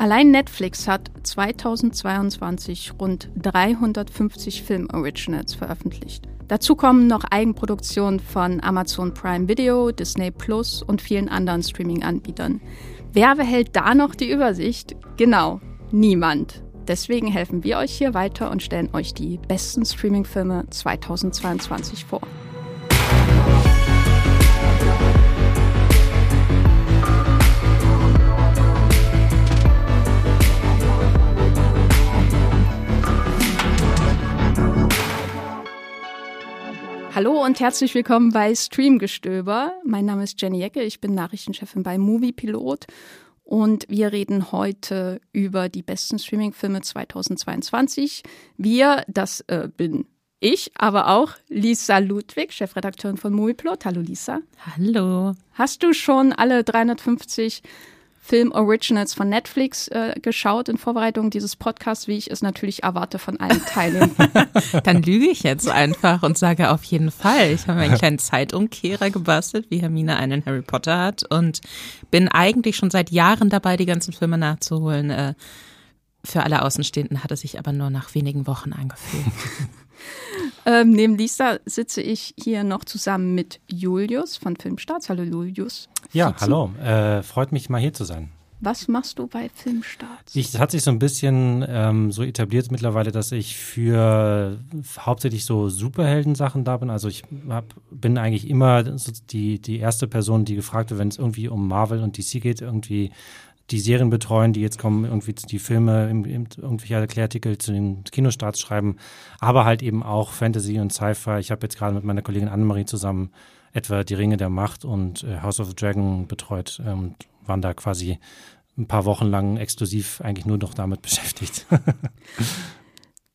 Allein Netflix hat 2022 rund 350 Film-Originals veröffentlicht. Dazu kommen noch Eigenproduktionen von Amazon Prime Video, Disney Plus und vielen anderen Streaming-Anbietern. Wer behält da noch die Übersicht? Genau, niemand. Deswegen helfen wir euch hier weiter und stellen euch die besten Streaming-Filme 2022 vor. Hallo und herzlich willkommen bei Streamgestöber. Mein Name ist Jenny Ecke, ich bin Nachrichtenchefin bei Moviepilot und wir reden heute über die besten Streamingfilme 2022. Wir, das äh, bin ich, aber auch Lisa Ludwig, Chefredakteurin von Moviepilot. Hallo Lisa. Hallo. Hast du schon alle 350 Film-Originals von Netflix äh, geschaut in Vorbereitung dieses Podcasts, wie ich es natürlich erwarte von allen Teilnehmern. Dann lüge ich jetzt einfach und sage auf jeden Fall. Ich habe einen kleinen Zeitumkehrer gebastelt, wie Hermine einen Harry Potter hat und bin eigentlich schon seit Jahren dabei, die ganzen Filme nachzuholen. Äh, für alle Außenstehenden hat es sich aber nur nach wenigen Wochen angefühlt. ähm, neben Lisa sitze ich hier noch zusammen mit Julius von Filmstarts. Hallo Julius. Ja, Vizi. hallo. Äh, freut mich mal hier zu sein. Was machst du bei Filmstarts? Ich, es hat sich so ein bisschen ähm, so etabliert mittlerweile, dass ich für hauptsächlich so Superhelden-Sachen da bin. Also ich hab, bin eigentlich immer so die, die erste Person, die gefragt wird, wenn es irgendwie um Marvel und DC geht, irgendwie die Serien betreuen, die jetzt kommen, irgendwie die Filme, im, irgendwelche Erklärartikel zu den Kinostarts schreiben, aber halt eben auch Fantasy und Sci-Fi. Ich habe jetzt gerade mit meiner Kollegin Annemarie zusammen etwa Die Ringe der Macht und äh, House of the Dragon betreut und ähm, waren da quasi ein paar Wochen lang exklusiv eigentlich nur noch damit beschäftigt.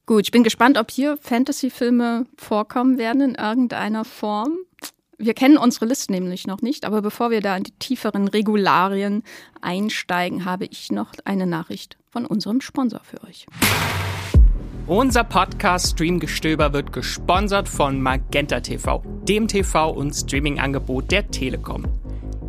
Gut, ich bin gespannt, ob hier Fantasy-Filme vorkommen werden in irgendeiner Form. Wir kennen unsere Liste nämlich noch nicht, aber bevor wir da in die tieferen Regularien einsteigen, habe ich noch eine Nachricht von unserem Sponsor für euch. Unser Podcast Streamgestöber wird gesponsert von Magenta TV, dem TV- und Streaming-Angebot der Telekom.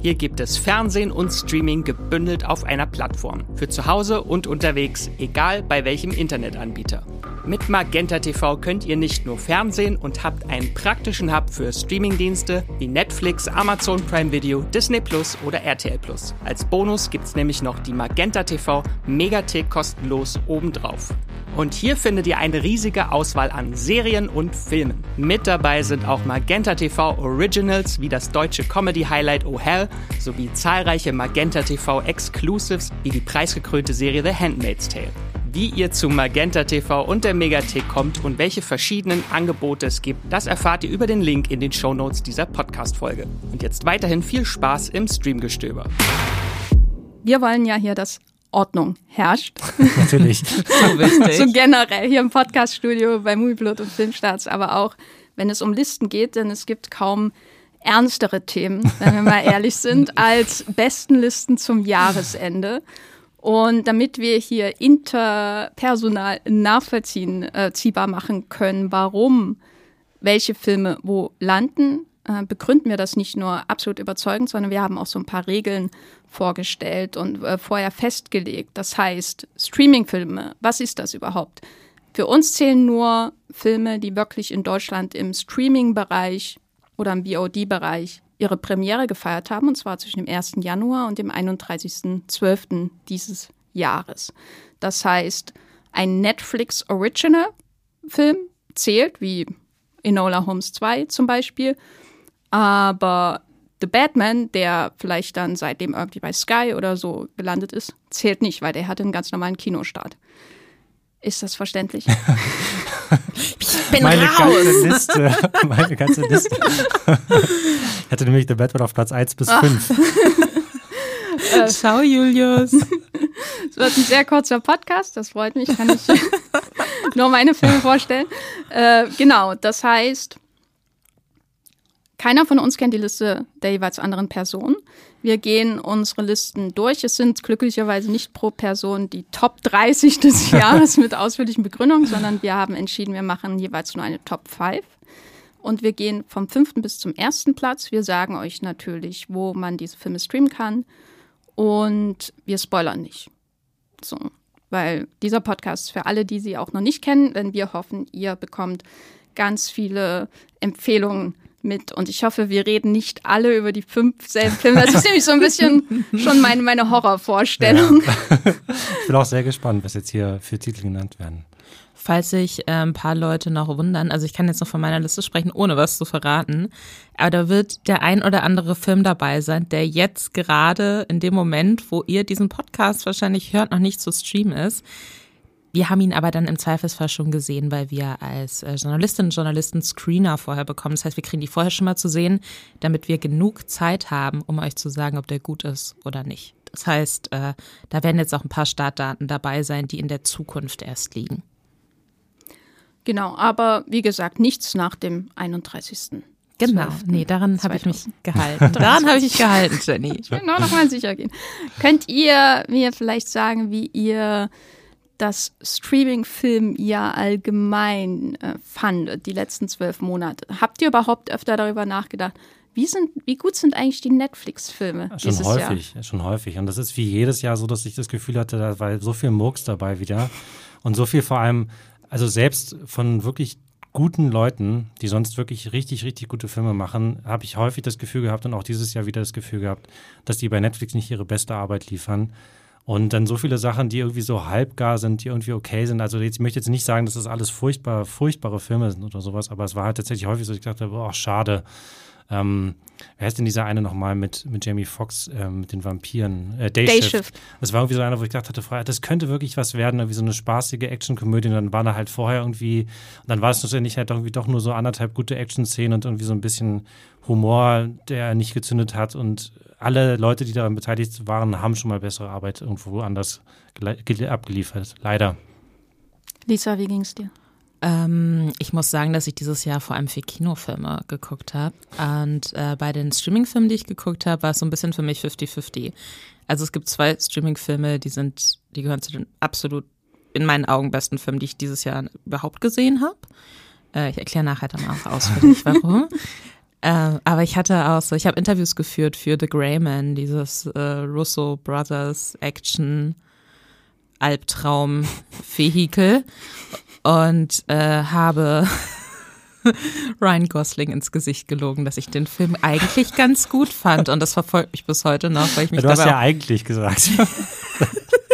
Hier gibt es Fernsehen und Streaming gebündelt auf einer Plattform. Für zu Hause und unterwegs, egal bei welchem Internetanbieter. Mit Magenta TV könnt ihr nicht nur Fernsehen und habt einen praktischen Hub für Streamingdienste wie Netflix, Amazon Prime Video, Disney Plus oder RTL Plus. Als Bonus gibt's nämlich noch die Magenta TV Megathek kostenlos obendrauf. Und hier findet ihr eine riesige Auswahl an Serien und Filmen. Mit dabei sind auch Magenta TV Originals wie das deutsche Comedy Highlight Oh Hell sowie zahlreiche Magenta TV Exclusives wie die preisgekrönte Serie The Handmaid's Tale wie ihr zu Magenta TV und der Megathek kommt und welche verschiedenen Angebote es gibt, das erfahrt ihr über den Link in den Shownotes dieser Podcast-Folge. Und jetzt weiterhin viel Spaß im Streamgestöber. Wir wollen ja hier, dass Ordnung herrscht. Natürlich. so wichtig. so generell hier im Podcaststudio bei Movieblood und Filmstarts, aber auch wenn es um Listen geht, denn es gibt kaum ernstere Themen, wenn wir mal ehrlich sind, als besten Listen zum Jahresende. Und damit wir hier interpersonal nachvollziehbar machen können, warum welche Filme wo landen, äh, begründen wir das nicht nur absolut überzeugend, sondern wir haben auch so ein paar Regeln vorgestellt und äh, vorher festgelegt. Das heißt, Streaming-Filme, was ist das überhaupt? Für uns zählen nur Filme, die wirklich in Deutschland im Streaming-Bereich oder im VOD-Bereich ihre Premiere gefeiert haben, und zwar zwischen dem 1. Januar und dem 31.12. dieses Jahres. Das heißt, ein Netflix Original Film zählt, wie Enola Holmes 2 zum Beispiel, aber The Batman, der vielleicht dann seitdem irgendwie bei Sky oder so gelandet ist, zählt nicht, weil der hatte einen ganz normalen Kinostart. Ist das verständlich? ich bin meine raus. Ganze Liste, meine ganze Liste. ich hatte nämlich The Batman auf Platz 1 bis 5. äh, Ciao, Julius. Es wird ein sehr kurzer Podcast, das freut mich, kann ich nur meine Filme vorstellen. Äh, genau, das heißt, keiner von uns kennt die Liste der jeweils anderen Person. Wir gehen unsere Listen durch. Es sind glücklicherweise nicht pro Person die Top 30 des Jahres mit ausführlichen Begründungen, sondern wir haben entschieden, wir machen jeweils nur eine Top 5. Und wir gehen vom fünften bis zum ersten Platz. Wir sagen euch natürlich, wo man diese Filme streamen kann. Und wir spoilern nicht. Unterstützung. Weil dieser Podcast für alle, die sie auch noch nicht kennen, denn wir hoffen, ihr bekommt ganz viele Empfehlungen mit. Und ich hoffe, wir reden nicht alle über die fünf selben Filme. Das ist nämlich so ein bisschen schon meine, meine Horrorvorstellung. Ja. Ich bin auch sehr gespannt, was jetzt hier für Titel genannt werden. Falls sich äh, ein paar Leute noch wundern, also ich kann jetzt noch von meiner Liste sprechen, ohne was zu verraten, aber da wird der ein oder andere Film dabei sein, der jetzt gerade in dem Moment, wo ihr diesen Podcast wahrscheinlich hört, noch nicht zu streamen ist. Wir haben ihn aber dann im Zweifelsfall schon gesehen, weil wir als äh, Journalistinnen und Journalisten Screener vorher bekommen. Das heißt, wir kriegen die vorher schon mal zu sehen, damit wir genug Zeit haben, um euch zu sagen, ob der gut ist oder nicht. Das heißt, äh, da werden jetzt auch ein paar Startdaten dabei sein, die in der Zukunft erst liegen. Genau, aber wie gesagt, nichts nach dem 31. Genau, nee, daran habe ich mich gehalten. daran habe ich mich gehalten, Jenny. Ich will nur noch mal sicher gehen. Könnt ihr mir vielleicht sagen, wie ihr das Streaming-Film ja allgemein äh, fandet, die letzten zwölf Monate. Habt ihr überhaupt öfter darüber nachgedacht, wie, sind, wie gut sind eigentlich die Netflix-Filme Schon häufig, Jahr? schon häufig. Und das ist wie jedes Jahr so, dass ich das Gefühl hatte, da war so viel Murks dabei wieder. Und so viel vor allem, also selbst von wirklich guten Leuten, die sonst wirklich richtig, richtig gute Filme machen, habe ich häufig das Gefühl gehabt und auch dieses Jahr wieder das Gefühl gehabt, dass die bei Netflix nicht ihre beste Arbeit liefern. Und dann so viele Sachen, die irgendwie so halbgar sind, die irgendwie okay sind. Also jetzt, ich möchte jetzt nicht sagen, dass das alles furchtbar, furchtbare Filme sind oder sowas, aber es war halt tatsächlich häufig so, ich dachte, boah, schade. Ähm, wer ist denn dieser eine nochmal mit, mit Jamie Foxx, ähm, mit den Vampiren? Äh, Day, Day Shift. Shift. Das war irgendwie so einer, wo ich gedacht hatte, das könnte wirklich was werden, irgendwie so eine spaßige Actionkomödie. Und dann war da halt vorher irgendwie, und dann war es nicht halt irgendwie doch nur so anderthalb gute Action-Szenen und irgendwie so ein bisschen Humor, der nicht gezündet hat. Und alle Leute, die daran beteiligt waren, haben schon mal bessere Arbeit irgendwo anders abgeliefert. Leider. Lisa, wie ging es dir? Ähm, ich muss sagen, dass ich dieses Jahr vor allem viel Kinofilme geguckt habe. Und äh, bei den Streamingfilmen, die ich geguckt habe, war es so ein bisschen für mich 50-50. Also es gibt zwei Streamingfilme, die sind, die gehören zu den absolut in meinen Augen besten Filmen, die ich dieses Jahr überhaupt gesehen habe. Äh, ich erkläre nachher dann auch ausführlich, warum. Äh, aber ich hatte auch so, ich habe Interviews geführt für The Grey Man, dieses äh, Russo Brothers Action Albtraum-Vehikel. Und äh, habe Ryan Gosling ins Gesicht gelogen, dass ich den Film eigentlich ganz gut fand und das verfolgt mich bis heute noch, weil ich mich ja, Du hast ja eigentlich gesagt.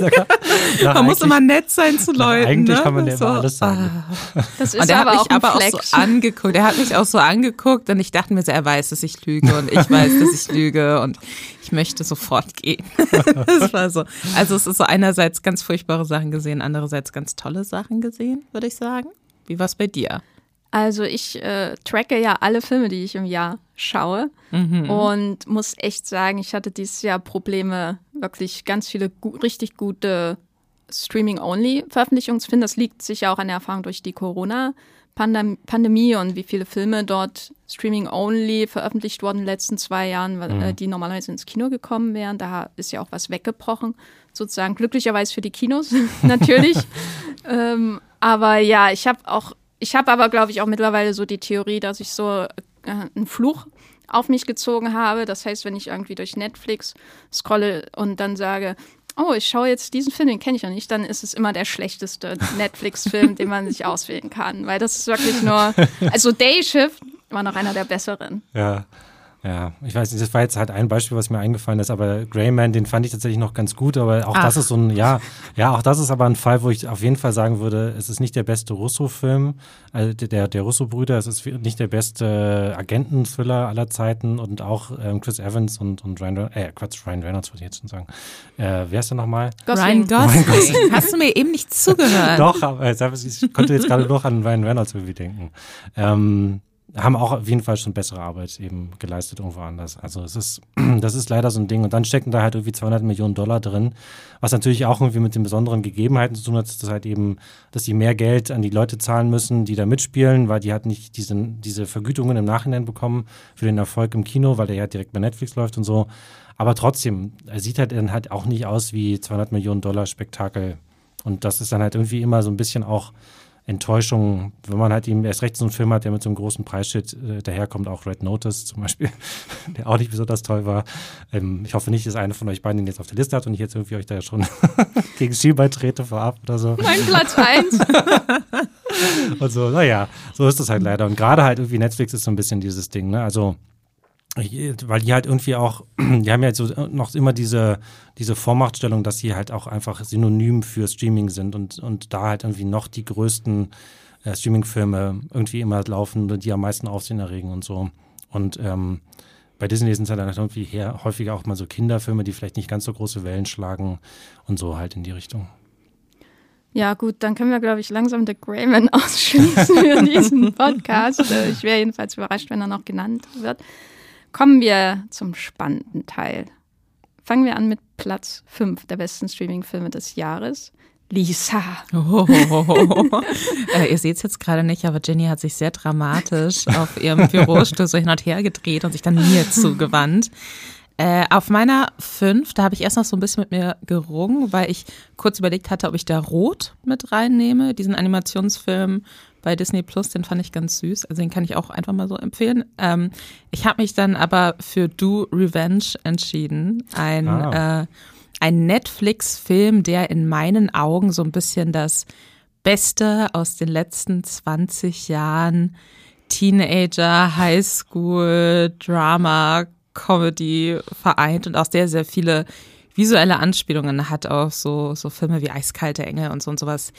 man muss immer nett sein zu Leuten. Eigentlich ne? kann man ja so. immer alles sagen. Ah. Das ist und er aber hat mich aber auch so angeguckt. Er hat mich auch so angeguckt und ich dachte mir so, er weiß, dass ich lüge und ich weiß, dass ich lüge und ich möchte sofort gehen. das war so. Also es ist so einerseits ganz furchtbare Sachen gesehen, andererseits ganz tolle Sachen gesehen, würde ich sagen. Wie war es bei dir? Also ich äh, tracke ja alle Filme, die ich im Jahr schaue mhm. und muss echt sagen, ich hatte dieses Jahr Probleme, wirklich ganz viele gu richtig gute Streaming-Only-Veröffentlichungen zu finden. Das liegt sicher auch an der Erfahrung durch die Corona-Pandemie und wie viele Filme dort Streaming-Only veröffentlicht wurden in den letzten zwei Jahren, mhm. äh, die normalerweise ins Kino gekommen wären. Da ist ja auch was weggebrochen, sozusagen. Glücklicherweise für die Kinos natürlich. ähm, aber ja, ich habe auch ich habe aber, glaube ich, auch mittlerweile so die Theorie, dass ich so äh, einen Fluch auf mich gezogen habe. Das heißt, wenn ich irgendwie durch Netflix scrolle und dann sage, oh, ich schaue jetzt diesen Film, den kenne ich noch nicht, dann ist es immer der schlechteste Netflix-Film, den man sich auswählen kann. Weil das ist wirklich nur, also Day Shift war noch einer der besseren. Ja. Ja, ich weiß nicht, das war jetzt halt ein Beispiel, was mir eingefallen ist, aber Greyman, den fand ich tatsächlich noch ganz gut, aber auch Ach. das ist so ein, ja, ja, auch das ist aber ein Fall, wo ich auf jeden Fall sagen würde, es ist nicht der beste Russo-Film, also der, der Russo-Brüder, es ist nicht der beste Agenten-Thriller aller Zeiten und auch ähm, Chris Evans und, und Ryan, äh, Quatsch, Ryan Reynolds würde ich jetzt schon sagen. Äh, wer ist der nochmal? Ryan Gosling. Gosling. Hast du mir eben nicht zugehört? Doch, aber ich konnte jetzt gerade noch an Ryan Reynolds irgendwie denken. Ähm, haben auch auf jeden Fall schon bessere Arbeit eben geleistet irgendwo anders. Also es ist, das ist leider so ein Ding. Und dann stecken da halt irgendwie 200 Millionen Dollar drin, was natürlich auch irgendwie mit den besonderen Gegebenheiten zu tun hat, dass halt eben, dass die mehr Geld an die Leute zahlen müssen, die da mitspielen, weil die halt nicht diese, diese Vergütungen im Nachhinein bekommen für den Erfolg im Kino, weil der ja direkt bei Netflix läuft und so. Aber trotzdem, er sieht halt dann halt auch nicht aus wie 200 Millionen Dollar Spektakel. Und das ist dann halt irgendwie immer so ein bisschen auch Enttäuschung, wenn man halt ihm erst recht so einen Film hat, der mit so einem großen Preisschild äh, daherkommt, auch Red Notice zum Beispiel, der auch nicht besonders toll war. Ähm, ich hoffe nicht, dass einer von euch beiden den jetzt auf der Liste hat und ich jetzt irgendwie euch da schon gegen Schienbein trete vorab oder so. Mein Platz 1. und so, naja, so ist das halt leider. Und gerade halt irgendwie Netflix ist so ein bisschen dieses Ding, ne? Also weil die halt irgendwie auch, die haben ja so noch immer diese, diese Vormachtstellung, dass sie halt auch einfach synonym für Streaming sind und, und da halt irgendwie noch die größten äh, Streaming-Filme irgendwie immer laufen, die am meisten Aufsehen erregen und so. Und ähm, bei Disney sind es halt dann irgendwie her, häufiger auch mal so Kinderfilme, die vielleicht nicht ganz so große Wellen schlagen und so halt in die Richtung. Ja, gut, dann können wir, glaube ich, langsam The Greyman ausschließen für diesen Podcast. Äh, ich wäre jedenfalls überrascht, wenn er noch genannt wird. Kommen wir zum spannenden Teil. Fangen wir an mit Platz 5 der besten Streaming-Filme des Jahres. Lisa. Oh, oh, oh, äh, ihr seht es jetzt gerade nicht, aber Jenny hat sich sehr dramatisch auf ihrem Bürostuhl so hin und her gedreht und sich dann mir zugewandt. Äh, auf meiner 5, da habe ich erst noch so ein bisschen mit mir gerungen, weil ich kurz überlegt hatte, ob ich da Rot mit reinnehme, diesen Animationsfilm bei Disney Plus, den fand ich ganz süß. Also den kann ich auch einfach mal so empfehlen. Ähm, ich habe mich dann aber für Do Revenge entschieden. Ein, ah. äh, ein Netflix-Film, der in meinen Augen so ein bisschen das Beste aus den letzten 20 Jahren Teenager, Highschool, Drama, Comedy vereint und auch sehr, sehr viele visuelle Anspielungen hat auf so, so Filme wie Eiskalte Engel und so und sowas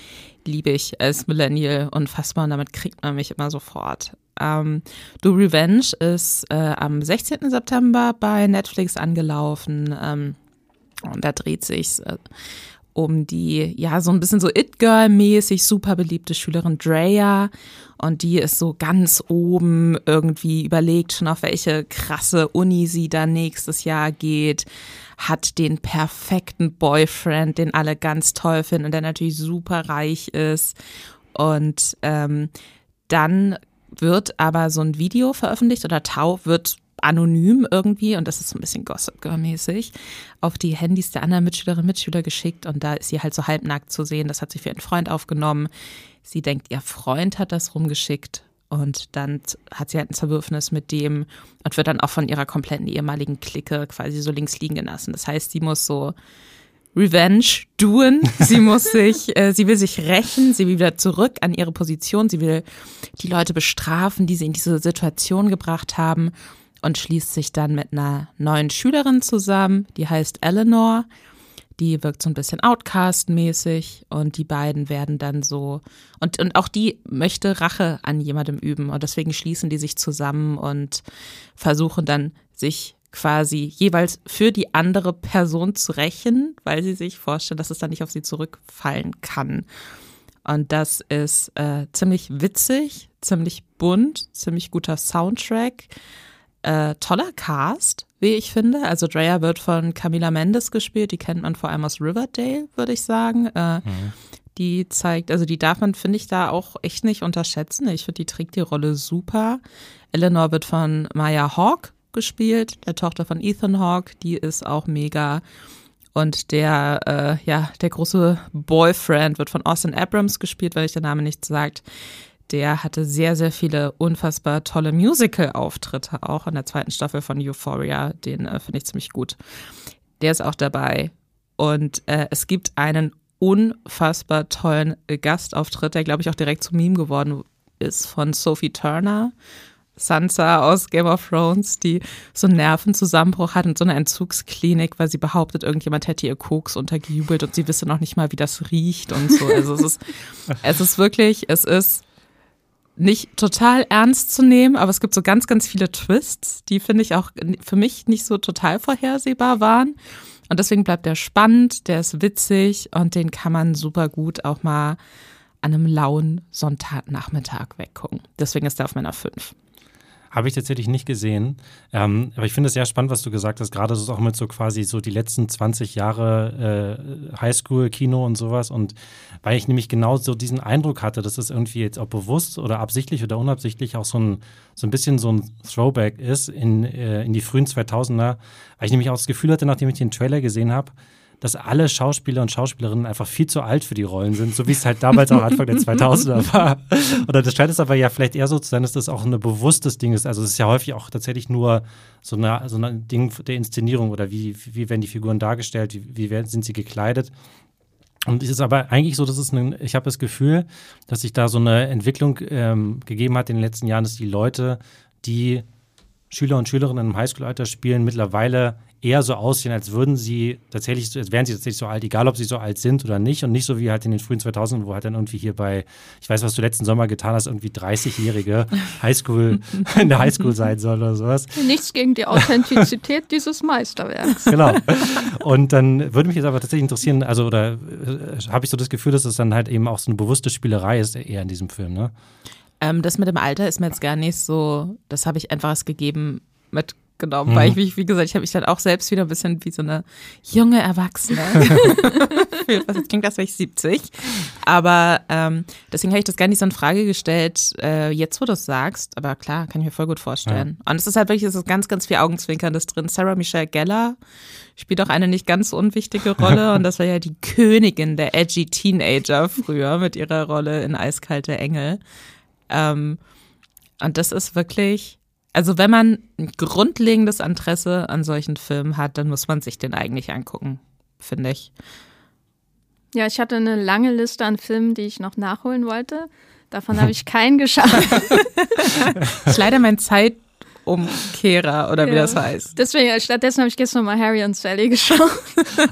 liebe ich als Millennial unfassbar und damit kriegt man mich immer sofort. Ähm, Do Revenge ist äh, am 16. September bei Netflix angelaufen ähm, und da dreht sich äh, um die, ja, so ein bisschen so It-Girl-mäßig super beliebte Schülerin Drea. Und die ist so ganz oben irgendwie überlegt schon, auf welche krasse Uni sie da nächstes Jahr geht. Hat den perfekten Boyfriend, den alle ganz toll finden und der natürlich super reich ist. Und ähm, dann wird aber so ein Video veröffentlicht oder Tau wird anonym irgendwie, und das ist so ein bisschen Gossip Girl-mäßig, auf die Handys der anderen Mitschülerinnen und Mitschüler geschickt und da ist sie halt so halbnackt zu sehen. Das hat sie für ihren Freund aufgenommen. Sie denkt, ihr Freund hat das rumgeschickt und dann hat sie halt ein Zerwürfnis mit dem und wird dann auch von ihrer kompletten ehemaligen Clique quasi so links liegen gelassen. Das heißt, sie muss so Revenge tun. Sie muss sich, äh, sie will sich rächen, sie will wieder zurück an ihre Position, sie will die Leute bestrafen, die sie in diese Situation gebracht haben und schließt sich dann mit einer neuen Schülerin zusammen, die heißt Eleanor. Die wirkt so ein bisschen Outcast-mäßig und die beiden werden dann so und, und auch die möchte Rache an jemandem üben und deswegen schließen die sich zusammen und versuchen dann sich quasi jeweils für die andere Person zu rächen, weil sie sich vorstellen, dass es dann nicht auf sie zurückfallen kann. Und das ist äh, ziemlich witzig, ziemlich bunt, ziemlich guter Soundtrack äh, toller Cast, wie ich finde. Also Drea wird von Camila Mendes gespielt, die kennt man vor allem aus Riverdale, würde ich sagen. Äh, mhm. Die zeigt, also die darf man, finde ich, da auch echt nicht unterschätzen. Ich finde, die trägt die Rolle super. Eleanor wird von Maya Hawk gespielt, der Tochter von Ethan Hawke, die ist auch mega. Und der, äh, ja, der große Boyfriend wird von Austin Abrams gespielt, weil ich der Name nichts sagt der hatte sehr, sehr viele unfassbar tolle Musical-Auftritte, auch in der zweiten Staffel von Euphoria. Den äh, finde ich ziemlich gut. Der ist auch dabei. Und äh, es gibt einen unfassbar tollen Gastauftritt, der, glaube ich, auch direkt zu Meme geworden ist, von Sophie Turner. Sansa aus Game of Thrones, die so einen Nervenzusammenbruch hat in so einer Entzugsklinik, weil sie behauptet, irgendjemand hätte ihr Koks untergejubelt und sie wisse noch nicht mal, wie das riecht und so. Also es ist, es ist wirklich, es ist nicht total ernst zu nehmen, aber es gibt so ganz, ganz viele Twists, die finde ich auch für mich nicht so total vorhersehbar waren. Und deswegen bleibt der spannend, der ist witzig und den kann man super gut auch mal an einem lauen Sonntagnachmittag weggucken. Deswegen ist er auf meiner 5. Habe ich tatsächlich nicht gesehen. Ähm, aber ich finde es sehr spannend, was du gesagt hast, gerade so auch mit so quasi so die letzten 20 Jahre äh, Highschool-Kino und sowas. Und weil ich nämlich genau so diesen Eindruck hatte, dass es irgendwie jetzt auch bewusst oder absichtlich oder unabsichtlich auch so ein, so ein bisschen so ein Throwback ist in, äh, in die frühen 2000er. Weil ich nämlich auch das Gefühl hatte, nachdem ich den Trailer gesehen habe, dass alle Schauspieler und Schauspielerinnen einfach viel zu alt für die Rollen sind, so wie es halt damals auch Anfang der 2000er war. Oder das scheint es aber ja vielleicht eher so zu sein, dass das auch ein bewusstes Ding ist. Also es ist ja häufig auch tatsächlich nur so, eine, so ein Ding der Inszenierung oder wie, wie werden die Figuren dargestellt, wie, wie werden, sind sie gekleidet. Und es ist aber eigentlich so, dass es ein, ich habe das Gefühl, dass sich da so eine Entwicklung ähm, gegeben hat in den letzten Jahren, dass die Leute, die Schüler und Schülerinnen im Highschool-Alter spielen, mittlerweile eher so aussehen, als würden sie tatsächlich, als wären sie tatsächlich so alt, egal ob sie so alt sind oder nicht. Und nicht so wie halt in den frühen 2000ern, wo halt dann irgendwie hier bei, ich weiß, was du letzten Sommer getan hast, irgendwie 30-jährige Highschool, in der Highschool sein soll oder sowas. Nichts gegen die Authentizität dieses Meisterwerks. Genau. Und dann würde mich jetzt aber tatsächlich interessieren, also, oder äh, habe ich so das Gefühl, dass es dann halt eben auch so eine bewusste Spielerei ist, eher in diesem Film, ne? Ähm, das mit dem Alter ist mir jetzt gar nicht so, das habe ich einfach gegeben mit genommen, mhm. weil ich, wie, wie gesagt, ich habe mich dann auch selbst wieder ein bisschen wie so eine junge Erwachsene. Was klingt, als wäre ich 70. Aber ähm, deswegen habe ich das gar nicht so in Frage gestellt, äh, jetzt wo du es sagst. Aber klar, kann ich mir voll gut vorstellen. Ja. Und es ist halt wirklich, es ist ganz, ganz viel Augenzwinkerndes drin. Sarah Michelle Geller spielt auch eine nicht ganz unwichtige Rolle. und das war ja die Königin der edgy Teenager früher mit ihrer Rolle in Eiskalte Engel. Ähm, und das ist wirklich also wenn man ein grundlegendes Interesse an solchen Filmen hat, dann muss man sich den eigentlich angucken, finde ich. Ja, ich hatte eine lange Liste an Filmen, die ich noch nachholen wollte. Davon habe ich keinen geschafft. das ist leider mein Zeitumkehrer oder wie ja. das heißt. Deswegen, stattdessen habe ich gestern mal Harry und Sally geschaut.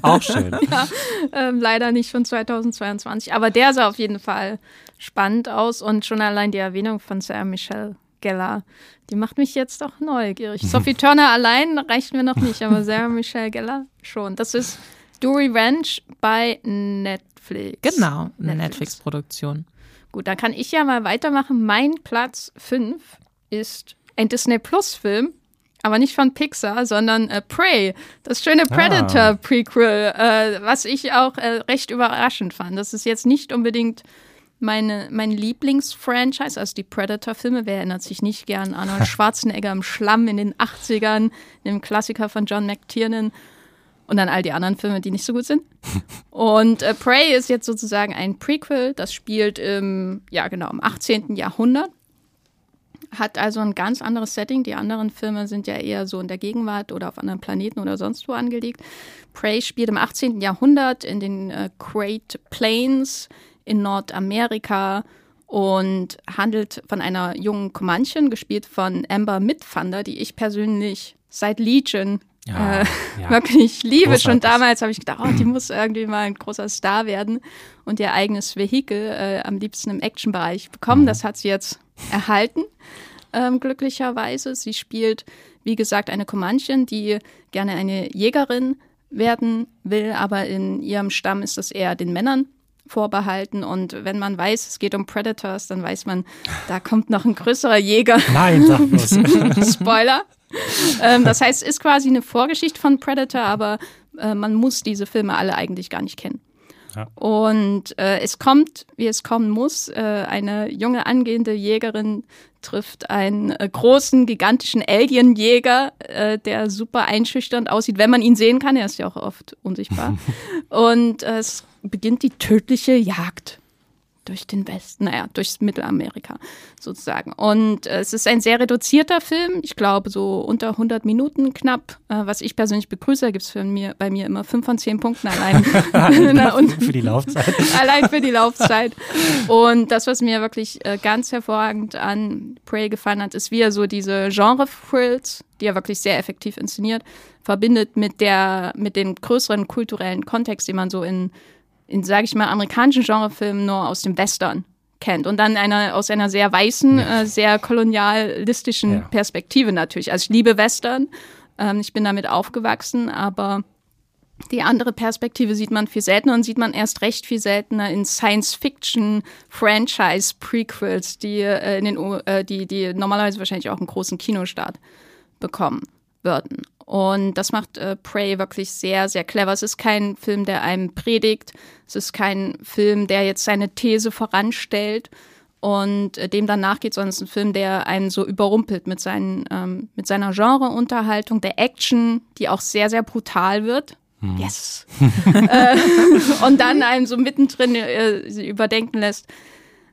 Auch schön. ja, ähm, leider nicht von 2022. Aber der sah auf jeden Fall spannend aus und schon allein die Erwähnung von Sarah Michelle Geller. Die macht mich jetzt auch neugierig. Sophie Turner allein reicht mir noch nicht, aber Sarah Michelle Geller schon. Das ist Do Revenge bei Netflix. Genau, eine Netflix-Produktion. Gut, dann kann ich ja mal weitermachen. Mein Platz 5 ist ein Disney Plus-Film, aber nicht von Pixar, sondern äh, Prey, das schöne ah. Predator-Prequel, äh, was ich auch äh, recht überraschend fand. Das ist jetzt nicht unbedingt meine, mein Lieblingsfranchise, also die Predator-Filme, wer erinnert sich nicht gern an Arnold Schwarzenegger im Schlamm in den 80ern, dem Klassiker von John McTiernan und dann all die anderen Filme, die nicht so gut sind. Und äh, Prey ist jetzt sozusagen ein Prequel, das spielt im, ja genau, im 18. Jahrhundert. Hat also ein ganz anderes Setting. Die anderen Filme sind ja eher so in der Gegenwart oder auf anderen Planeten oder sonst wo angelegt. Prey spielt im 18. Jahrhundert in den äh, Great Plains in Nordamerika und handelt von einer jungen Comanchen, gespielt von Amber Midthunder, die ich persönlich seit Legion ja, äh, ja. wirklich liebe. Großartig. Schon damals habe ich gedacht, oh, die muss irgendwie mal ein großer Star werden und ihr eigenes Vehikel äh, am liebsten im Actionbereich bekommen. Mhm. Das hat sie jetzt erhalten, ähm, glücklicherweise. Sie spielt, wie gesagt, eine Comanchin, die gerne eine Jägerin werden will, aber in ihrem Stamm ist das eher den Männern vorbehalten. Und wenn man weiß, es geht um Predators, dann weiß man, da kommt noch ein größerer Jäger. Nein, sag bloß. Spoiler. Ähm, das heißt, es ist quasi eine Vorgeschichte von Predator, aber äh, man muss diese Filme alle eigentlich gar nicht kennen. Ja. Und äh, es kommt, wie es kommen muss. Äh, eine junge angehende Jägerin trifft einen äh, großen, gigantischen Alienjäger, äh, der super einschüchternd aussieht, wenn man ihn sehen kann. Er ist ja auch oft unsichtbar. Und es beginnt die tödliche Jagd durch den Westen, naja, durchs Mittelamerika sozusagen. Und äh, es ist ein sehr reduzierter Film, ich glaube so unter 100 Minuten knapp, äh, was ich persönlich begrüße. Gibt es mir, bei mir immer 5 von 10 Punkten allein. für die Laufzeit. allein für die Laufzeit. Und das, was mir wirklich äh, ganz hervorragend an Prey gefallen hat, ist, wie er so diese Genre-Thrills, die er wirklich sehr effektiv inszeniert, verbindet mit der, mit dem größeren kulturellen Kontext, den man so in in, sage ich mal, amerikanischen Genrefilmen nur aus dem Western kennt und dann einer aus einer sehr weißen, äh, sehr kolonialistischen ja. Perspektive natürlich. Also ich liebe Western, ähm, ich bin damit aufgewachsen, aber die andere Perspektive sieht man viel seltener und sieht man erst recht viel seltener in Science-Fiction-Franchise-Prequels, die, äh, in den, äh, die, die normalerweise wahrscheinlich auch einen großen Kinostart bekommen würden. Und das macht äh, Prey wirklich sehr, sehr clever. Es ist kein Film, der einem predigt. Es ist kein Film, der jetzt seine These voranstellt und äh, dem dann nachgeht, sondern es ist ein Film, der einen so überrumpelt mit, seinen, ähm, mit seiner Genreunterhaltung, der Action, die auch sehr, sehr brutal wird. Hm. Yes. äh, und dann einem so mittendrin äh, überdenken lässt,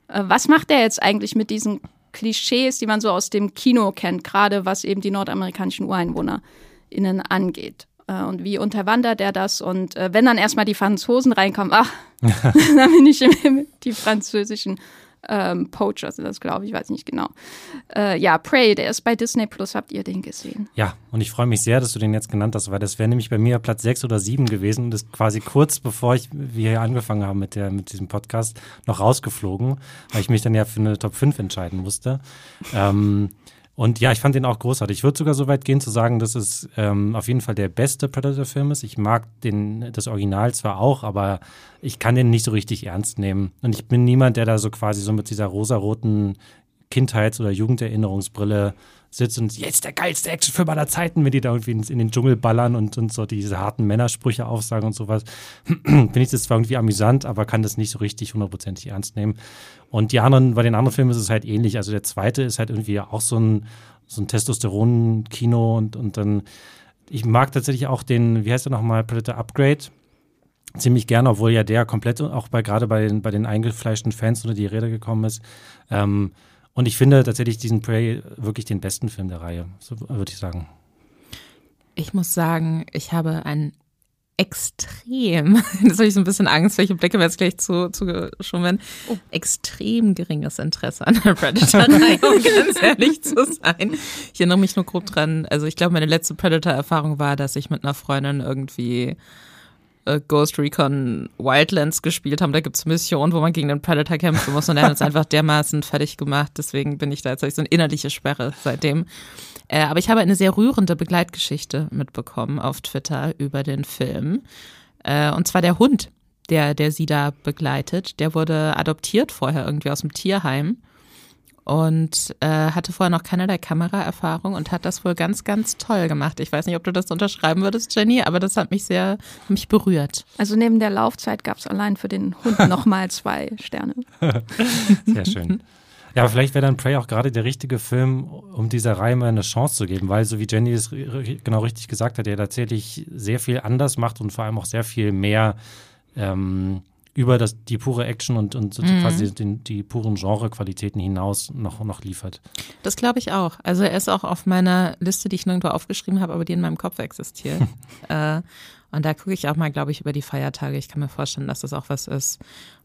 äh, was macht er jetzt eigentlich mit diesen Klischees, die man so aus dem Kino kennt, gerade was eben die nordamerikanischen UreinwohnerInnen angeht. Äh, und wie unterwandert er das? Und äh, wenn dann erstmal die Franzosen reinkommen, ach, dann bin ich im, die französischen ähm, Poacher sind das, glaube ich, weiß nicht genau. Äh, ja, Prey, der ist bei Disney Plus. Habt ihr den gesehen? Ja, und ich freue mich sehr, dass du den jetzt genannt hast, weil das wäre nämlich bei mir Platz sechs oder sieben gewesen und ist quasi kurz bevor ich, wir hier angefangen haben mit, der, mit diesem Podcast, noch rausgeflogen, weil ich mich dann ja für eine Top 5 entscheiden musste. Ähm, und ja, ich fand den auch großartig. Ich würde sogar so weit gehen zu sagen, dass es ähm, auf jeden Fall der beste Predator-Film ist. Ich mag den, das Original zwar auch, aber ich kann den nicht so richtig ernst nehmen. Und ich bin niemand, der da so quasi so mit dieser rosaroten Kindheits- oder Jugenderinnerungsbrille sitzt und jetzt der geilste Actionfilm aller Zeiten, wenn die da irgendwie in, den Dschungel ballern und, und so diese harten Männersprüche aufsagen und sowas. Finde ich das zwar irgendwie amüsant, aber kann das nicht so richtig hundertprozentig ernst nehmen. Und die anderen, bei den anderen Filmen ist es halt ähnlich. Also der zweite ist halt irgendwie auch so ein, so ein Testosteron-Kino und, und dann, ich mag tatsächlich auch den, wie heißt der nochmal, Predator Upgrade ziemlich gerne, obwohl ja der komplett auch bei gerade bei den, bei den eingefleischten Fans unter die Rede gekommen ist. Ähm, und ich finde tatsächlich diesen Prey wirklich den besten Film der Reihe, so würde ich sagen. Ich muss sagen, ich habe ein extrem, jetzt habe ich so ein bisschen Angst, welche Blicke wir jetzt gleich zu, zugeschoben werden, oh. extrem geringes Interesse an der Predator-Reihe, um ganz ehrlich zu sein. Ich erinnere mich nur grob dran, also ich glaube, meine letzte Predator-Erfahrung war, dass ich mit einer Freundin irgendwie äh, Ghost Recon Wildlands gespielt haben. Da gibt es Missionen, wo man gegen den Predator kämpfen muss und er hat uns einfach dermaßen fertig gemacht. Deswegen bin ich da jetzt so eine innerliche Sperre seitdem. Äh, aber ich habe eine sehr rührende Begleitgeschichte mitbekommen auf Twitter über den Film. Äh, und zwar der Hund, der, der sie da begleitet. Der wurde adoptiert vorher irgendwie aus dem Tierheim und äh, hatte vorher noch keinerlei Kameraerfahrung und hat das wohl ganz, ganz toll gemacht. Ich weiß nicht, ob du das unterschreiben würdest, Jenny, aber das hat mich sehr mich berührt. Also neben der Laufzeit gab es allein für den Hund nochmal zwei Sterne. sehr schön. Ja, aber vielleicht wäre dann Prey auch gerade der richtige Film, um dieser Reihe mal eine Chance zu geben, weil so wie Jenny es genau richtig gesagt hat, er tatsächlich sehr viel anders macht und vor allem auch sehr viel mehr ähm, über das, die pure Action und, und mhm. quasi den, die puren Genre-Qualitäten hinaus noch, noch liefert. Das glaube ich auch. Also er ist auch auf meiner Liste, die ich nirgendwo aufgeschrieben habe, aber die in meinem Kopf existiert. äh, und da gucke ich auch mal, glaube ich, über die Feiertage. Ich kann mir vorstellen, dass das auch was ist,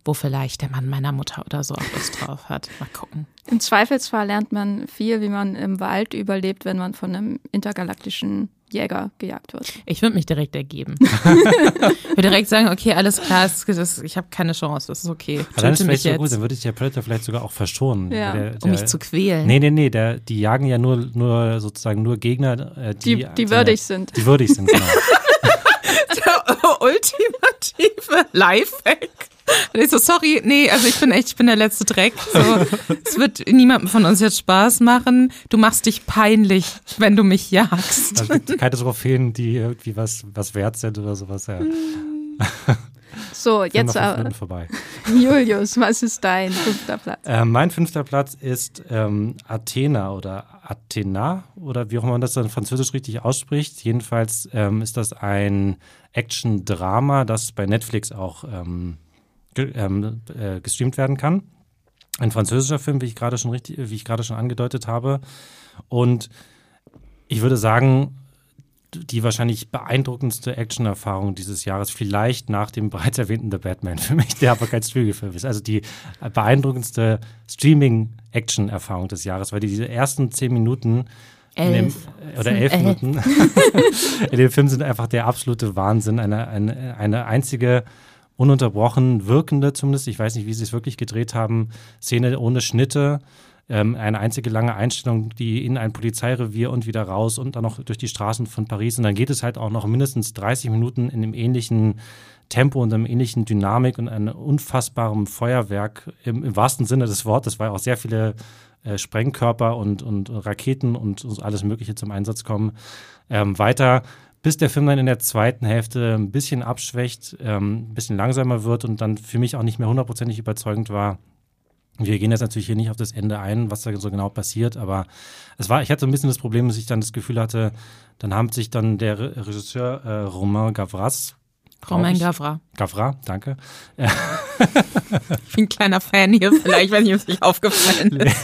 wo vielleicht der Mann meiner Mutter oder so auch Lust drauf hat. Mal gucken. Im Zweifelsfall lernt man viel, wie man im Wald überlebt, wenn man von einem intergalaktischen Jäger gejagt wird. Ich würde mich direkt ergeben. ich würde direkt sagen, okay, alles klar, das, das, ich habe keine Chance, das ist okay. Aber dann ist vielleicht so gut, dann würde ich der Predator vielleicht sogar auch verschonen. Ja. Der, der, um mich zu quählen. Nee, nee, nee, der, die jagen ja nur, nur sozusagen nur Gegner, äh, die, die, die würdig sind. Die würdig sind, genau. der ultimative Lifehack. Und ich so, sorry, nee, also ich bin echt, ich bin der letzte Dreck. So, es wird niemandem von uns jetzt Spaß machen. Du machst dich peinlich, wenn du mich jagst. Also es gibt keine Trophäen, die irgendwie was, was wert sind oder sowas, ja. So, jetzt aber. vorbei. Julius, was ist dein fünfter Platz? Äh, mein fünfter Platz ist ähm, Athena oder Athena oder wie auch immer man das dann französisch richtig ausspricht. Jedenfalls ähm, ist das ein Action-Drama, das bei Netflix auch ähm, ge ähm, äh, gestreamt werden kann. Ein französischer Film, wie ich gerade schon richtig, wie ich gerade schon angedeutet habe. Und ich würde sagen, die wahrscheinlich beeindruckendste Action-Erfahrung dieses Jahres, vielleicht nach dem bereits erwähnten The Batman für mich, der aber kein Streaming-Film ist. Also die beeindruckendste Streaming-Action-Erfahrung des Jahres, weil die diese ersten zehn Minuten Elf. Dem, oder elf, elf Minuten in dem Film sind einfach der absolute Wahnsinn. Eine, eine, eine einzige ununterbrochen wirkende, zumindest, ich weiß nicht, wie sie es wirklich gedreht haben, Szene ohne Schnitte, ähm, eine einzige lange Einstellung, die in ein Polizeirevier und wieder raus und dann noch durch die Straßen von Paris. Und dann geht es halt auch noch mindestens 30 Minuten in einem ähnlichen Tempo und einem ähnlichen Dynamik und einem unfassbaren Feuerwerk im, im wahrsten Sinne des Wortes, weil auch sehr viele äh, Sprengkörper und, und Raketen und, alles Mögliche zum Einsatz kommen. Ähm, weiter bis der Film dann in der zweiten Hälfte ein bisschen abschwächt, ähm, ein bisschen langsamer wird und dann für mich auch nicht mehr hundertprozentig überzeugend war. Wir gehen jetzt natürlich hier nicht auf das Ende ein, was da so genau passiert, aber es war, ich hatte ein bisschen das Problem, dass ich dann das Gefühl hatte, dann haben sich dann der Regisseur äh, Romain Gavras Romain Gavra. Gavra, danke. ich bin ein kleiner Fan hier, vielleicht, wenn ich es nicht aufgefallen ist.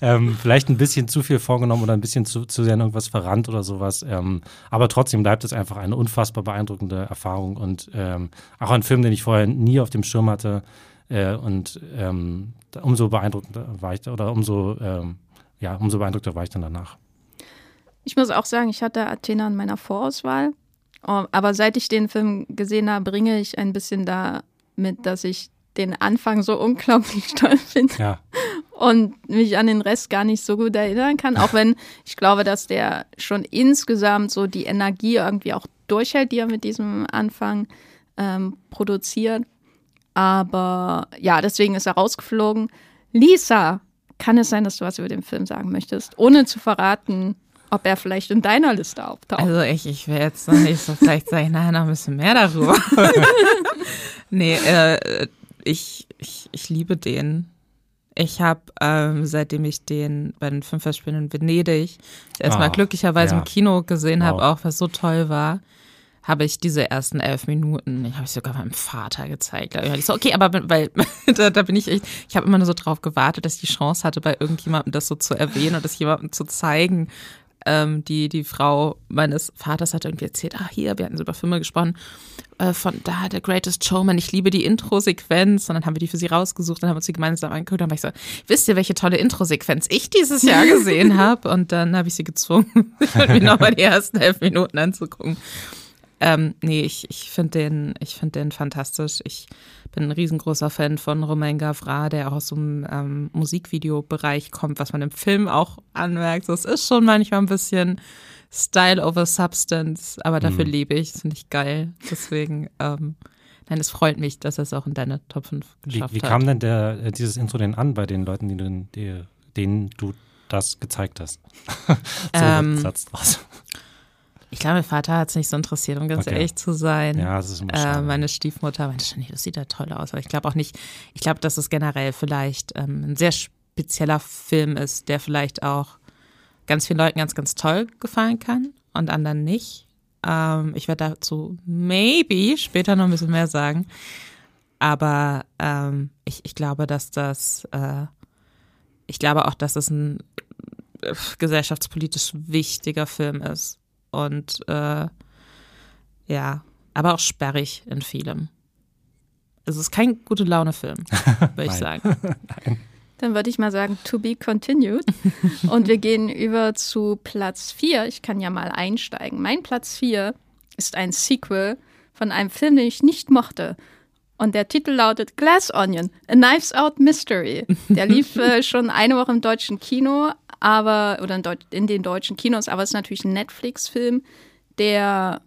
ähm, vielleicht ein bisschen zu viel vorgenommen oder ein bisschen zu, zu sehr in irgendwas verrannt oder sowas. Ähm, aber trotzdem bleibt es einfach eine unfassbar beeindruckende Erfahrung und ähm, auch ein Film, den ich vorher nie auf dem Schirm hatte. Äh, und ähm, umso beeindruckender war ich, oder umso, ähm, ja, umso beeindruckter war ich dann danach. Ich muss auch sagen, ich hatte Athena in meiner Vorauswahl. Oh, aber seit ich den Film gesehen habe, bringe ich ein bisschen damit, dass ich den Anfang so unglaublich toll finde. Ja. Und mich an den Rest gar nicht so gut erinnern kann. Auch wenn ich glaube, dass der schon insgesamt so die Energie irgendwie auch durchhält, die er mit diesem Anfang ähm, produziert. Aber ja, deswegen ist er rausgeflogen. Lisa, kann es sein, dass du was über den Film sagen möchtest, ohne zu verraten, ob er vielleicht in deiner Liste auftaucht? Also ich, ich will jetzt noch nicht so, vielleicht sage ich nachher noch ein bisschen mehr darüber. nee, äh, ich, ich, ich liebe den. Ich habe, ähm, seitdem ich den bei den Filmfestspielen in Venedig erstmal oh, glücklicherweise ja. im Kino gesehen wow. habe, auch was so toll war, habe ich diese ersten elf Minuten, ich habe ich sogar meinem Vater gezeigt. Ich so, okay, aber weil da, da bin ich echt, ich habe immer nur so drauf gewartet, dass ich die Chance hatte, bei irgendjemandem das so zu erwähnen und das jemandem zu zeigen. Ähm, die, die Frau meines Vaters hat irgendwie erzählt, ah, hier, wir hatten so über Filme gesprochen, äh, von da, The Greatest Showman, ich liebe die Intro-Sequenz und dann haben wir die für sie rausgesucht, dann haben wir uns die gemeinsam angeguckt, dann war ich so, wisst ihr, welche tolle Intro-Sequenz ich dieses Jahr gesehen habe? Und dann habe ich sie gezwungen, mir nochmal die ersten elf Minuten anzugucken. Ähm, nee, ich, ich finde den, ich find den fantastisch. Ich bin ein riesengroßer Fan von Romain Gavra, der auch aus so einem ähm, Musikvideobereich kommt, was man im Film auch anmerkt. Es ist schon manchmal ein bisschen Style over Substance, aber dafür mhm. lebe ich, das finde ich geil. Deswegen, ähm, nein, es freut mich, dass er es auch in deine Top 5 geschafft wie, wie hat. Wie kam denn der, äh, dieses Intro denn an bei den Leuten, die du, die, denen du das gezeigt hast? so ähm, Satz draus. Ich glaube, mein Vater hat es nicht so interessiert, um ganz okay. ehrlich zu sein. Ja, das ist immer äh, Meine Stiefmutter meinte schon, das sieht ja toll aus. Aber ich glaube auch nicht, ich glaube, dass es generell vielleicht ähm, ein sehr spezieller Film ist, der vielleicht auch ganz vielen Leuten ganz, ganz toll gefallen kann und anderen nicht. Ähm, ich werde dazu maybe später noch ein bisschen mehr sagen. Aber ähm, ich, ich glaube, dass das, äh, ich glaube auch, dass es ein äh, gesellschaftspolitisch wichtiger Film ist und äh, ja, aber auch sperrig in vielem. Es ist kein gute Laune-Film, würde ich sagen. Nein. Dann würde ich mal sagen, to be continued. Und wir gehen über zu Platz 4. Ich kann ja mal einsteigen. Mein Platz 4 ist ein Sequel von einem Film, den ich nicht mochte. Und der Titel lautet Glass Onion, A Knives Out Mystery. Der lief äh, schon eine Woche im deutschen Kino, aber, oder in, Deut in den deutschen Kinos, aber es ist natürlich ein Netflix-Film, der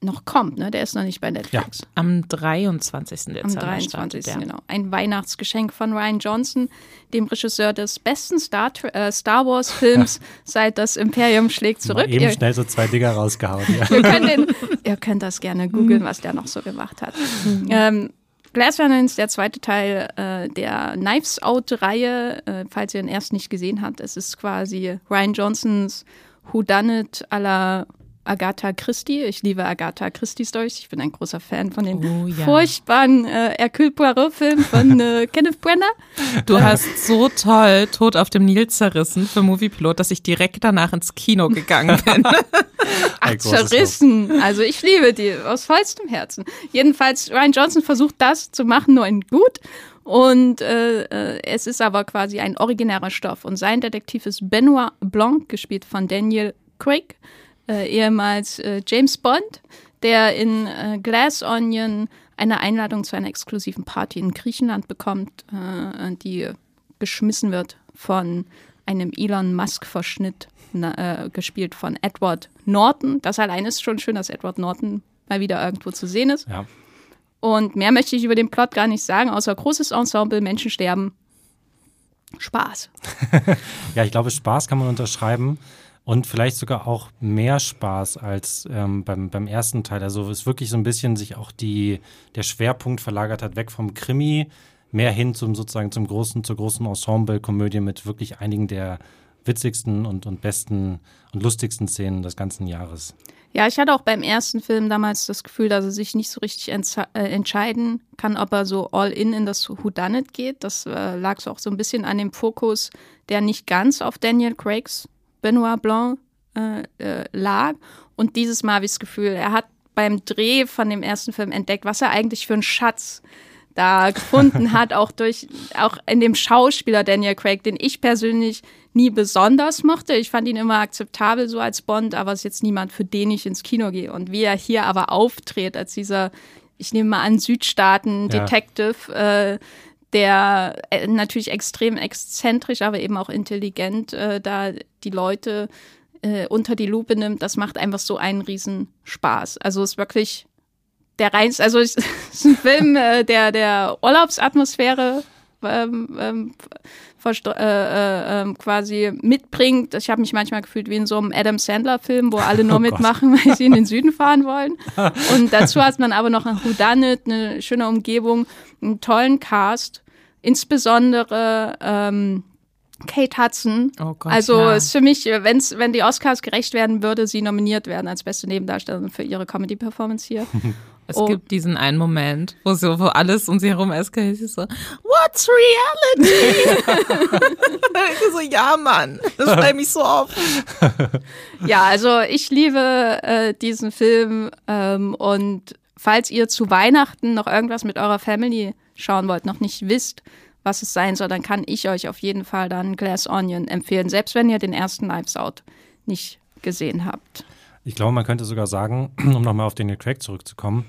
noch kommt, ne? Der ist noch nicht bei Netflix. Ja, am 23. Dezember. Am 23. Startet, genau. Ein Weihnachtsgeschenk von Ryan Johnson, dem Regisseur des besten Star, äh, Star Wars-Films seit das Imperium schlägt zurück. Mal eben ihr, schnell so zwei Dinger rausgehauen. Ja. den, ihr könnt das gerne googeln, was der noch so gemacht hat. ähm, Glass Onion ist der zweite Teil äh, der Knives Out-Reihe, äh, falls ihr den ersten nicht gesehen habt. Es ist quasi Ryan Johnsons Who Done It à la Agatha Christie. Ich liebe Agatha Christie Stories. Ich bin ein großer Fan von den oh, ja. furchtbaren äh, Hercule Poirot-Filmen von äh, Kenneth Brenner. Du äh, hast so toll Tod auf dem Nil zerrissen für Moviepilot, dass ich direkt danach ins Kino gegangen bin. Ach, zerrissen. Also ich liebe die aus vollstem Herzen. Jedenfalls, Ryan Johnson versucht das zu machen, nur in gut. Und äh, äh, es ist aber quasi ein originärer Stoff. Und sein Detektiv ist Benoit Blanc, gespielt von Daniel Craig äh, ehemals äh, James Bond, der in äh, Glass Onion eine Einladung zu einer exklusiven Party in Griechenland bekommt, äh, die geschmissen wird von einem Elon Musk-Verschnitt, äh, gespielt von Edward Norton. Das allein ist schon schön, dass Edward Norton mal wieder irgendwo zu sehen ist. Ja. Und mehr möchte ich über den Plot gar nicht sagen, außer großes Ensemble, Menschen sterben. Spaß. ja, ich glaube, Spaß kann man unterschreiben und vielleicht sogar auch mehr Spaß als ähm, beim, beim ersten Teil. Also es wirklich so ein bisschen sich auch die, der Schwerpunkt verlagert hat, weg vom Krimi mehr hin zum sozusagen zum großen, zur großen Ensemble-Komödie mit wirklich einigen der witzigsten und, und besten und lustigsten Szenen des ganzen Jahres. Ja, ich hatte auch beim ersten Film damals das Gefühl, dass er sich nicht so richtig äh, entscheiden kann, ob er so all in in das Whodunit geht. Das äh, lag so auch so ein bisschen an dem Fokus, der nicht ganz auf Daniel Craigs Benoit Blanc äh, äh lag. Und dieses Mal habe ich das Gefühl, er hat beim Dreh von dem ersten Film entdeckt, was er eigentlich für einen Schatz da gefunden hat, auch durch, auch in dem Schauspieler Daniel Craig, den ich persönlich nie besonders mochte. Ich fand ihn immer akzeptabel so als Bond, aber es ist jetzt niemand, für den ich ins Kino gehe. Und wie er hier aber auftritt als dieser, ich nehme mal an, Südstaaten-Detective, ja. äh, der äh, natürlich extrem exzentrisch, aber eben auch intelligent äh, da die Leute äh, unter die Lupe nimmt, das macht einfach so einen riesen Spaß. Also ist wirklich der reinste, also es ist ein Film, äh, der der Urlaubsatmosphäre ähm, ähm, äh, äh, ähm, quasi mitbringt. Ich habe mich manchmal gefühlt wie in so einem Adam Sandler-Film, wo alle nur oh mitmachen, weil sie in den Süden fahren wollen. Und dazu hat man aber noch ein Whodunit, eine schöne Umgebung, einen tollen Cast. Insbesondere ähm, Kate Hudson. Oh Gott, also ja. ist für mich, wenn's, wenn die Oscars gerecht werden, würde sie nominiert werden als beste Nebendarstellerin für ihre Comedy-Performance hier. Es oh. gibt diesen einen Moment, wo so wo alles um sie herum eskaliert. Sie so, What's reality? ich so, ja, Mann, das schreibe mich so auf. ja, also ich liebe äh, diesen Film ähm, und falls ihr zu Weihnachten noch irgendwas mit eurer Family schauen wollt, noch nicht wisst, was es sein soll, dann kann ich euch auf jeden Fall dann Glass Onion empfehlen, selbst wenn ihr den ersten Knives Out nicht gesehen habt. Ich glaube, man könnte sogar sagen, um nochmal auf Daniel Craig zurückzukommen,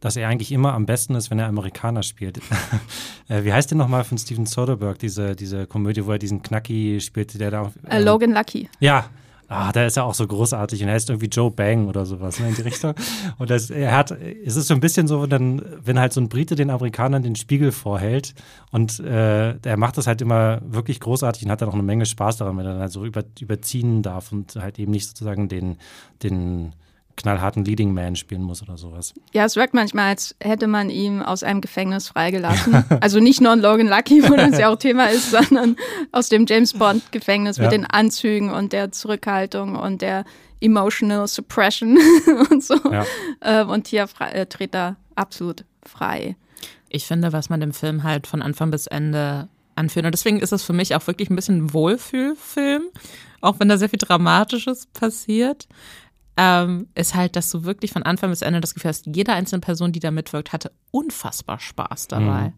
dass er eigentlich immer am besten ist, wenn er Amerikaner spielt. Äh, wie heißt der nochmal von Steven Soderbergh, diese, diese Komödie, wo er diesen Knacki spielt, der da. Ähm, Logan Lucky. Ja, Ah, da ist er auch so großartig und er heißt irgendwie Joe Bang oder sowas ne, in die Richtung. Und das, er hat, es ist so ein bisschen so, wenn, wenn halt so ein Brite den Amerikanern den Spiegel vorhält und äh, er macht das halt immer wirklich großartig und hat dann auch eine Menge Spaß daran, wenn er dann halt so über, überziehen darf und halt eben nicht sozusagen den, den knallharten Leading Man spielen muss oder sowas. Ja, es wirkt manchmal, als hätte man ihn aus einem Gefängnis freigelassen. also nicht nur in Logan Lucky, wo das ja auch Thema ist, sondern aus dem James Bond Gefängnis ja. mit den Anzügen und der Zurückhaltung und der Emotional Suppression und so. Ja. Ähm, und hier äh, tritt er absolut frei. Ich finde, was man dem Film halt von Anfang bis Ende anführt. Und deswegen ist es für mich auch wirklich ein bisschen ein Wohlfühlfilm, auch wenn da sehr viel Dramatisches passiert ähm, ist halt, dass du wirklich von Anfang bis Ende das Gefühl hast, jede einzelne Person, die da mitwirkt, hatte unfassbar Spaß dabei. Mhm.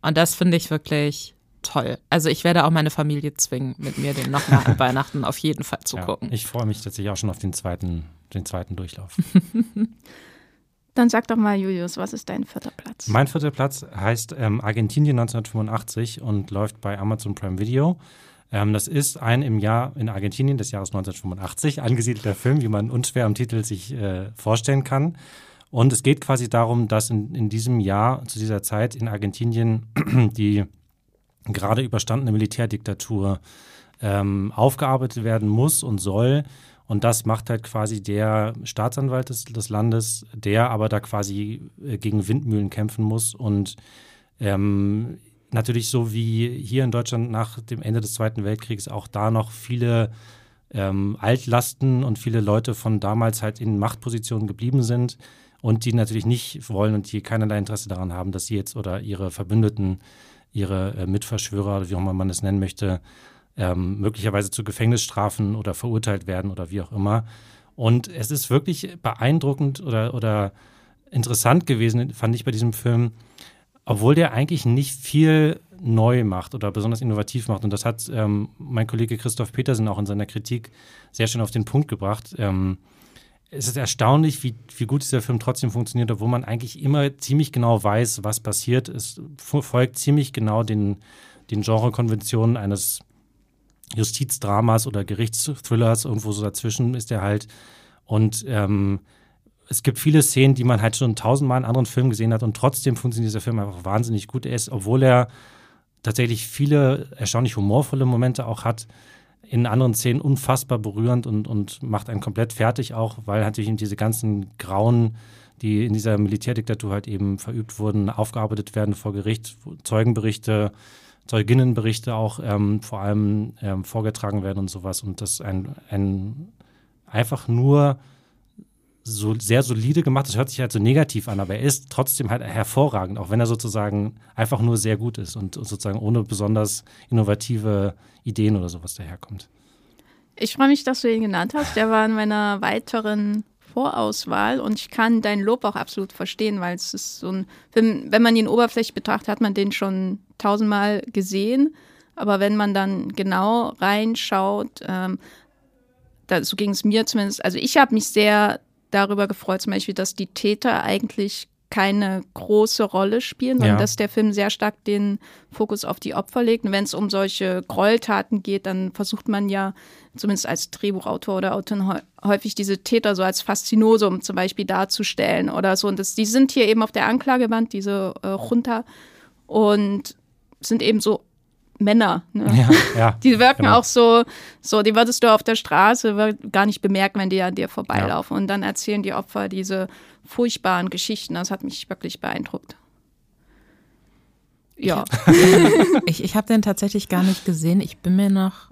Und das finde ich wirklich toll. Also ich werde auch meine Familie zwingen, mit mir den nochmal an Weihnachten auf jeden Fall zu ja, gucken. Ich freue mich tatsächlich auch schon auf den zweiten, den zweiten Durchlauf. Dann sag doch mal, Julius, was ist dein vierter Platz? Mein vierter Platz heißt ähm, Argentinien 1985 und läuft bei Amazon Prime Video. Ähm, das ist ein im Jahr in Argentinien des Jahres 1985 angesiedelter Film, wie man unschwer am Titel sich äh, vorstellen kann. Und es geht quasi darum, dass in, in diesem Jahr, zu dieser Zeit in Argentinien, die gerade überstandene Militärdiktatur ähm, aufgearbeitet werden muss und soll. Und das macht halt quasi der Staatsanwalt des, des Landes, der aber da quasi äh, gegen Windmühlen kämpfen muss und ähm, natürlich so wie hier in Deutschland nach dem Ende des Zweiten Weltkriegs auch da noch viele ähm, Altlasten und viele Leute von damals halt in Machtpositionen geblieben sind und die natürlich nicht wollen und die keinerlei Interesse daran haben, dass sie jetzt oder ihre Verbündeten, ihre äh, Mitverschwörer oder wie auch immer man es nennen möchte, ähm, möglicherweise zu Gefängnisstrafen oder verurteilt werden oder wie auch immer. Und es ist wirklich beeindruckend oder, oder interessant gewesen, fand ich bei diesem Film, obwohl der eigentlich nicht viel neu macht oder besonders innovativ macht. Und das hat ähm, mein Kollege Christoph Petersen auch in seiner Kritik sehr schön auf den Punkt gebracht. Ähm, es ist erstaunlich, wie, wie gut dieser Film trotzdem funktioniert, obwohl man eigentlich immer ziemlich genau weiß, was passiert. Es folgt ziemlich genau den, den Genrekonventionen eines Justizdramas oder Gerichtsthrillers. Irgendwo so dazwischen ist er halt. Und ähm, es gibt viele Szenen, die man halt schon tausendmal in anderen Filmen gesehen hat und trotzdem funktioniert dieser Film einfach wahnsinnig gut. Er ist, obwohl er tatsächlich viele erstaunlich humorvolle Momente auch hat, in anderen Szenen unfassbar berührend und, und macht einen komplett fertig auch, weil natürlich diese ganzen grauen die in dieser Militärdiktatur halt eben verübt wurden, aufgearbeitet werden vor Gericht, Zeugenberichte, Zeuginnenberichte auch ähm, vor allem ähm, vorgetragen werden und sowas. Und das ein, ein einfach nur so sehr solide gemacht. Das hört sich halt so negativ an, aber er ist trotzdem halt hervorragend, auch wenn er sozusagen einfach nur sehr gut ist und sozusagen ohne besonders innovative Ideen oder sowas daherkommt. Ich freue mich, dass du ihn genannt hast. Der war in meiner weiteren Vorauswahl und ich kann dein Lob auch absolut verstehen, weil es ist so ein Film, wenn man ihn oberflächlich betrachtet, hat man den schon tausendmal gesehen. Aber wenn man dann genau reinschaut, ähm, da, so ging es mir zumindest, also ich habe mich sehr darüber gefreut, zum Beispiel, dass die Täter eigentlich keine große Rolle spielen, sondern ja. dass der Film sehr stark den Fokus auf die Opfer legt. Und wenn es um solche Gräueltaten geht, dann versucht man ja, zumindest als Drehbuchautor oder Autorin, häufig diese Täter so als Faszinosum zum Beispiel darzustellen oder so. Und das, die sind hier eben auf der Anklageband, diese äh, Junta, und sind eben so Männer. Ne? Ja, ja, die wirken genau. auch so, so, die würdest du auf der Straße gar nicht bemerken, wenn die an dir vorbeilaufen. Ja. Und dann erzählen die Opfer diese furchtbaren Geschichten. Das hat mich wirklich beeindruckt. Ja. ich ich habe den tatsächlich gar nicht gesehen. Ich bin mir noch,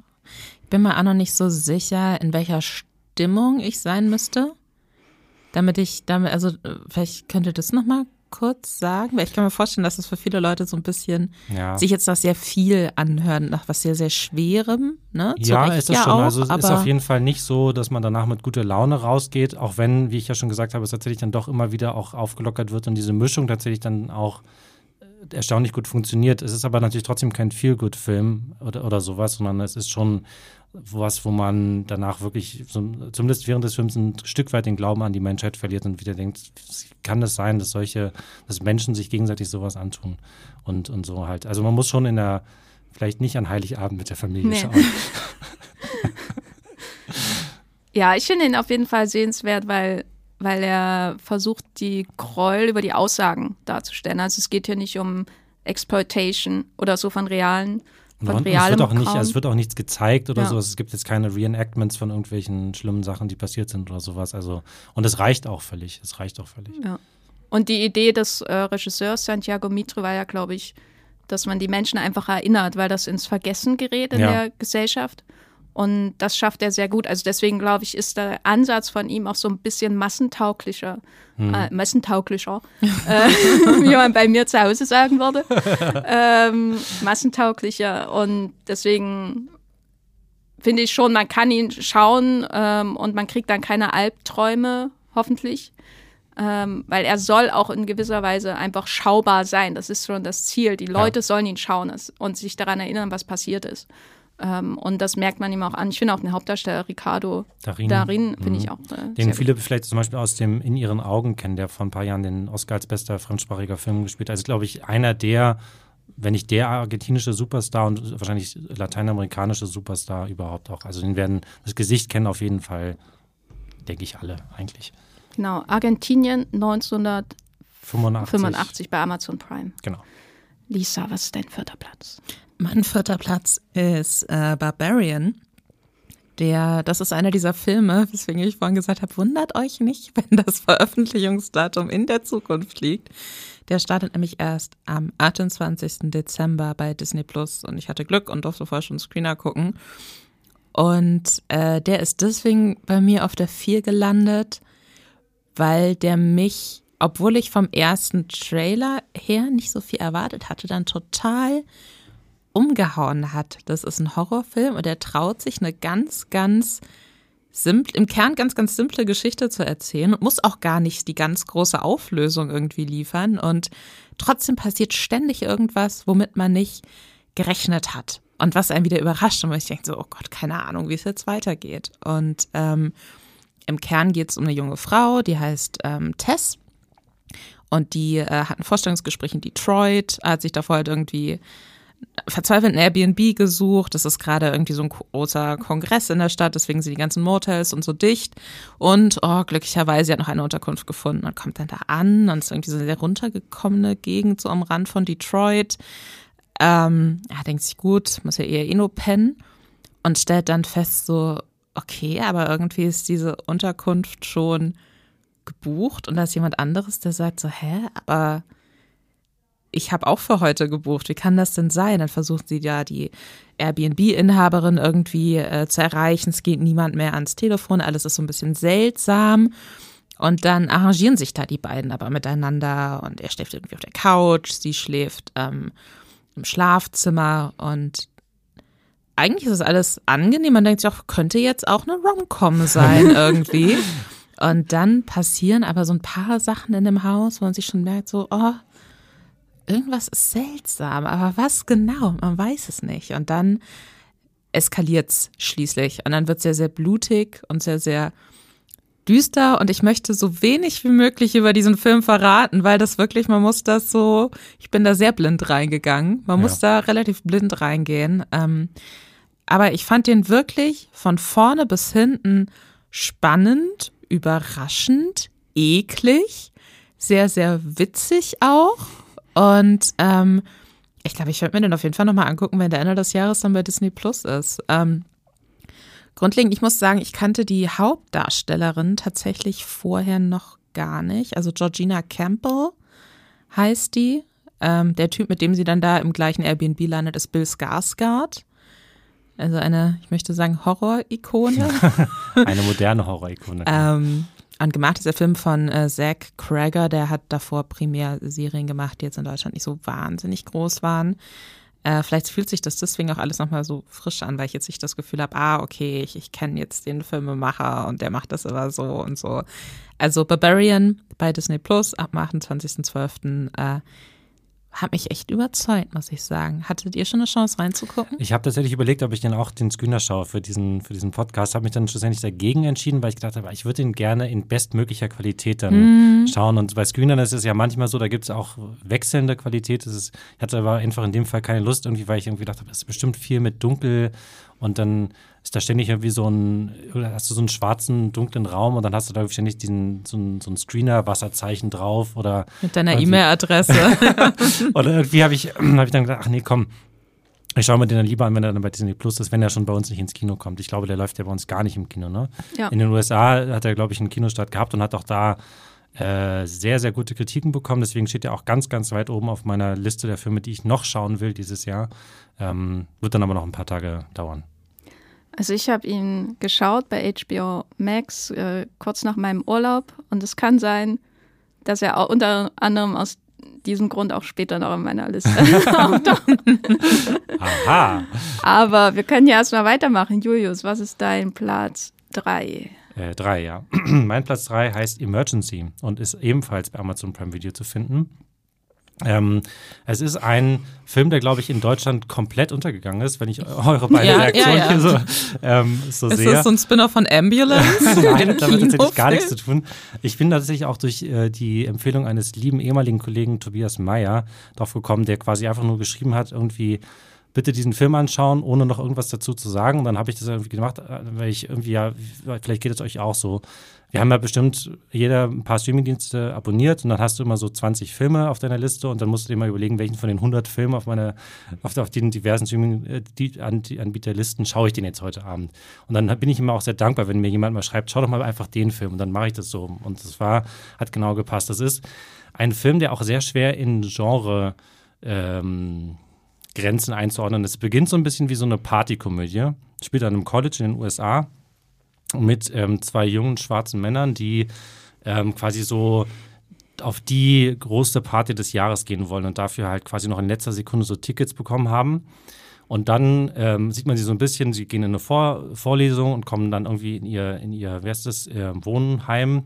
ich bin mir auch noch nicht so sicher, in welcher Stimmung ich sein müsste. Damit ich, damit, also vielleicht könnte das nochmal kurz sagen? Weil ich kann mir vorstellen, dass es für viele Leute so ein bisschen ja. sich jetzt noch sehr viel anhören, nach was sehr, sehr Schwerem. Ne? ja, Recht ist das ja schon. Auch, also es ist auf jeden Fall nicht so, dass man danach mit guter Laune rausgeht, auch wenn, wie ich ja schon gesagt habe, es tatsächlich dann doch immer wieder auch aufgelockert wird und diese Mischung tatsächlich dann auch äh, erstaunlich gut funktioniert. Es ist aber natürlich trotzdem kein Feel-Good-Film oder, oder sowas, sondern es ist schon was, wo man danach wirklich, zumindest während des Films, ein Stück weit den Glauben an die Menschheit verliert und wieder denkt, kann das sein, dass solche, dass Menschen sich gegenseitig sowas antun und, und so halt. Also man muss schon in der, vielleicht nicht an Heiligabend mit der Familie nee. schauen. ja, ich finde ihn auf jeden Fall sehenswert, weil weil er versucht, die Gräuel über die Aussagen darzustellen. Also es geht hier nicht um Exploitation oder so von realen von und realem es wird auch nicht, also es wird auch nichts gezeigt oder ja. so. Es gibt jetzt keine Reenactments von irgendwelchen schlimmen Sachen, die passiert sind oder sowas. Also und es reicht auch völlig. Es reicht auch völlig. Ja. Und die Idee des äh, Regisseurs Santiago Mitre war ja, glaube ich, dass man die Menschen einfach erinnert, weil das ins Vergessen gerät in ja. der Gesellschaft. Und das schafft er sehr gut. Also deswegen glaube ich, ist der Ansatz von ihm auch so ein bisschen massentauglicher, hm. äh, massentauglicher, äh, wie man bei mir zu Hause sagen würde. ähm, massentauglicher. Und deswegen finde ich schon, man kann ihn schauen ähm, und man kriegt dann keine Albträume, hoffentlich. Ähm, weil er soll auch in gewisser Weise einfach schaubar sein. Das ist schon das Ziel. Die Leute ja. sollen ihn schauen und sich daran erinnern, was passiert ist. Ähm, und das merkt man ihm auch an. Ich finde auch den Hauptdarsteller Ricardo Darin, Darin finde ich mhm. auch. Äh, den viele gut. vielleicht zum Beispiel aus dem In ihren Augen kennen, der vor ein paar Jahren den Oscar als bester fremdsprachiger Film gespielt hat. Also glaube ich einer der, wenn nicht der argentinische Superstar und wahrscheinlich lateinamerikanische Superstar überhaupt auch. Also den werden das Gesicht kennen auf jeden Fall, denke ich alle eigentlich. Genau, Argentinien 1985 bei Amazon Prime. Genau. Lisa, was ist dein vierter Platz? Mein vierter Platz ist äh, Barbarian. Der, das ist einer dieser Filme, weswegen ich vorhin gesagt habe, wundert euch nicht, wenn das Veröffentlichungsdatum in der Zukunft liegt. Der startet nämlich erst am 28. Dezember bei Disney Plus und ich hatte Glück und durfte vorher schon Screener gucken. Und äh, der ist deswegen bei mir auf der 4 gelandet, weil der mich, obwohl ich vom ersten Trailer her nicht so viel erwartet hatte, dann total umgehauen hat. Das ist ein Horrorfilm und er traut sich eine ganz, ganz simple, im Kern ganz, ganz simple Geschichte zu erzählen und muss auch gar nicht die ganz große Auflösung irgendwie liefern. Und trotzdem passiert ständig irgendwas, womit man nicht gerechnet hat. Und was einen wieder überrascht und man denkt so, oh Gott, keine Ahnung, wie es jetzt weitergeht. Und ähm, im Kern geht es um eine junge Frau, die heißt ähm, Tess. Und die äh, hat ein Vorstellungsgespräch in Detroit, hat sich davor halt irgendwie verzweifelt ein Airbnb gesucht. Das ist gerade irgendwie so ein großer Kongress in der Stadt, deswegen sind die ganzen Motels und so dicht. Und oh, glücklicherweise, sie hat noch eine Unterkunft gefunden und kommt dann da an. Dann ist irgendwie so eine sehr runtergekommene Gegend, so am Rand von Detroit. Ähm, ja, denkt sich gut, muss ja eher eh nur pennen. Und stellt dann fest, so, okay, aber irgendwie ist diese Unterkunft schon gebucht und da ist jemand anderes, der sagt so, hä, aber ich habe auch für heute gebucht. Wie kann das denn sein? Dann versuchen sie ja die Airbnb-Inhaberin irgendwie äh, zu erreichen. Es geht niemand mehr ans Telefon. Alles ist so ein bisschen seltsam. Und dann arrangieren sich da die beiden aber miteinander und er schläft irgendwie auf der Couch, sie schläft ähm, im Schlafzimmer und eigentlich ist es alles angenehm. Man denkt sich auch, könnte jetzt auch eine Rom-Com sein irgendwie. und dann passieren aber so ein paar Sachen in dem Haus, wo man sich schon merkt, so, oh, irgendwas ist seltsam, aber was genau? Man weiß es nicht. Und dann eskaliert es schließlich. Und dann wird es sehr, sehr blutig und sehr, sehr düster. Und ich möchte so wenig wie möglich über diesen Film verraten, weil das wirklich, man muss das so, ich bin da sehr blind reingegangen. Man ja. muss da relativ blind reingehen. Ähm, aber ich fand den wirklich von vorne bis hinten spannend, überraschend, eklig, sehr, sehr witzig auch. Und ähm, ich glaube, ich werde mir den auf jeden Fall nochmal angucken, wenn der Ende des Jahres dann bei Disney Plus ist. Ähm, grundlegend, ich muss sagen, ich kannte die Hauptdarstellerin tatsächlich vorher noch gar nicht. Also Georgina Campbell heißt die. Ähm, der Typ, mit dem sie dann da im gleichen Airbnb landet, ist Bill Skarsgård. Also eine, ich möchte sagen, Horror-Ikone. eine moderne Horror-Ikone. ähm, und gemacht ist der Film von äh, Zach Crager, der hat davor primär Serien gemacht, die jetzt in Deutschland nicht so wahnsinnig groß waren. Äh, vielleicht fühlt sich das deswegen auch alles nochmal so frisch an, weil ich jetzt nicht das Gefühl habe, ah, okay, ich, ich kenne jetzt den Filmemacher und der macht das immer so und so. Also Barbarian bei Disney Plus ab dem 28.12. Äh, hat mich echt überzeugt, muss ich sagen. Hattet ihr schon eine Chance reinzugucken? Ich habe tatsächlich überlegt, ob ich den auch den Screener schaue für diesen, für diesen Podcast. Habe mich dann schlussendlich dagegen entschieden, weil ich gedacht habe, ich würde ihn gerne in bestmöglicher Qualität dann mm. schauen. Und bei Screenern ist es ja manchmal so, da gibt es auch wechselnde Qualität. Ist, ich hatte aber einfach in dem Fall keine Lust, irgendwie, weil ich irgendwie gedacht habe, es ist bestimmt viel mit Dunkel und dann ist da ständig irgendwie so ein, hast du so einen schwarzen, dunklen Raum und dann hast du da ständig diesen, so ein, so ein Screener-Wasserzeichen drauf oder. Mit deiner E-Mail-Adresse. oder irgendwie habe ich, hab ich dann gedacht, ach nee, komm. Ich schaue mir den dann lieber an, wenn er dann bei Disney Plus ist, wenn er schon bei uns nicht ins Kino kommt. Ich glaube, der läuft ja bei uns gar nicht im Kino, ne? Ja. In den USA hat er, glaube ich, einen Kinostart gehabt und hat auch da äh, sehr, sehr gute Kritiken bekommen. Deswegen steht er auch ganz, ganz weit oben auf meiner Liste der Filme, die ich noch schauen will dieses Jahr. Ähm, wird dann aber noch ein paar Tage dauern. Also ich habe ihn geschaut bei HBO Max äh, kurz nach meinem Urlaub und es kann sein, dass er auch unter anderem aus diesem Grund auch später noch in meiner Liste. Aha. Aber wir können ja erstmal weitermachen. Julius, was ist dein Platz 3? Äh, drei, ja. mein Platz 3 heißt Emergency und ist ebenfalls bei Amazon Prime Video zu finden. Ähm, es ist ein Film, der, glaube ich, in Deutschland komplett untergegangen ist, wenn ich eure beiden ja, Reaktionen ja, ja. hier so, ähm, so ist sehe. Ist das so ein Spin-off von Ambulance? Nein, damit hat tatsächlich gar nichts zu tun. Ich bin tatsächlich auch durch äh, die Empfehlung eines lieben ehemaligen Kollegen Tobias Meyer drauf gekommen, der quasi einfach nur geschrieben hat, irgendwie bitte diesen Film anschauen, ohne noch irgendwas dazu zu sagen. Und dann habe ich das irgendwie gemacht, äh, weil ich irgendwie, ja, vielleicht geht es euch auch so wir haben ja bestimmt jeder ein paar Streamingdienste abonniert und dann hast du immer so 20 Filme auf deiner Liste und dann musst du dir mal überlegen, welchen von den 100 Filmen auf meiner, auf, auf den diversen Streaming-Anbieterlisten schaue ich den jetzt heute Abend. Und dann bin ich immer auch sehr dankbar, wenn mir jemand mal schreibt, schau doch mal einfach den Film und dann mache ich das so. Und das war, hat genau gepasst. Das ist ein Film, der auch sehr schwer in Genre ähm, Grenzen einzuordnen. Es beginnt so ein bisschen wie so eine Partykomödie. Spielt an einem College in den USA mit ähm, zwei jungen schwarzen Männern, die ähm, quasi so auf die große Party des Jahres gehen wollen und dafür halt quasi noch in letzter Sekunde so Tickets bekommen haben. Und dann ähm, sieht man sie so ein bisschen, sie gehen in eine Vor Vorlesung und kommen dann irgendwie in ihr, in ihr, wer ist das, äh, Wohnheim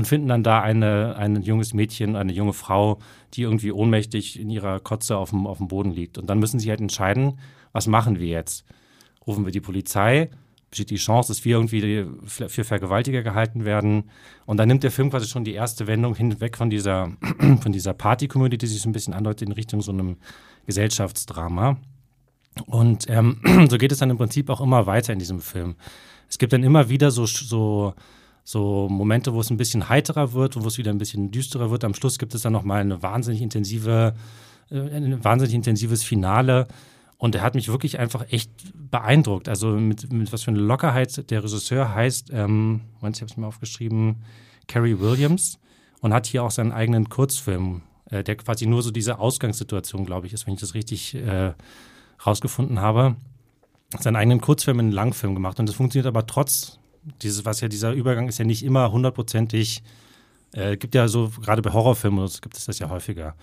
und finden dann da eine, ein junges Mädchen, eine junge Frau, die irgendwie ohnmächtig in ihrer Kotze auf dem, auf dem Boden liegt. Und dann müssen sie halt entscheiden, was machen wir jetzt? Rufen wir die Polizei? besteht die Chance, dass wir irgendwie für Vergewaltiger gehalten werden. Und dann nimmt der Film quasi schon die erste Wendung hinweg von dieser, von dieser Party-Community, die sich so ein bisschen andeutet in Richtung so einem Gesellschaftsdrama. Und ähm, so geht es dann im Prinzip auch immer weiter in diesem Film. Es gibt dann immer wieder so, so, so Momente, wo es ein bisschen heiterer wird, wo es wieder ein bisschen düsterer wird. Am Schluss gibt es dann nochmal eine wahnsinnig intensive, äh, ein wahnsinnig intensives Finale, und er hat mich wirklich einfach echt beeindruckt. Also mit, mit was für eine Lockerheit der Regisseur heißt, ähm, Moment, ich habe es mir aufgeschrieben, Carrie Williams und hat hier auch seinen eigenen Kurzfilm, äh, der quasi nur so diese Ausgangssituation, glaube ich, ist, wenn ich das richtig äh, rausgefunden habe. Seinen eigenen Kurzfilm in einen Langfilm gemacht und das funktioniert aber trotz dieses, was ja dieser Übergang ist ja nicht immer hundertprozentig. Äh, gibt ja so, gerade bei Horrorfilmen gibt es das ja häufiger.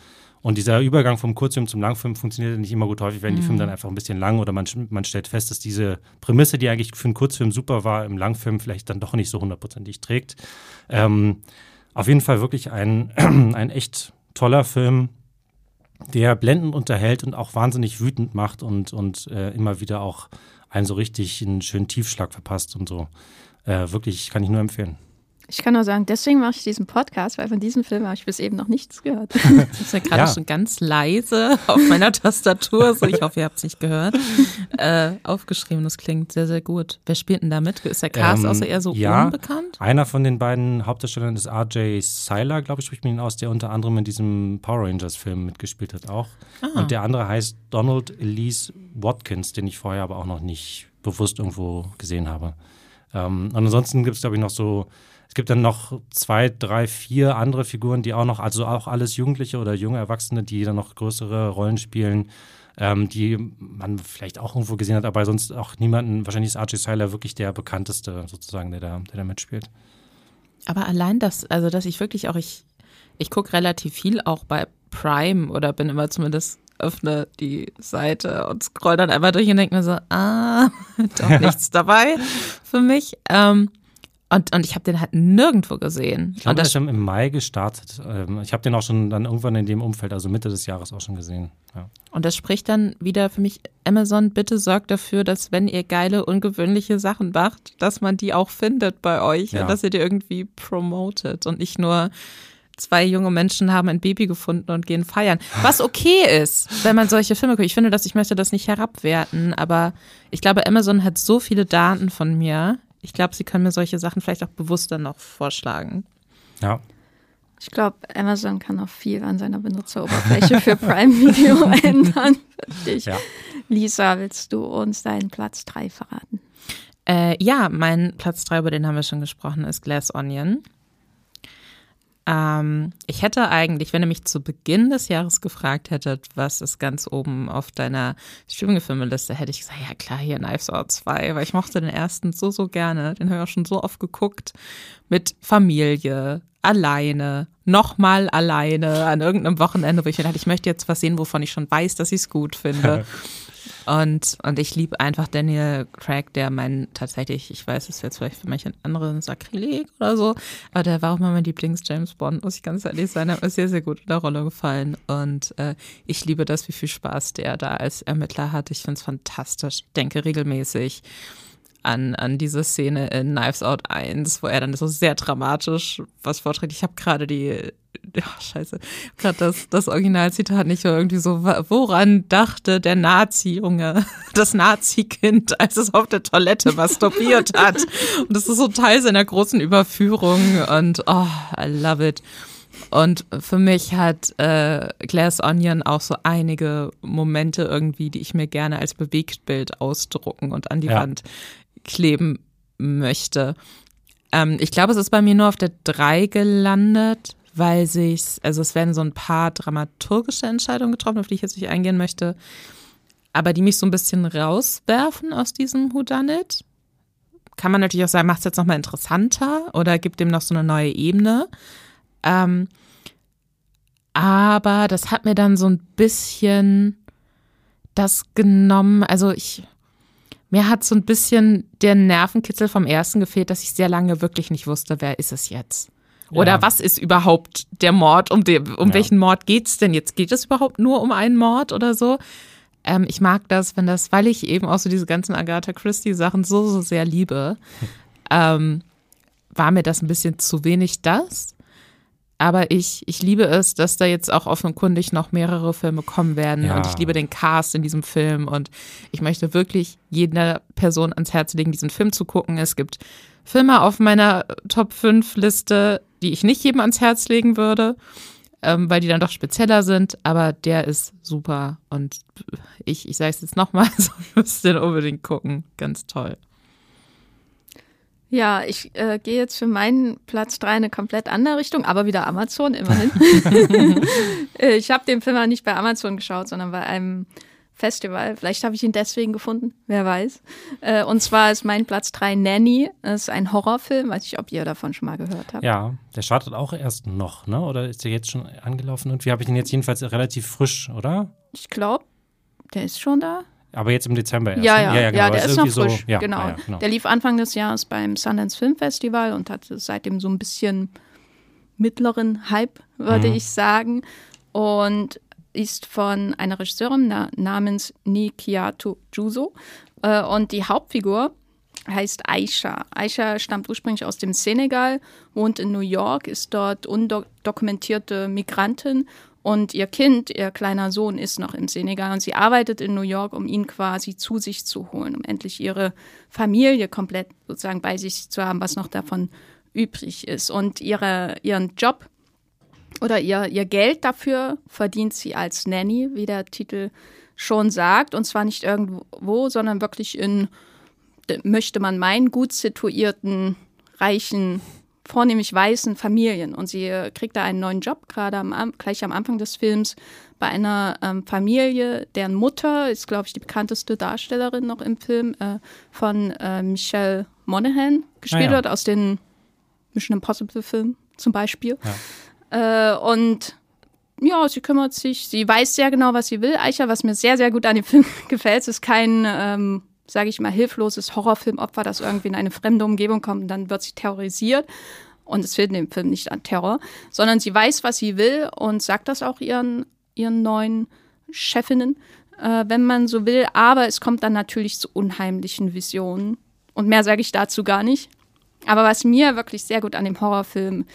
Und dieser Übergang vom Kurzfilm zum Langfilm funktioniert nicht immer gut. Häufig werden die Filme dann einfach ein bisschen lang oder man, man stellt fest, dass diese Prämisse, die eigentlich für einen Kurzfilm super war, im Langfilm vielleicht dann doch nicht so hundertprozentig trägt. Ähm, auf jeden Fall wirklich ein, ein echt toller Film, der blendend unterhält und auch wahnsinnig wütend macht und, und äh, immer wieder auch einen so richtig einen schönen Tiefschlag verpasst und so. Äh, wirklich kann ich nur empfehlen. Ich kann nur sagen, deswegen mache ich diesen Podcast, weil von diesem Film habe ich bis eben noch nichts gehört. Das ist ja gerade ja. schon ganz leise auf meiner Tastatur, so ich hoffe, ihr habt es nicht gehört, äh, aufgeschrieben. Das klingt sehr, sehr gut. Wer spielt denn da mit? Ist der Cast ähm, außer eher so ja, unbekannt? Einer von den beiden Hauptdarstellern ist RJ Seiler, glaube ich, spricht man ihn aus, der unter anderem in diesem Power Rangers-Film mitgespielt hat auch. Ah. Und der andere heißt Donald Elise Watkins, den ich vorher aber auch noch nicht bewusst irgendwo gesehen habe. Ähm, und ansonsten gibt es, glaube ich, noch so es gibt dann noch zwei, drei, vier andere Figuren, die auch noch, also auch alles Jugendliche oder junge Erwachsene, die dann noch größere Rollen spielen, ähm, die man vielleicht auch irgendwo gesehen hat, aber sonst auch niemanden, wahrscheinlich ist Archie Seiler wirklich der bekannteste sozusagen, der da, der da mitspielt. Aber allein das, also dass ich wirklich auch, ich, ich gucke relativ viel auch bei Prime oder bin immer zumindest öffne die Seite und scroll dann einmal durch und denke mir so, ah, doch nichts dabei für mich. Ähm, und, und ich habe den halt nirgendwo gesehen. Ich glaube, der ist schon im Mai gestartet. Ähm, ich habe den auch schon dann irgendwann in dem Umfeld, also Mitte des Jahres auch schon gesehen. Ja. Und das spricht dann wieder für mich, Amazon, bitte sorgt dafür, dass wenn ihr geile, ungewöhnliche Sachen macht, dass man die auch findet bei euch ja. und dass ihr die irgendwie promotet und nicht nur zwei junge Menschen haben ein Baby gefunden und gehen feiern. Was okay ist, wenn man solche Filme guckt. Ich finde das, ich möchte das nicht herabwerten, aber ich glaube, Amazon hat so viele Daten von mir, ich glaube, sie können mir solche Sachen vielleicht auch bewusster noch vorschlagen. Ja. Ich glaube, Amazon kann auch viel an seiner Benutzeroberfläche für Prime Video ändern. Ja. Lisa, willst du uns deinen Platz 3 verraten? Äh, ja, mein Platz 3, über den haben wir schon gesprochen, ist Glass Onion. Ähm, ich hätte eigentlich, wenn ihr mich zu Beginn des Jahres gefragt hättet, was ist ganz oben auf deiner Streaming-Filmeliste, hätte ich gesagt, ja klar, hier Knives Out 2, weil ich mochte den ersten so, so gerne. Den habe ich auch schon so oft geguckt. Mit Familie, alleine, nochmal alleine an irgendeinem Wochenende, wo ich mir dachte, ich möchte jetzt was sehen, wovon ich schon weiß, dass ich es gut finde. Und, und ich liebe einfach Daniel Craig, der mein tatsächlich, ich weiß, es jetzt vielleicht für manche andere ein Sakrileg oder so, aber der war auch mal mein Lieblings-James Bond, muss ich ganz ehrlich sein. Hat mir sehr, sehr gut in der Rolle gefallen. Und äh, ich liebe das, wie viel Spaß der da als Ermittler hat. Ich finde es fantastisch. Ich denke regelmäßig an, an diese Szene in Knives Out 1, wo er dann so sehr dramatisch was vorträgt. Ich habe gerade die ja, scheiße, gerade das, das Originalzitat nicht irgendwie so, woran dachte der Nazi-Junge, das Nazi-Kind, als es auf der Toilette masturbiert hat. Und das ist so Teil seiner großen Überführung und oh, I love it. Und für mich hat äh, Glass Onion auch so einige Momente irgendwie, die ich mir gerne als Bewegtbild ausdrucken und an die ja. Wand kleben möchte. Ähm, ich glaube, es ist bei mir nur auf der 3 gelandet, weil sich, also es werden so ein paar dramaturgische Entscheidungen getroffen, auf die ich jetzt nicht eingehen möchte, aber die mich so ein bisschen rauswerfen aus diesem Whodunit. Kann man natürlich auch sagen, macht es jetzt nochmal interessanter oder gibt dem noch so eine neue Ebene. Ähm, aber das hat mir dann so ein bisschen das genommen, also ich, mir hat so ein bisschen der Nervenkitzel vom ersten gefehlt, dass ich sehr lange wirklich nicht wusste, wer ist es jetzt. Oder ja. was ist überhaupt der Mord? Um, den, um ja. welchen Mord geht es denn jetzt? Geht es überhaupt nur um einen Mord oder so? Ähm, ich mag das, wenn das, weil ich eben auch so diese ganzen Agatha Christie-Sachen so, so sehr liebe, ähm, war mir das ein bisschen zu wenig das. Aber ich, ich liebe es, dass da jetzt auch offenkundig noch mehrere Filme kommen werden. Ja. Und ich liebe den Cast in diesem Film. Und ich möchte wirklich jeder Person ans Herz legen, diesen Film zu gucken. Es gibt Filme auf meiner Top 5 Liste, die ich nicht jedem ans Herz legen würde, ähm, weil die dann doch spezieller sind, aber der ist super und ich, ich sage es jetzt nochmal, so müsst den unbedingt gucken. Ganz toll. Ja, ich äh, gehe jetzt für meinen Platz 3 eine komplett andere Richtung, aber wieder Amazon, immerhin. Äh, ich habe den Film ja nicht bei Amazon geschaut, sondern bei einem Festival. Vielleicht habe ich ihn deswegen gefunden, wer weiß. Äh, und zwar ist mein Platz 3 Nanny. Das ist ein Horrorfilm. Weiß nicht, ob ihr davon schon mal gehört habt. Ja, der startet auch erst noch, ne? Oder ist der jetzt schon angelaufen? Und wie habe ich den jetzt jedenfalls relativ frisch, oder? Ich glaube, der ist schon da. Aber jetzt im Dezember erst. Ja, ja, ne? ja, genau. der Das ist noch frisch. So, ja, genau. ah, ja, genau. Der lief Anfang des Jahres beim Sundance Film Festival und hatte seitdem so ein bisschen mittleren Hype, würde Mhm. ich sagen. Und ist von einer Regisseurin na namens Nikiato Juso. Äh, und die Hauptfigur heißt Aisha. Aisha stammt ursprünglich aus dem Senegal, wohnt in New York, ist dort undokumentierte Migrantin und ihr Kind, ihr kleiner Sohn, ist noch im Senegal und sie arbeitet in New York, um ihn quasi zu sich zu holen, um endlich ihre Familie komplett sozusagen bei sich zu haben, was noch davon übrig ist. Und ihre, ihren Job oder ihr, ihr Geld dafür verdient sie als Nanny, wie der Titel schon sagt. Und zwar nicht irgendwo, sondern wirklich in, möchte man meinen, gut situierten, reichen, vornehmlich weißen Familien. Und sie kriegt da einen neuen Job, gerade am, gleich am Anfang des Films, bei einer ähm, Familie, deren Mutter ist, glaube ich, die bekannteste Darstellerin noch im Film, äh, von äh, Michelle Monaghan gespielt Ah, ja. wird, aus den Mission Impossible-Filmen zum Beispiel. Äh, und ja, sie kümmert sich, sie weiß sehr genau, was sie will. Eicher, was mir sehr, sehr gut an dem Film gefällt, ist kein, ähm, sage ich mal, hilfloses Horrorfilmopfer, das irgendwie in eine fremde Umgebung kommt und dann wird sie terrorisiert. Und es fehlt in dem Film nicht an Terror, sondern sie weiß, was sie will und sagt das auch ihren, ihren neuen Chefinnen, äh, wenn man so will. Aber es kommt dann natürlich zu unheimlichen Visionen. Und mehr sage ich dazu gar nicht. Aber was mir wirklich sehr gut an dem Horrorfilm,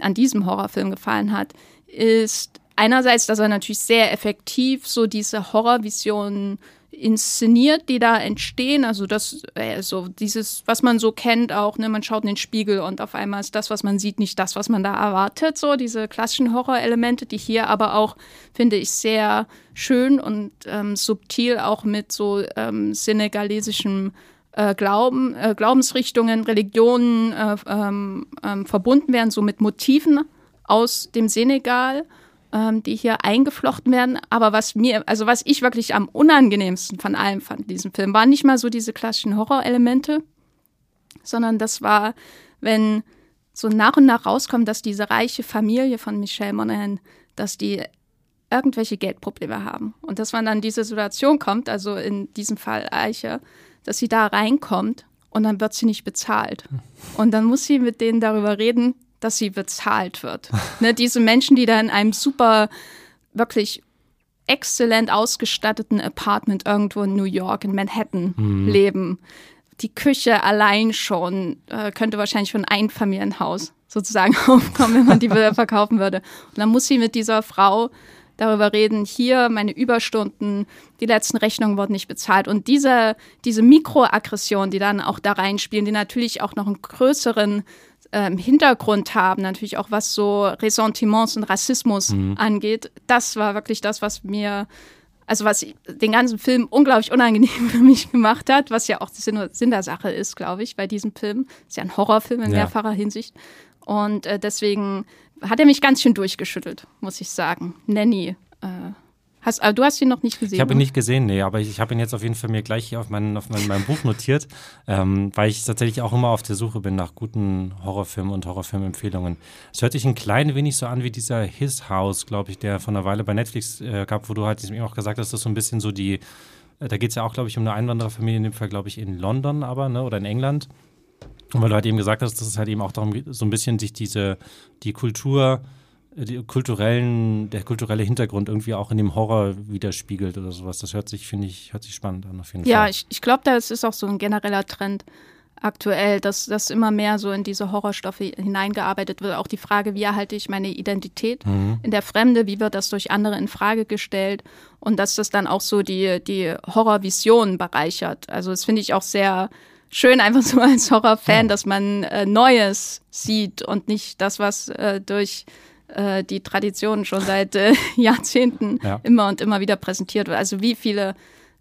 an diesem Horrorfilm gefallen hat, ist einerseits, dass er natürlich sehr effektiv so diese Horrorvisionen inszeniert, die da entstehen. Also das, äh, so dieses, was man so kennt auch, ne, man schaut in den Spiegel und auf einmal ist das, was man sieht, nicht das, was man da erwartet. So diese klassischen Horrorelemente, die hier aber auch, finde ich, sehr schön und ähm, subtil auch mit so ähm, senegalesischem äh, Glauben, äh, Glaubensrichtungen, Religionen äh, ähm, ähm, verbunden werden, so mit Motiven aus dem Senegal, ähm, die hier eingeflochten werden. Aber was mir, also was ich wirklich am unangenehmsten von allem fand in diesem Film, waren nicht mal so diese klassischen Horrorelemente, sondern das war, wenn so nach und nach rauskommt, dass diese reiche Familie von Michelle Monaghan, dass die irgendwelche Geldprobleme haben. Und dass man dann diese Situation kommt, also in diesem Fall Eiche, dass sie da reinkommt und dann wird sie nicht bezahlt. Und dann muss sie mit denen darüber reden, dass sie bezahlt wird. ne, diese Menschen, die da in einem super, wirklich exzellent ausgestatteten Apartment irgendwo in New York, in Manhattan leben. Die Küche allein schon äh, könnte wahrscheinlich für ein Einfamilienhaus sozusagen aufkommen, wenn man die verkaufen würde. Und dann muss sie mit dieser Frau darüber reden, hier meine Überstunden, die letzten Rechnungen wurden nicht bezahlt. Und diese, diese Mikroaggressionen, die dann auch da reinspielen, die natürlich auch noch einen größeren ähm, Hintergrund haben, natürlich auch was so Ressentiments und Rassismus angeht, das war wirklich das, was mir, also was den ganzen Film unglaublich unangenehm für mich gemacht hat, was ja auch Sinn, Sinn der Sache ist, glaube ich, bei diesem Film. Ist ja ein Horrorfilm in Ja. mehrfacher Hinsicht. Und äh, deswegen hat er mich ganz schön durchgeschüttelt, muss ich sagen. Nanny. Äh, hast, aber du hast ihn noch nicht gesehen. Ich habe ihn ne? nicht gesehen, nee, aber ich, ich habe ihn jetzt auf jeden Fall mir gleich hier auf, mein, auf mein, meinem Buch notiert, ähm, weil ich tatsächlich auch immer auf der Suche bin nach guten Horrorfilmen und Horrorfilmempfehlungen. Es hört sich ein klein wenig so an wie dieser His House, glaube ich, der von einer Weile bei Netflix äh, gab, wo du halt eben auch gesagt hast, das ist so ein bisschen so die, äh, da geht es ja auch, glaube ich, um eine Einwandererfamilie, in dem Fall, glaube ich, in London aber, ne, oder in England. Und weil du halt eben gesagt hast, dass es halt eben auch darum geht, so ein bisschen sich diese, die Kultur, die kulturellen, der kulturelle Hintergrund irgendwie auch in dem Horror widerspiegelt oder sowas. Das hört sich, finde ich, hört sich spannend an auf jeden Ja, Fall. ich, ich glaube, das ist auch so ein genereller Trend aktuell, dass, dass immer mehr so in diese Horrorstoffe hineingearbeitet wird. Auch die Frage, wie erhalte ich meine Identität in der Fremde, wie wird das durch andere in Frage gestellt und dass das dann auch so die, die Horrorvision bereichert. Also das finde ich auch sehr schön, einfach so als Horrorfan, dass man äh, Neues sieht und nicht das, was äh, durch äh, die Tradition schon seit äh, Jahrzehnten Ja. immer und immer wieder präsentiert wird. Also wie viele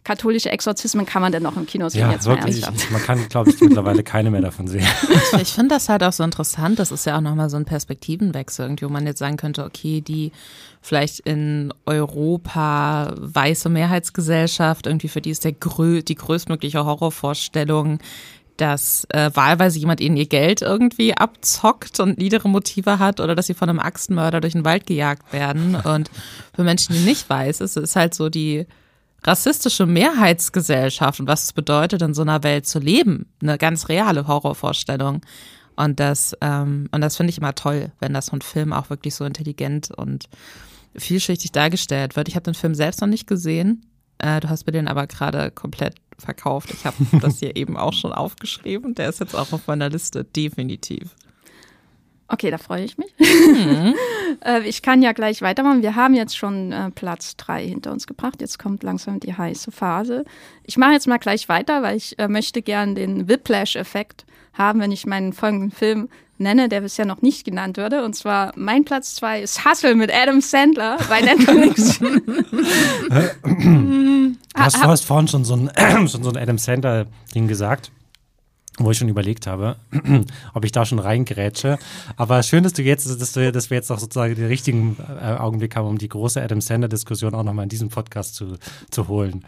katholische Exorzismen kann man denn noch im Kino sehen? Ja, jetzt wirklich. ernsthaft. Man kann, glaube ich, mittlerweile keine mehr davon sehen. Ich finde das halt auch so interessant. Das ist ja auch nochmal so ein Perspektivenwechsel, irgendwie, wo man jetzt sagen könnte, okay, die vielleicht in Europa weiße Mehrheitsgesellschaft, irgendwie für die ist der grö die größtmögliche Horrorvorstellung, dass äh, wahlweise jemand ihnen ihr Geld irgendwie abzockt und niedere Motive hat oder dass sie von einem Axtmörder durch den Wald gejagt werden. Und für Menschen, die nicht weiß, ist es halt so die rassistische Mehrheitsgesellschaft und was es bedeutet, in so einer Welt zu leben. Eine ganz reale Horrorvorstellung. Und das, ähm, und das finde ich immer toll, wenn das von Film auch wirklich so intelligent und vielschichtig dargestellt wird. Ich habe den Film selbst noch nicht gesehen. Äh, du hast mir den aber gerade komplett verkauft. Ich habe das hier eben auch schon aufgeschrieben. Der ist jetzt auch auf meiner Liste, definitiv. Okay, da freue ich mich. äh, ich kann ja gleich weitermachen. Wir haben jetzt schon äh, Platz drei hinter uns gebracht. Jetzt kommt langsam die heiße Phase. Ich mache jetzt mal gleich weiter, weil ich äh, möchte gern den Whiplash-Effekt haben, wenn ich meinen folgenden Film nenne, der bisher noch nicht genannt wurde. Und zwar mein Platz zwei ist Hustle mit Adam Sandler bei Netflix. Du hast, du hast vorhin schon so ein, schon so ein Adam Sandler-Ding gesagt, wo ich schon überlegt habe, ob ich da schon reingrätsche. Aber schön, dass du jetzt, dass, du, dass wir jetzt auch sozusagen den richtigen äh, Augenblick haben, um die große Adam Sandler-Diskussion auch nochmal in diesem Podcast zu, zu holen.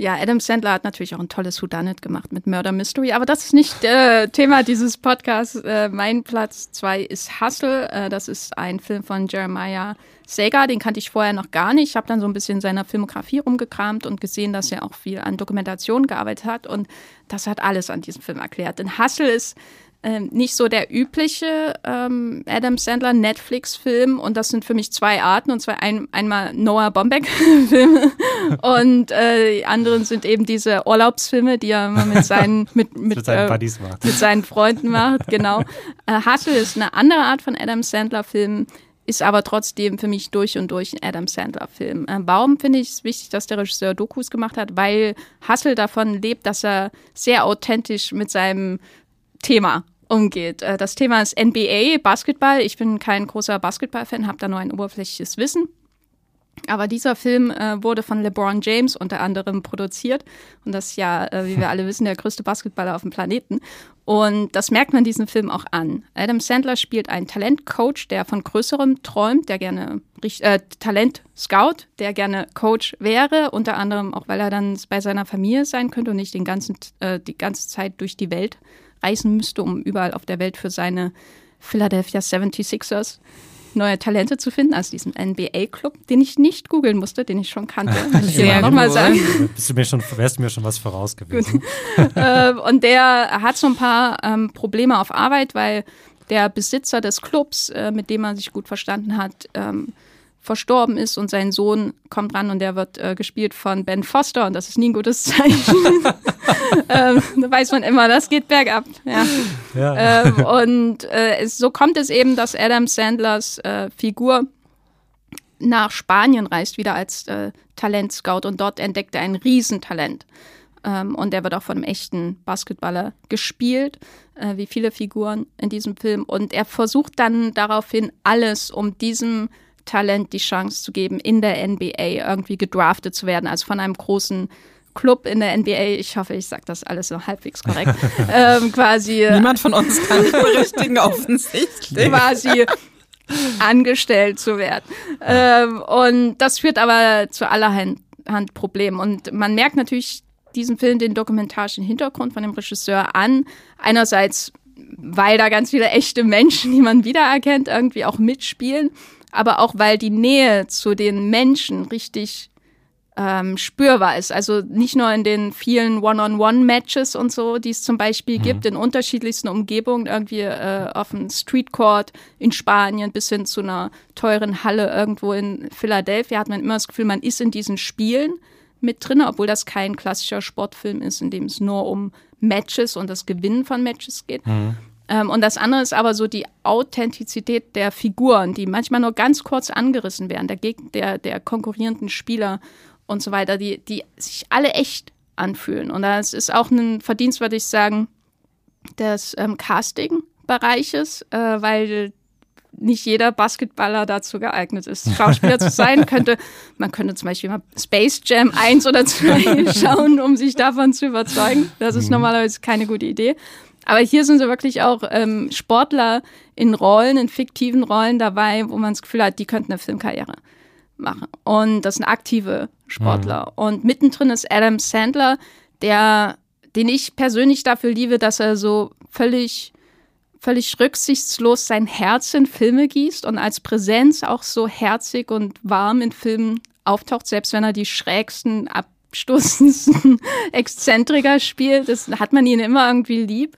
Ja, Adam Sandler hat natürlich auch ein tolles Whodunit gemacht mit Murder Mystery, aber das ist nicht äh, Thema dieses Podcasts. Äh, mein Platz zwei ist Hustle. Äh, das ist ein Film von Jeremiah Sager, den kannte ich vorher noch gar nicht. Ich habe dann so ein bisschen in seiner Filmografie rumgekramt und gesehen, dass er auch viel an Dokumentation gearbeitet hat und das hat alles an diesem Film erklärt. Denn Hustle ist ähm, nicht so der übliche ähm, Adam Sandler Netflix-Film und das sind für mich zwei Arten und zwar ein, einmal Noah Baumbach-Filme und äh, die anderen sind eben diese Urlaubsfilme, die er immer mit seinen mit, mit, Mit seinen äh, Buddies macht. mit seinen Freunden macht, genau. Äh, Hustle ist eine andere Art von Adam Sandler-Film, ist aber trotzdem für mich durch und durch ein Adam Sandler-Film. Äh, warum finde ich es wichtig, dass der Regisseur Dokus gemacht hat? Weil Hustle davon lebt, dass er sehr authentisch mit seinem Thema umgeht. Äh, Das Thema ist NBA, Basketball. Ich bin kein großer Basketball-Fan, habe da nur ein oberflächliches Wissen. Aber dieser Film äh, wurde von LeBron James unter anderem produziert. Und das ist ja, äh, wie wir alle wissen, der größte Basketballer auf dem Planeten. Und das merkt man diesem Film auch an. Adam Sandler spielt einen Talentcoach, der von Größerem träumt, der gerne äh, Talent-Scout, der gerne Coach wäre, unter anderem auch, weil er dann bei seiner Familie sein könnte und nicht den ganzen, äh, die ganze Zeit durch die Welt reisen müsste, um überall auf der Welt für seine Philadelphia 76ers neue Talente zu finden, also diesen NBA-Club, den ich nicht googeln musste, den ich schon kannte. Muss ich Sehr nochmal sagen. Bist du mir schon, wärst du mir schon was voraus gewesen? äh, und der hat so ein paar ähm, Probleme auf Arbeit, weil der Besitzer des Clubs, äh, mit dem er sich gut verstanden hat, ähm, verstorben ist und sein Sohn kommt ran und der wird äh, gespielt von Ben Foster und das ist nie ein gutes Zeichen. ähm, da weiß man immer, das geht bergab. Ja. Ja. ähm, und äh, es, so kommt es eben, dass Adam Sandlers äh, Figur nach Spanien reist, wieder als äh, Talentscout und dort entdeckt er ein Riesentalent. Ähm, und er wird auch von einem echten Basketballer gespielt, äh, wie viele Figuren in diesem Film. Und er versucht dann daraufhin alles, um diesem Talent die Chance zu geben, in der NBA irgendwie gedraftet zu werden, also von einem großen Club in der NBA. Ich hoffe, ich sage das alles so halbwegs korrekt. ähm, quasi äh, Niemand von uns kann berichtigen, offensichtlich. quasi angestellt zu werden. Ähm, und das führt aber zu allerhand Hand Problemen. Und man merkt natürlich diesem Film den dokumentarischen Hintergrund von dem Regisseur an. Einerseits, weil da ganz viele echte Menschen, die man wiedererkennt, irgendwie auch mitspielen, aber auch weil die Nähe zu den Menschen richtig ähm, spürbar ist. Also nicht nur in den vielen One-on-One-Matches und so, die es zum Beispiel gibt, in unterschiedlichsten Umgebungen, irgendwie äh, auf dem Streetcourt in Spanien bis hin zu einer teuren Halle irgendwo in Philadelphia, hat man immer das Gefühl, man ist in diesen Spielen mit drin, obwohl das kein klassischer Sportfilm ist, in dem es nur um Matches und das Gewinnen von Matches geht. Ähm, und das andere ist aber so die Authentizität der Figuren, die manchmal nur ganz kurz angerissen werden, der, Geg der, der konkurrierenden Spieler und so weiter, die, die sich alle echt anfühlen. Und das ist auch ein Verdienst, würde ich sagen, des ähm, Casting-Bereiches, äh, weil nicht jeder Basketballer dazu geeignet ist, Schauspieler zu sein. Könnte, man könnte zum Beispiel mal Space Jam 1 oder 2 schauen, um sich davon zu überzeugen. Das ist mhm. normalerweise keine gute Idee. Aber hier sind so wirklich auch ähm, Sportler in Rollen, in fiktiven Rollen dabei, wo man das Gefühl hat, die könnten eine Filmkarriere machen. Und das sind aktive Sportler. Mhm. Und mittendrin ist Adam Sandler, der, den ich persönlich dafür liebe, dass er so völlig völlig rücksichtslos sein Herz in Filme gießt und als Präsenz auch so herzig und warm in Filmen auftaucht, selbst wenn er die schrägsten, abstoßendsten Exzentriker spielt. Das hat man ihn immer irgendwie lieb.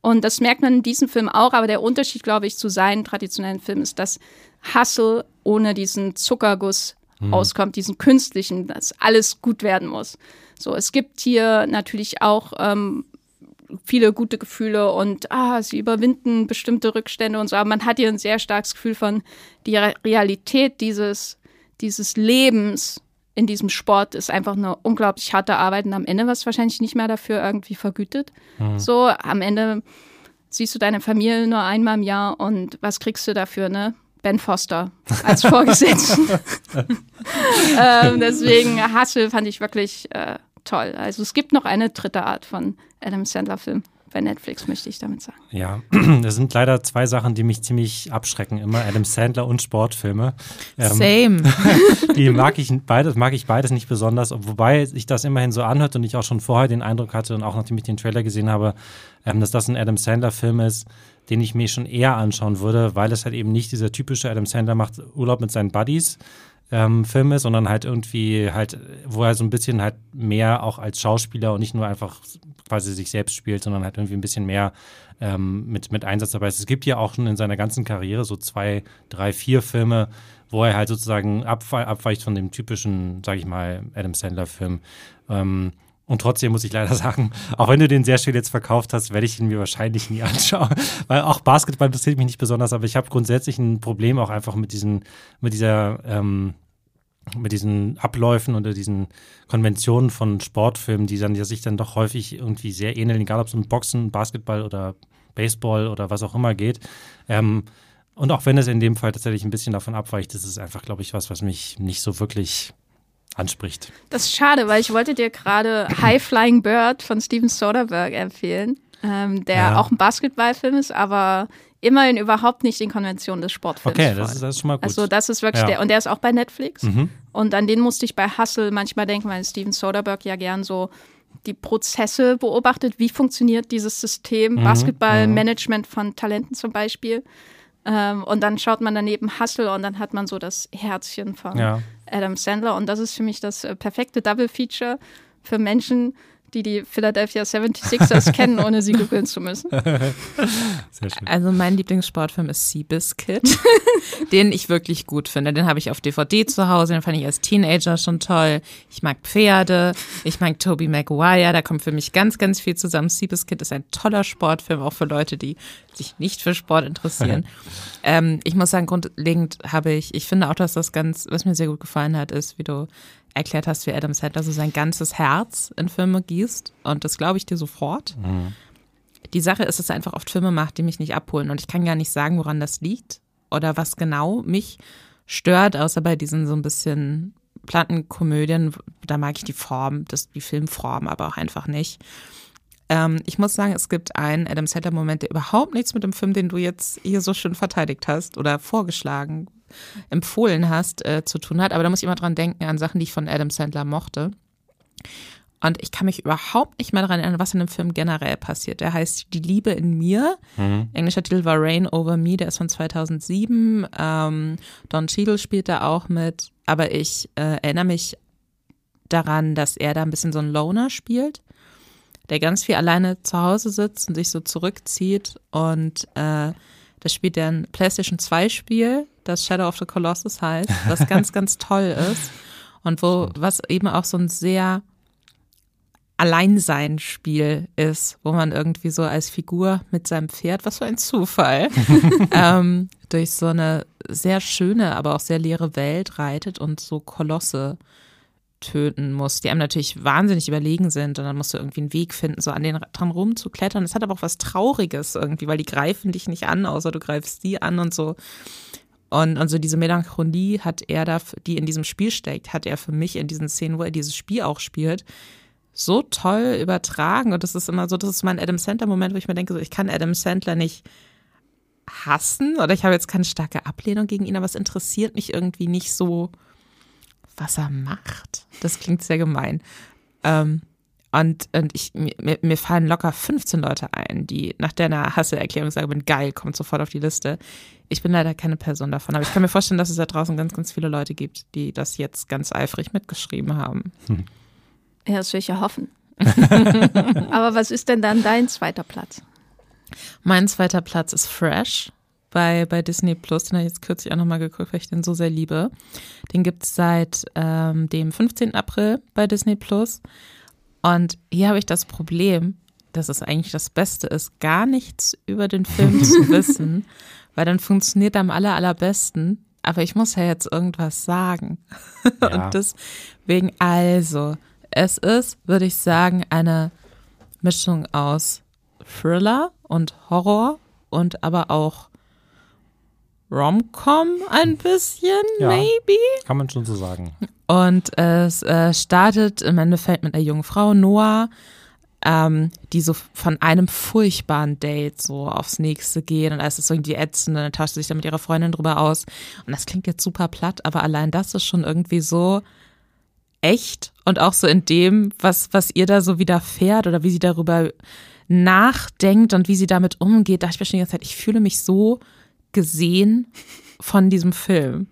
Und das merkt man in diesem Film auch. Aber der Unterschied, glaube ich, zu seinen traditionellen Filmen ist, dass Hustle ohne diesen Zuckerguss mhm. auskommt, diesen künstlichen, dass alles gut werden muss. So, es gibt hier natürlich auch ähm, viele gute Gefühle und ah, sie überwinden bestimmte Rückstände und so. Aber man hat hier ein sehr starkes Gefühl von die Realität dieses, dieses Lebens in diesem Sport ist einfach eine unglaublich harte Arbeit und am Ende was wahrscheinlich nicht mehr dafür irgendwie vergütet. Mhm. So, am Ende siehst du deine Familie nur einmal im Jahr und was kriegst du dafür, ne? Ben Foster als Vorgesetzten. ähm, deswegen Hustle fand ich wirklich äh, toll. Also es gibt noch eine dritte Art von Adam Sandler-Film bei Netflix, möchte ich damit sagen. Ja, das sind leider zwei Sachen, die mich ziemlich abschrecken. Immer Adam Sandler und Sportfilme. Ähm, Same. die mag ich beides, mag ich beides nicht besonders, wobei sich das immerhin so anhört und ich auch schon vorher den Eindruck hatte und auch nachdem ich den Trailer gesehen habe, ähm, dass das ein Adam Sandler-Film ist, den ich mir schon eher anschauen würde, weil es halt eben nicht dieser typische Adam Sandler macht Urlaub mit seinen Buddies, ähm, Film ist, sondern halt irgendwie halt, wo er so ein bisschen halt mehr auch als Schauspieler und nicht nur einfach quasi sich selbst spielt, sondern halt irgendwie ein bisschen mehr ähm, mit, mit Einsatz dabei ist. Es gibt ja auch schon in seiner ganzen Karriere so zwei, drei, vier Filme, wo er halt sozusagen abweicht von dem typischen, sag ich mal, Adam Sandler-Film. Ähm, und trotzdem muss ich leider sagen, auch wenn du den sehr schön jetzt verkauft hast, werde ich ihn mir wahrscheinlich nie anschauen. Weil auch Basketball interessiert mich nicht besonders, aber ich habe grundsätzlich ein Problem auch einfach mit diesen, mit dieser, ähm, mit diesen Abläufen oder diesen Konventionen von Sportfilmen, die dann ja sich dann doch häufig irgendwie sehr ähneln, egal ob es um Boxen, Basketball oder Baseball oder was auch immer geht. Ähm, und auch wenn es in dem Fall tatsächlich ein bisschen davon abweicht, ist es einfach, glaube ich, was, was mich nicht so wirklich anspricht. Das ist schade, weil ich wollte dir gerade High Flying Bird von Steven Soderbergh empfehlen, ähm, der ja. auch ein Basketballfilm ist, aber immerhin überhaupt nicht in Konventionen des Sportfilms. Okay, das ist, das ist, schon mal gut. Also das ist wirklich ja. der, und der ist auch bei Netflix. Mhm. Und an den musste ich bei Hustle manchmal denken, weil Steven Soderbergh ja gern so die Prozesse beobachtet, wie funktioniert dieses System, mhm. Basketballmanagement mhm. von Talenten zum Beispiel. Ähm, und dann schaut man daneben Hustle und dann hat man so das Herzchen von ja. Adam Sandler. Und das ist für mich das äh, perfekte Double Feature für Menschen, die die Philadelphia 76ers kennen, ohne sie googeln zu müssen. Sehr schön. Also mein Lieblingssportfilm ist Seabiscuit, den ich wirklich gut finde. Den habe ich auf DVD zu Hause, den fand ich als Teenager schon toll. Ich mag Pferde, ich mag Toby Maguire, da kommt für mich ganz, ganz viel zusammen. Seabiscuit ist ein toller Sportfilm, auch für Leute, die sich nicht für Sport interessieren. ähm, ich muss sagen, grundlegend habe ich, ich finde auch, dass das ganz, was mir sehr gut gefallen hat, ist, wie du erklärt hast, wie Adam Sandler so sein ganzes Herz in Filme gießt. Und das glaube ich dir sofort. Mhm. Die Sache ist, dass er einfach oft Filme macht, die mich nicht abholen. Und ich kann gar nicht sagen, woran das liegt oder was genau mich stört, außer bei diesen so ein bisschen Plattenkomödien. Da mag ich die Form, das, die Filmform aber auch einfach nicht. Ähm, ich muss sagen, es gibt einen Adam Sandler-Moment, der überhaupt nichts mit dem Film, den du jetzt hier so schön verteidigt hast oder vorgeschlagen, empfohlen hast, äh, zu tun hat. Aber da muss ich immer dran denken, an Sachen, die ich von Adam Sandler mochte. Und ich kann mich überhaupt nicht mehr daran erinnern, was in dem Film generell passiert. Der heißt Die Liebe in mir. Mhm. Englischer Titel war Rain Over Me, der ist von 2007. Ähm, Don Cheadle spielt da auch mit. Aber ich äh, erinnere mich daran, dass er da ein bisschen so ein Loner spielt, der ganz viel alleine zu Hause sitzt und sich so zurückzieht. Und äh, das spielt er ein PlayStation 2 Spiel das Shadow of the Colossus heißt, was ganz, ganz toll ist. Und wo, was eben auch so ein sehr Alleinsein-Spiel ist, wo man irgendwie so als Figur mit seinem Pferd, was für ein Zufall, ähm, durch so eine sehr schöne, aber auch sehr leere Welt reitet und so Kolosse töten musst, die einem natürlich wahnsinnig überlegen sind und dann musst du irgendwie einen Weg finden, so an den dran rumzuklettern. Es hat aber auch was Trauriges irgendwie, weil die greifen dich nicht an, außer du greifst die an und so. Und, und so diese Melancholie hat er da, die in diesem Spiel steckt, hat er für mich in diesen Szenen, wo er dieses Spiel auch spielt, so toll übertragen. Und das ist immer so, das ist mein Adam Sandler-Moment, wo ich mir denke, so, ich kann Adam Sandler nicht hassen oder ich habe jetzt keine starke Ablehnung gegen ihn, aber es interessiert mich irgendwie nicht so, was er macht. Das klingt sehr gemein. Ähm, und, und ich, mir, mir fallen locker 15 Leute ein, die nach deiner Hasseerklärung sagen, bin geil, kommt sofort auf die Liste. Ich bin leider keine Person davon, aber ich kann mir vorstellen, dass es da draußen ganz, ganz viele Leute gibt, die das jetzt ganz eifrig mitgeschrieben haben. Hm. Ja, das will ich ja hoffen. aber was ist denn dann dein zweiter Platz? Mein zweiter Platz ist Fresh bei, bei Disney Plus. Den habe ich jetzt kürzlich auch nochmal geguckt, weil ich den so sehr liebe. Den gibt es seit ähm, dem 15. April bei Disney Plus. Und hier habe ich das Problem, dass es eigentlich das Beste ist, gar nichts über den Film zu wissen, weil dann funktioniert er am aller, allerbesten. Aber ich muss ja jetzt irgendwas sagen. Ja. Und deswegen, also, es ist, würde ich sagen, eine Mischung aus Thriller und Horror und aber auch Rom-Com ein bisschen, ja, maybe. Kann man schon so sagen. Und es äh, startet im Endeffekt mit einer jungen Frau, Noah, ähm, die so von einem furchtbaren Date so aufs nächste geht und als es irgendwie ätzend und dann tauscht sie sich dann mit ihrer Freundin drüber aus. Und das klingt jetzt super platt, aber allein das ist schon irgendwie so echt und auch so in dem, was, was ihr da so widerfährt oder wie sie darüber nachdenkt und wie sie damit umgeht, dachte ich mir schon die ganze Zeit, ich fühle mich so gesehen von diesem Film.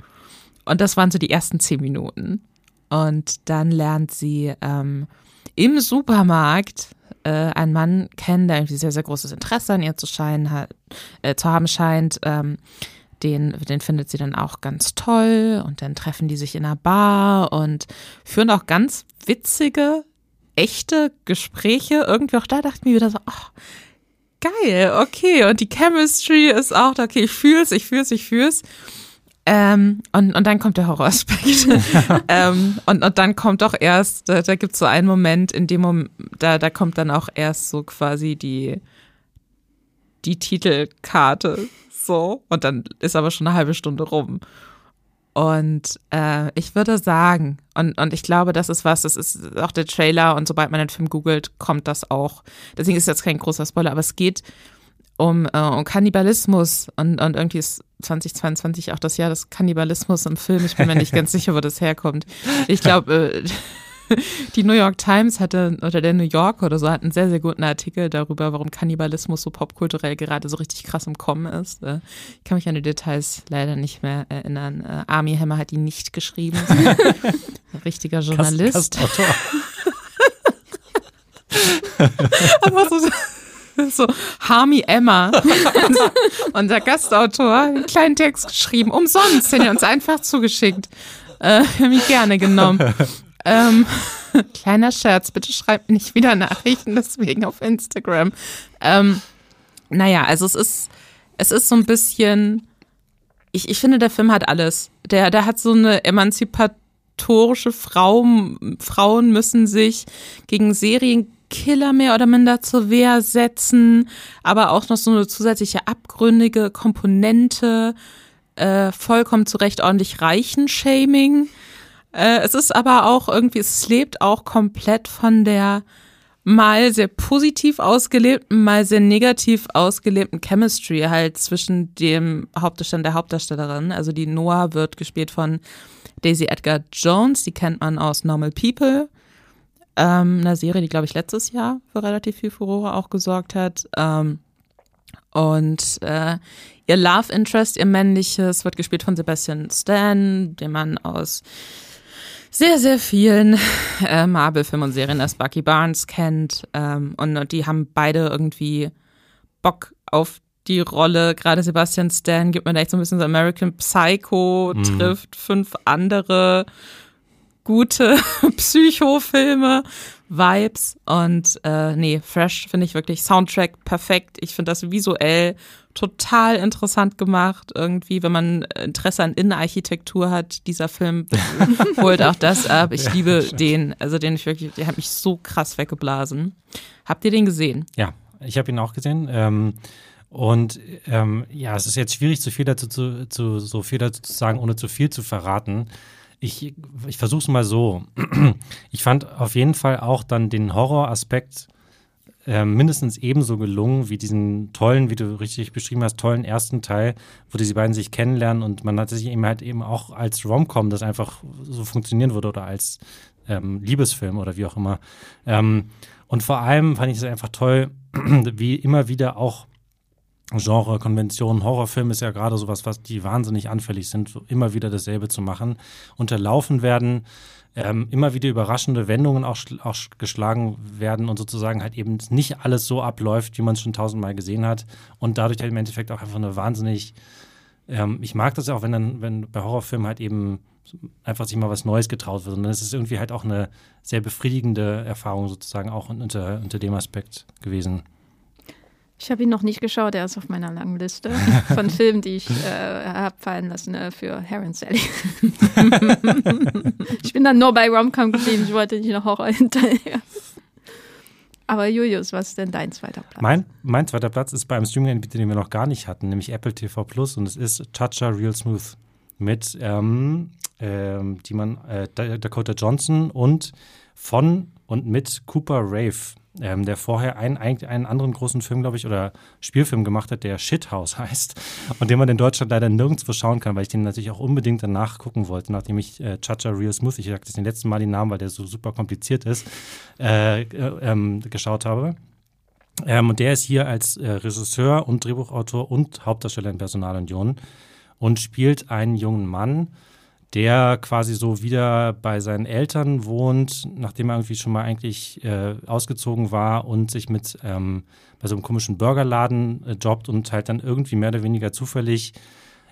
Und das waren so die ersten zehn Minuten. Und dann lernt sie ähm, im Supermarkt äh, einen Mann kennen, der irgendwie sehr, sehr großes Interesse an ihr zu, scheinen hat, äh, zu haben scheint. Ähm, den, den findet sie dann auch ganz toll und dann treffen die sich in einer Bar und führen auch ganz witzige, echte Gespräche. Irgendwie auch da dachte ich mir wieder so, ach, geil, okay. Und die Chemistry ist auch da, okay, ich fühl's, ich fühl's, ich fühl's. Ähm, und, und dann kommt der Horroraspekt. ähm, und, und dann kommt doch erst, da, da gibt es so einen Moment, in dem Moment, da, da kommt dann auch erst so quasi die, die Titelkarte. So. Und dann ist aber schon eine halbe Stunde rum. Und äh, ich würde sagen, und, und ich glaube, das ist was, das ist auch der Trailer und sobald man den Film googelt, kommt das auch. Deswegen ist jetzt kein großer Spoiler, aber es geht um, äh, um Kannibalismus und, und irgendwie ist 2022 auch das Jahr des Kannibalismus im Film. Ich bin mir nicht ganz sicher, wo das herkommt. Ich glaube, äh, die New York Times hatte, oder der New Yorker oder so, hat einen sehr, sehr guten Artikel darüber, warum Kannibalismus so popkulturell gerade so richtig krass im Kommen ist. Äh, ich kann mich an die Details leider nicht mehr erinnern. Äh, Army Hammer hat die nicht geschrieben. Richtiger Journalist. Kast, Aber so, so Harmy Emma, unser, unser Gastautor, einen kleinen Text geschrieben, umsonst, den er uns einfach zugeschickt. Äh, habe ich gerne genommen. Ähm, kleiner Scherz, bitte schreibt nicht wieder Nachrichten deswegen auf Instagram. Ähm, naja, also es ist, es ist so ein bisschen, ich, ich finde, der Film hat alles. Der, der hat so eine emanzipatorische Frau, Frauen müssen sich gegen Serienkiller mehr oder minder zur Wehr setzen, aber auch noch so eine zusätzliche abgründige Komponente, äh, vollkommen zu Recht ordentlich Reichen-Shaming. Äh, es ist aber auch irgendwie, es lebt auch komplett von der mal sehr positiv ausgelebten, mal sehr negativ ausgelebten Chemistry halt zwischen dem Hauptdarsteller der Hauptdarstellerin. Also die Noah wird gespielt von Daisy Edgar Jones, die kennt man aus Normal People, ähm, einer Serie, die glaube ich letztes Jahr für relativ viel Furore auch gesorgt hat. Ähm, und äh, ihr Love Interest, ihr männliches, wird gespielt von Sebastian Stan, dem man aus sehr, sehr vielen äh, Marvel-Filmen und Serien als Bucky Barnes kennt. Ähm, und, die haben beide irgendwie Bock auf die Rolle. Gerade Sebastian Stan gibt mir da echt so ein bisschen so American Psycho, mhm. trifft fünf andere gute Psycho-Filme, Vibes und äh, nee, Fresh finde ich wirklich Soundtrack perfekt. Ich finde das visuell total interessant gemacht. Irgendwie, wenn man Interesse an Innenarchitektur hat, dieser Film holt auch das ab. Ich liebe den, also den ich wirklich, der hat mich so krass weggeblasen. Habt ihr den gesehen? Ja, ich habe ihn auch gesehen. Ähm, und ähm, ja, es ist jetzt schwierig, zu viel dazu zu, zu, so viel dazu zu sagen, ohne zu viel zu verraten. Ich, ich versuche es mal so. Ich fand auf jeden Fall auch dann den Horroraspekt äh, mindestens ebenso gelungen wie diesen tollen, wie du richtig beschrieben hast, tollen ersten Teil, wo die beiden sich kennenlernen und man hat sich eben halt eben auch als Rom-Com, das einfach so funktionieren würde oder als ähm, Liebesfilm oder wie auch immer. Ähm, und vor allem fand ich es einfach toll, wie immer wieder auch Genre, Konventionen, Horrorfilm ist ja gerade sowas, was die wahnsinnig anfällig sind, immer wieder dasselbe zu machen, unterlaufen werden, ähm, immer wieder überraschende Wendungen auch, auch geschlagen werden und sozusagen halt eben nicht alles so abläuft, wie man es schon tausendmal gesehen hat und dadurch halt im Endeffekt auch einfach eine wahnsinnig, ähm, ich mag das ja auch, wenn dann, wenn bei Horrorfilmen halt eben einfach sich mal was Neues getraut wird und dann ist es irgendwie halt auch eine sehr befriedigende Erfahrung sozusagen auch unter, unter dem Aspekt gewesen. Ich habe ihn noch nicht geschaut, er ist auf meiner langen Liste von Filmen, die ich äh, habe fallen lassen äh, für Harry und Sally. ich bin dann nur bei Romcom geblieben, ich wollte nicht noch Horror hinterher. Aber Julius, was ist denn dein zweiter Platz? Mein, mein zweiter Platz ist beim Streaming-Anbieter, den wir noch gar nicht hatten, nämlich Apple TV Plus und es ist Toucher Real Smooth mit ähm, ähm, die man, äh, Dakota Johnson und von und mit Cooper Rave ähm, der vorher einen, einen anderen großen Film, glaube ich, oder Spielfilm gemacht hat, der Shithouse heißt und den man in Deutschland leider nirgendwo schauen kann, weil ich den natürlich auch unbedingt danach gucken wollte, nachdem ich äh, Chacha Real Smooth, ich sagte das den letzten Mal den Namen, weil der so super kompliziert ist, äh, äh, ähm, geschaut habe. Ähm, und der ist hier als äh, Regisseur und Drehbuchautor und Hauptdarsteller in Personalunion und spielt einen jungen Mann, der quasi so wieder bei seinen Eltern wohnt, nachdem er irgendwie schon mal eigentlich äh, ausgezogen war und sich mit ähm, bei so einem komischen Burgerladen äh, jobbt und halt dann irgendwie mehr oder weniger zufällig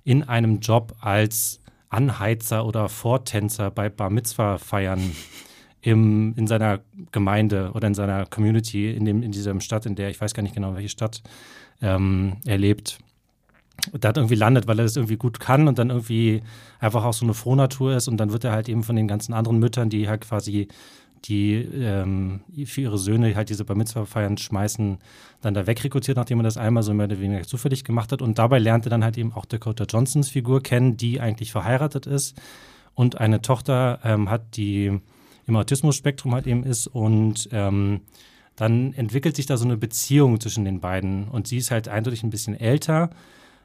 in einem Job als Anheizer oder Vortänzer bei Bar Mitzvah feiern im, in seiner Gemeinde oder in seiner Community, in, dem, in dieser Stadt, in der ich weiß gar nicht genau, welche Stadt ähm, er lebt da irgendwie landet, weil er das irgendwie gut kann und dann irgendwie einfach auch so eine Frohnatur ist. Und dann wird er halt eben von den ganzen anderen Müttern, die halt quasi die ähm, für ihre Söhne halt diese Bar Mitzvah feiern schmeißen, dann da wegrekrutiert, nachdem er das einmal so mehr oder weniger zufällig gemacht hat. Und dabei lernt er dann halt eben auch Dakota Johnsons Figur kennen, die eigentlich verheiratet ist. Und eine Tochter ähm, hat, die im Autismus-Spektrum halt eben ist. Und ähm, dann entwickelt sich da so eine Beziehung zwischen den beiden. Und sie ist halt eindeutig ein bisschen älter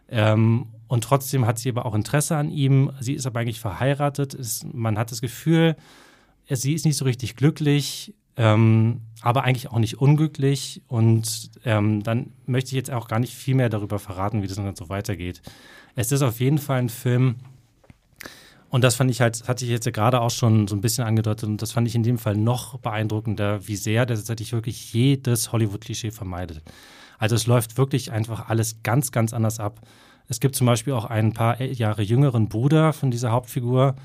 ähm, und trotzdem hat sie aber auch Interesse an ihm. Sie ist aber eigentlich verheiratet. Es, man hat das Gefühl, sie ist nicht so richtig glücklich, ähm, aber eigentlich auch nicht unglücklich. Und ähm, dann möchte ich jetzt auch gar nicht viel mehr darüber verraten, wie das dann so weitergeht. Es ist auf jeden Fall ein Film, und das fand ich halt, hatte ich jetzt gerade auch schon so ein bisschen angedeutet, und das fand ich in dem Fall noch beeindruckender, wie sehr der tatsächlich wirklich jedes Hollywood-Klischee vermeidet. Also es läuft wirklich einfach alles ganz, ganz anders ab. Es gibt zum Beispiel auch einen paar Jahre jüngeren Bruder von dieser Hauptfigur.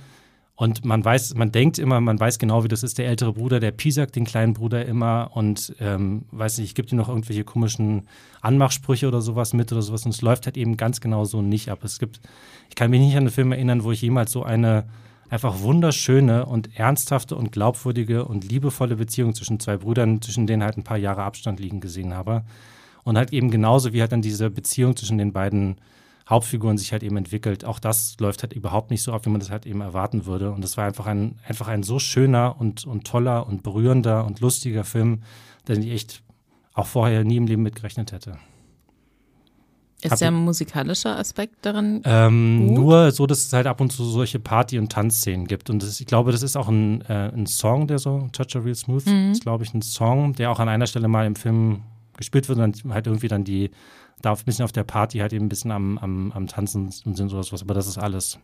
Und man weiß, man denkt immer, man weiß genau, wie das ist. Der ältere Bruder, der piesackt den kleinen Bruder immer und ähm, weiß nicht, gibt ihm noch irgendwelche komischen Anmachsprüche oder sowas mit oder sowas. Und es läuft halt eben ganz genau so nicht ab. Es gibt, ich kann mich nicht an einen Film erinnern, wo ich jemals so eine einfach wunderschöne und ernsthafte und glaubwürdige und liebevolle Beziehung zwischen zwei Brüdern, zwischen denen halt ein paar Jahre Abstand liegen gesehen habe. Und halt eben genauso wie halt dann diese Beziehung zwischen den beiden Hauptfiguren sich halt eben entwickelt. Auch das läuft halt überhaupt nicht so ab, wie man das halt eben erwarten würde. Und das war einfach ein, einfach ein so schöner und, und toller und berührender und lustiger Film, den ich echt auch vorher nie im Leben mitgerechnet hätte. Ist Hab der musikalische Aspekt daran? Ähm, nur so, dass es halt ab und zu solche Party- und Tanzszenen gibt. Und das, ich glaube, das ist auch ein, äh, ein Song, der so, Touch of Real Smooth, mhm. ist, glaube ich, ein Song, der auch an einer Stelle mal im Film gespielt wird und dann halt irgendwie dann die, da ein bisschen auf der Party halt eben ein bisschen am, am, am Tanzen sind oder sowas. Aber das ist alles.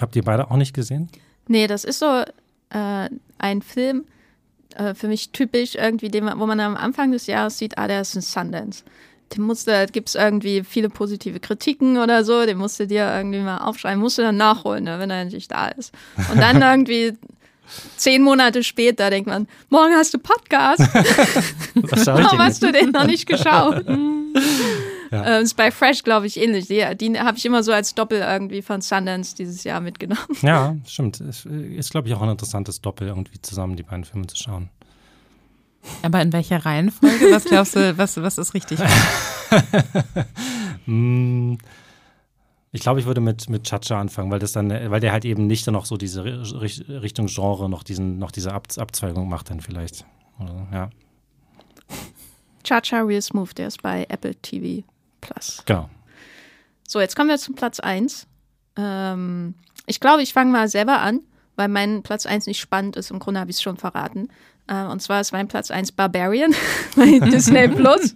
Habt ihr beide auch nicht gesehen? Nee, das ist so äh, ein Film, äh, für mich typisch irgendwie, den, wo man am Anfang des Jahres sieht, ah, der ist ein Sundance. Den musste, gibt es irgendwie viele positive Kritiken oder so, den musst du dir irgendwie mal aufschreiben, musst du dann nachholen, ne, wenn er endlich da ist. Und dann irgendwie zehn Monate später denkt man, morgen hast du Podcast. Warum hast du den noch nicht geschaut? Ja. Ähm, ist bei Fresh, glaube ich, ähnlich. Die, die habe ich immer so als Doppel irgendwie von Sundance dieses Jahr mitgenommen. Ja, stimmt. Ist, ist glaube ich, auch ein interessantes Doppel, irgendwie zusammen die beiden Filme zu schauen. Aber in welcher Reihenfolge? Was glaubst du, was, was ist richtig? Ich glaube, ich würde mit, mit Chacha anfangen, weil das dann, weil der halt eben nicht dann noch so diese Richtung Genre noch diesen, noch diese Ab Abzweigung macht dann vielleicht. Oder, ja. Cha-Cha Real Smooth, der ist bei Apple TV Plus. Genau. So, jetzt kommen wir zum Platz 1. Ähm, ich glaube, ich fange mal selber an, weil mein Platz 1 nicht spannend ist. Im Grunde habe ich es schon verraten. Äh, und zwar ist mein Platz 1 Barbarian bei Disney Plus.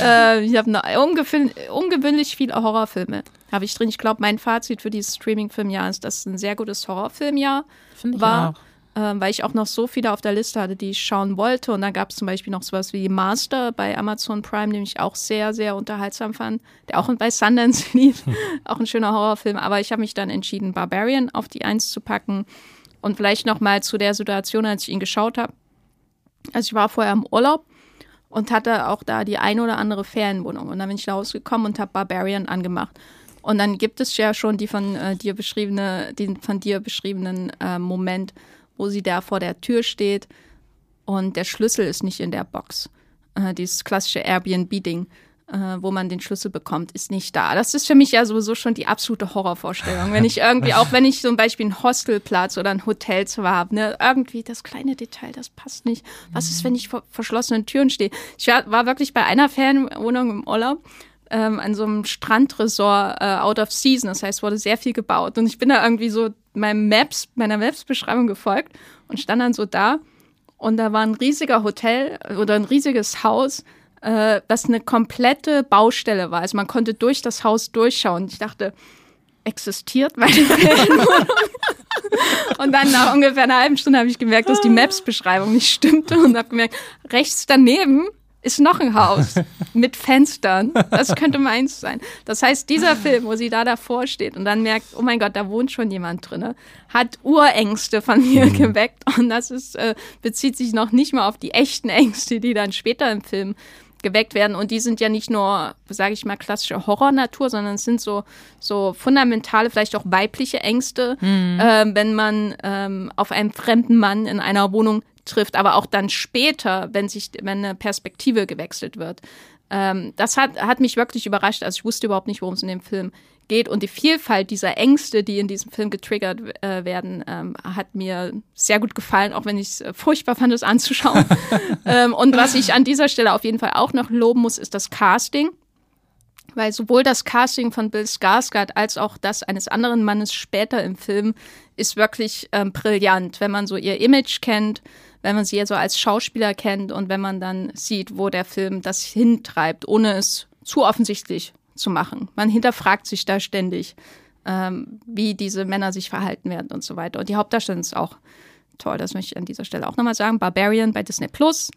Äh, ich habe ungewöhnlich viele Horrorfilme. Habe ich drin. Ich glaube, mein Fazit für dieses Streaming-Filmjahr ist, dass es ein sehr gutes Horrorfilmjahr war. Auch ähm, weil ich auch noch so viele auf der Liste hatte, die ich schauen wollte. Und dann gab es zum Beispiel noch sowas wie Master bei Amazon Prime, den ich auch sehr, sehr unterhaltsam fand, der auch bei Sundance lief. auch ein schöner Horrorfilm. Aber ich habe mich dann entschieden, Barbarian auf die Eins zu packen. Und vielleicht noch mal zu der Situation, als ich ihn geschaut habe. Also ich war vorher im Urlaub und hatte auch da die ein oder andere Ferienwohnung. Und dann bin ich rausgekommen und habe Barbarian angemacht. Und dann gibt es ja schon die von äh, dir beschriebene, den von dir beschriebenen äh, Moment, wo sie da vor der Tür steht und der Schlüssel ist nicht in der Box. Äh, dieses klassische Airbnb-Ding, äh, wo man den Schlüssel bekommt, ist nicht da. Das ist für mich ja sowieso schon die absolute Horrorvorstellung. Wenn ich irgendwie, auch wenn ich zum Beispiel einen Hostelplatz oder ein Hotelzimmer habe, ne, irgendwie das kleine Detail, das passt nicht. Was ist, wenn ich vor verschlossenen Türen stehe? Ich war, wirklich bei einer Ferienwohnung im Urlaub ähm, an so einem Strandresort äh, out of season. Das heißt, wurde sehr viel gebaut. Und ich bin da irgendwie so meinem Maps, meiner Maps-Beschreibung gefolgt und stand dann so da. Und da war ein riesiger Hotel oder ein riesiges Haus, äh, das eine komplette Baustelle war. Also man konnte durch das Haus durchschauen. Ich dachte, existiert meine Ferienwohnung? und dann nach ungefähr einer halben Stunde habe ich gemerkt, dass die Maps-Beschreibung nicht stimmte und habe gemerkt, rechts daneben ist noch ein Haus mit Fenstern. Das könnte meins sein. Das heißt, dieser Film, wo sie da davor steht und dann merkt, oh mein Gott, da wohnt schon jemand drin, hat Urängste von mir mhm. geweckt. Und das ist, äh, bezieht sich noch nicht mal auf die echten Ängste, die dann später im Film geweckt werden. Und die sind ja nicht nur, sage ich mal, klassische Horrornatur, sondern es sind so, so fundamentale, vielleicht auch weibliche Ängste, mhm. äh, wenn man ähm, auf einen fremden Mann in einer Wohnung trifft, aber auch dann später, wenn sich, wenn eine Perspektive gewechselt wird. Ähm, das hat, hat mich wirklich überrascht. Also ich wusste überhaupt nicht, worum es in dem Film geht. Und die Vielfalt dieser Ängste, die in diesem Film getriggert äh, werden, ähm, hat mir sehr gut gefallen, auch wenn ich es äh, furchtbar fand, es anzuschauen. ähm, und was ich an dieser Stelle auf jeden Fall auch noch loben muss, ist das Casting. Weil sowohl das Casting von Bill Skarsgård als auch das eines anderen Mannes später im Film ist wirklich ähm, brillant, wenn man so ihr Image kennt, wenn man sie so als Schauspieler kennt und wenn man dann sieht, wo der Film das hintreibt, ohne es zu offensichtlich zu machen. Man hinterfragt sich da ständig, ähm, wie diese Männer sich verhalten werden und so weiter. Und die Hauptdarstellerin ist auch toll, das möchte ich an dieser Stelle auch nochmal sagen. Barbarian bei Disney Plus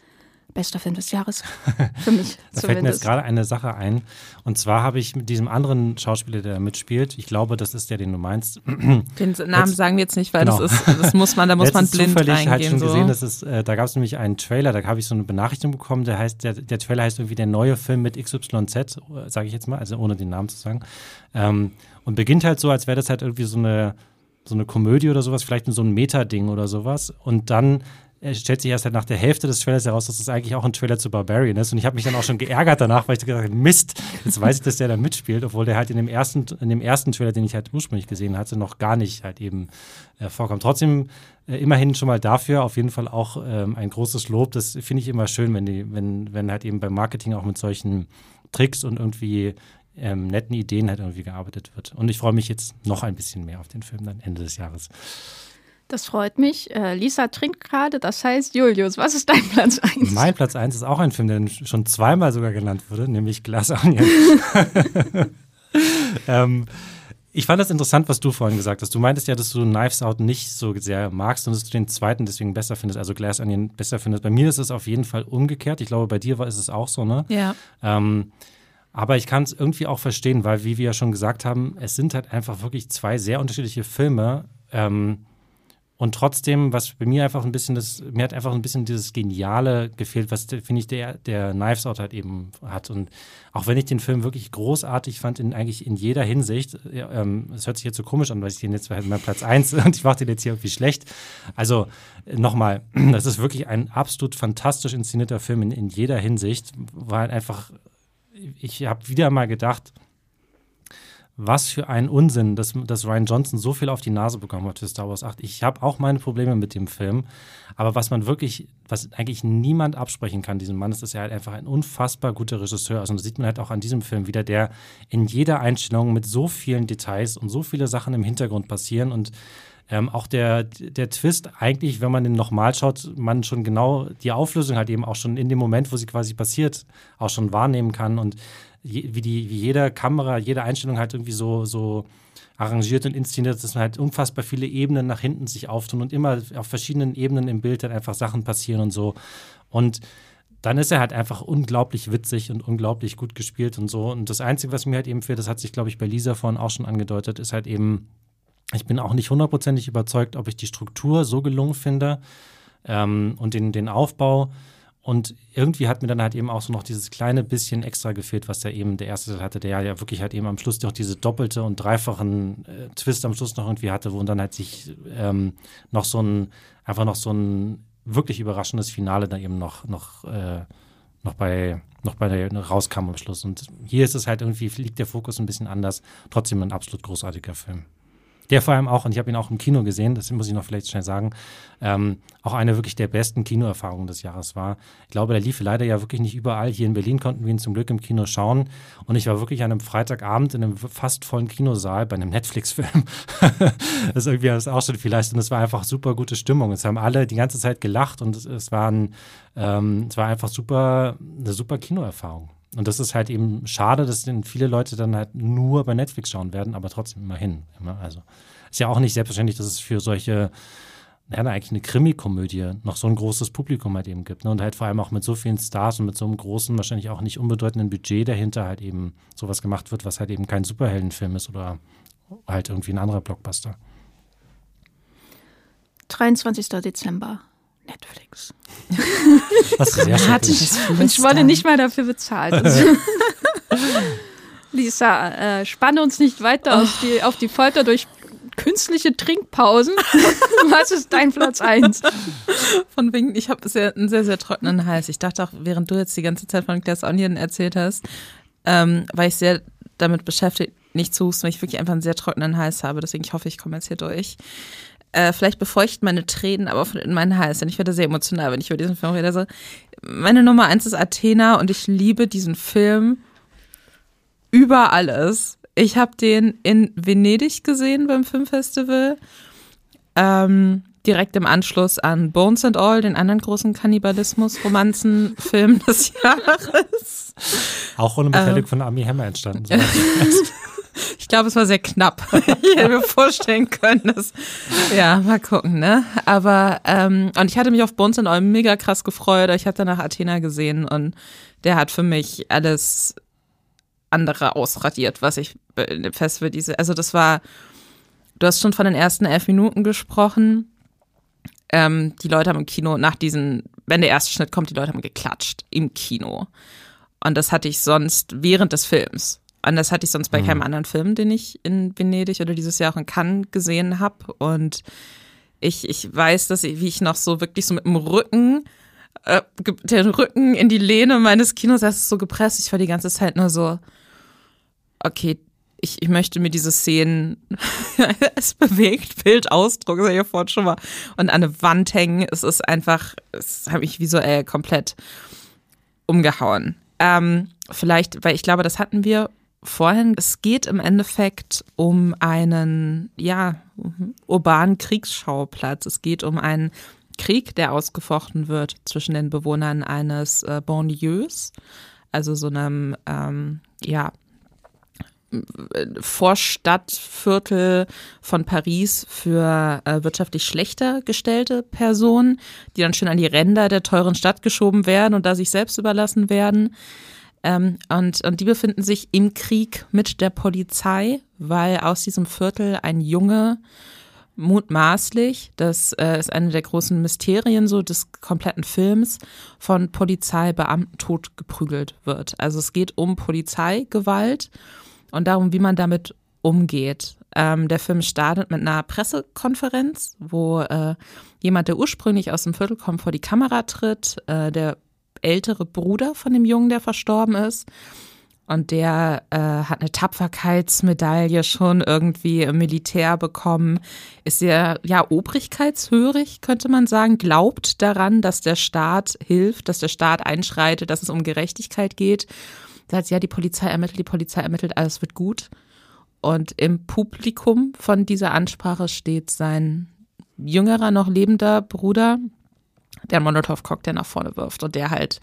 bester Film des Jahres. Für mich. da fällt mir jetzt gerade eine Sache ein. Und zwar habe ich mit diesem anderen Schauspieler, der mitspielt, ich glaube, das ist der, den du meinst. Den Namen jetzt, sagen wir jetzt nicht, weil genau. das ist, das muss man, da muss man blind zufällig reingehen. halt schon so. gesehen, dass es, äh, da gab es nämlich einen Trailer, da habe ich so eine Benachrichtigung bekommen, der heißt, der, der Trailer heißt irgendwie der neue Film mit XYZ, sage ich jetzt mal, also ohne den Namen zu sagen. Ähm, und beginnt halt so, als wäre das halt irgendwie so eine so eine Komödie oder sowas, vielleicht so ein Meta-Ding oder sowas. Und dann stellt sich erst halt nach der Hälfte des Trailers heraus, dass das eigentlich auch ein Trailer zu Barbarian ist. Und ich habe mich dann auch schon geärgert danach, weil ich gedacht habe, Mist, jetzt weiß ich, dass der da mitspielt, obwohl der halt in dem ersten, in dem ersten Trailer, den ich halt ursprünglich gesehen hatte, noch gar nicht halt eben äh, vorkommt. Trotzdem äh, immerhin schon mal dafür auf jeden Fall auch ähm, ein großes Lob. Das finde ich immer schön, wenn die, wenn, wenn halt eben beim Marketing auch mit solchen Tricks und irgendwie ähm, netten Ideen halt irgendwie gearbeitet wird. Und ich freue mich jetzt noch ein bisschen mehr auf den Film dann Ende des Jahres. Das freut mich. Äh, Lisa trinkt gerade, das heißt, Julius, was ist dein Platz 1? Mein Platz 1 ist auch ein Film, der schon zweimal sogar genannt wurde, nämlich Glass Onion. ähm, ich fand das interessant, was du vorhin gesagt hast. Du meintest ja, dass du Knives Out nicht so sehr magst und dass du den zweiten deswegen besser findest, also Glass Onion besser findest. Bei mir ist es auf jeden Fall umgekehrt. Ich glaube, bei dir war, ist es auch so, ne? Ja. Ähm, aber ich kann es irgendwie auch verstehen, weil, wie wir ja schon gesagt haben, es sind halt einfach wirklich zwei sehr unterschiedliche Filme. Ähm, Und trotzdem, was bei mir einfach ein bisschen das, mir hat einfach ein bisschen dieses Geniale gefehlt, was finde ich der, der Knives Out halt eben hat. Und auch wenn ich den Film wirklich großartig fand, in eigentlich in jeder Hinsicht, es ähm, hört sich jetzt so komisch an, weil ich den jetzt halt mein Platz 1 und ich mache den jetzt hier irgendwie schlecht. Also nochmal, das ist wirklich ein absolut fantastisch inszenierter Film in, in jeder Hinsicht. Halt einfach, ich habe wieder mal gedacht, was für ein Unsinn, dass, dass Ryan Johnson so viel auf die Nase bekommen hat für Star Wars 8. Ich habe auch meine Probleme mit dem Film, aber was man wirklich, was eigentlich niemand absprechen kann, diesem Mann, ist, dass er halt einfach ein unfassbar guter Regisseur ist. Und das sieht man halt auch an diesem Film wieder, der in jeder Einstellung mit so vielen Details und so viele Sachen im Hintergrund passieren und ähm, auch der, der Twist, eigentlich, wenn man den nochmal schaut, man schon genau die Auflösung halt eben auch schon in dem Moment, wo sie quasi passiert, auch schon wahrnehmen kann. Und wie, die, wie jede Kamera, jede Einstellung halt irgendwie so, so arrangiert und inszeniert, dass man halt unfassbar viele Ebenen nach hinten sich auftun und immer auf verschiedenen Ebenen im Bild dann einfach Sachen passieren und so. Und dann ist er halt einfach unglaublich witzig und unglaublich gut gespielt und so. Und das Einzige, was mir halt eben fehlt, das hat sich, glaube ich, bei Lisa vorhin auch schon angedeutet, ist halt eben, ich bin auch nicht hundertprozentig überzeugt, ob ich die Struktur so gelungen finde ähm, und den, den Aufbau und irgendwie hat mir dann halt eben auch so noch dieses kleine bisschen extra gefehlt, was der eben der erste Teil hatte, der ja wirklich halt eben am Schluss noch diese doppelte und dreifachen äh, Twist am Schluss noch irgendwie hatte, wo dann halt sich ähm, noch so ein, einfach noch so ein wirklich überraschendes Finale dann eben noch, noch, äh, noch bei, noch bei der rauskam am Schluss. Und hier ist es halt irgendwie, liegt der Fokus ein bisschen anders. Trotzdem ein absolut großartiger Film. Der vor allem auch, und ich habe ihn auch im Kino gesehen, das muss ich noch vielleicht schnell sagen, ähm, auch eine wirklich der besten Kinoerfahrungen des Jahres war. Ich glaube, der lief leider ja wirklich nicht überall. Hier in Berlin konnten wir ihn zum Glück im Kino schauen. Und ich war wirklich an einem Freitagabend in einem fast vollen Kinosaal bei einem Netflix-Film. das ist irgendwie das auch schon vielleicht. Und es war einfach super gute Stimmung. Es haben alle die ganze Zeit gelacht und es, es, waren, ähm, es war einfach super, eine super Kinoerfahrung. Und das ist halt eben schade, dass denn viele Leute dann halt nur bei Netflix schauen werden, aber trotzdem immerhin. Immer. Also ist ja auch nicht selbstverständlich, dass es für solche, ja, eigentlich eine Krimi-Komödie noch so ein großes Publikum halt eben gibt. Ne? Und halt vor allem auch mit so vielen Stars und mit so einem großen, wahrscheinlich auch nicht unbedeutenden Budget dahinter halt eben sowas gemacht wird, was halt eben kein Superheldenfilm ist oder halt irgendwie ein anderer Blockbuster. 23. Dezember. Netflix. Was sehr schön Und ich wurde nicht mal dafür bezahlt. Lisa, äh, spanne uns nicht weiter oh. auf, die, auf die Folter durch künstliche Trinkpausen. Was ist dein Platz 1? Von wegen, ich habe sehr, einen sehr, sehr trockenen Hals. Ich dachte auch, während du jetzt die ganze Zeit von Glass Onion erzählt hast, ähm, war ich sehr damit beschäftigt, nicht zu husten, weil ich wirklich einfach einen sehr trockenen Hals habe. Deswegen ich hoffe, ich komme jetzt hier durch äh, vielleicht befeuchten meine Tränen aber in meinen Hals. Denn ich werde sehr emotional, wenn ich über diesen Film rede. Also, meine Nummer eins ist Athena und ich liebe diesen Film über alles. Ich habe den in Venedig gesehen beim Filmfestival. Ähm, direkt im Anschluss an Bones and All, den anderen großen Kannibalismus-Romanzen-Film des Jahres. Auch ohne Beteiligung ähm, von Ami Hammer entstanden. Ich glaube, es war sehr knapp. ich hätte mir vorstellen können, dass, ja, mal gucken, ne? Aber, ähm, und ich hatte mich auf Bones in All mega krass gefreut. Ich habe danach Athena gesehen und der hat für mich alles andere ausradiert, was ich fest für diese, also das war, du hast schon von den ersten elf Minuten gesprochen. Ähm, die Leute haben im Kino nach diesen, wenn der erste Schnitt kommt, die Leute haben geklatscht im Kino. Und das hatte ich sonst während des Films. Anders hatte ich sonst bei mhm. keinem anderen Film, den ich in Venedig oder dieses Jahr auch in Cannes gesehen habe. Und ich, ich weiß, dass ich, wie ich noch so wirklich so mit dem Rücken, äh, den Rücken in die Lehne meines Kinos, das ist so gepresst. Ich war die ganze Zeit nur so, okay, ich, ich möchte mir diese Szenen, es bewegt, Bildausdruck, das habe ich ja vorhin schon mal, und an eine Wand hängen. Es ist einfach, es habe ich visuell komplett umgehauen. Ähm, vielleicht, weil ich glaube, das hatten wir vorhin. Es geht im Endeffekt um einen, ja, urbanen Kriegsschauplatz. Es geht um einen Krieg, der ausgefochten wird zwischen den Bewohnern eines äh, Banlieues, also so einem, ähm, ja, Vorstadtviertel von Paris für äh, wirtschaftlich schlechter gestellte Personen, die dann schön an die Ränder der teuren Stadt geschoben werden und da sich selbst überlassen werden. Ähm, und, und die befinden sich im Krieg mit der Polizei, weil aus diesem Viertel ein Junge mutmaßlich, das äh, ist eine der großen Mysterien so des kompletten Films, von Polizeibeamten tot geprügelt wird. Also es geht um Polizeigewalt und darum, wie man damit umgeht. Ähm, der Film startet mit einer Pressekonferenz, wo äh, jemand, der ursprünglich aus dem Viertel kommt, vor die Kamera tritt, äh, der ältere Bruder von dem Jungen, der verstorben ist. Und der äh, hat eine Tapferkeitsmedaille schon irgendwie im Militär bekommen, ist sehr, ja, obrigkeitshörig, könnte man sagen, glaubt daran, dass der Staat hilft, dass der Staat einschreitet, dass es um Gerechtigkeit geht. Sagt, ja, die Polizei ermittelt, die Polizei ermittelt, alles wird gut. Und im Publikum von dieser Ansprache steht sein jüngerer, noch lebender Bruder, der einen Molotow-Cocktail nach vorne wirft und der halt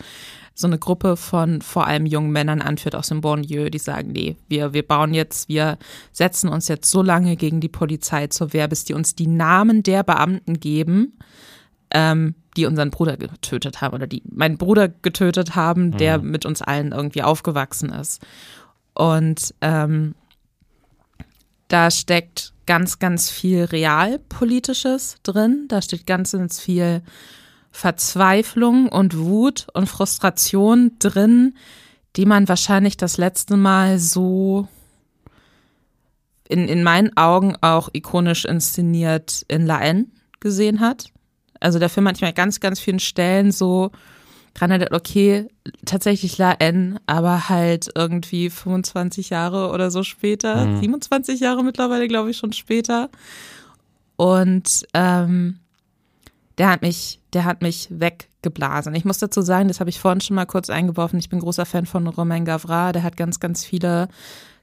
so eine Gruppe von vor allem jungen Männern anführt aus dem Bonlieu, die sagen, nee, wir, wir bauen jetzt, wir setzen uns jetzt so lange gegen die Polizei zur Wehr, bis die uns die Namen der Beamten geben, ähm, die unseren Bruder getötet haben oder die meinen Bruder getötet haben, der mhm. mit uns allen irgendwie aufgewachsen ist. Und ähm, da steckt ganz, ganz viel Realpolitisches drin. Da steht ganz, ganz viel Verzweiflung und Wut und Frustration drin, die man wahrscheinlich das letzte Mal so in, in meinen Augen auch ikonisch inszeniert in La N gesehen hat. Also der Film manchmal ganz, ganz vielen Stellen so dran okay, tatsächlich La N, aber halt irgendwie 25 Jahre oder so später, mhm. 27 Jahre mittlerweile, glaube ich, schon später. Und ähm, der hat mich, der hat mich weggeblasen. Ich muss dazu sagen, das habe ich vorhin schon mal kurz eingeworfen. Ich bin großer Fan von Romain Gavra. Der hat ganz, ganz viele,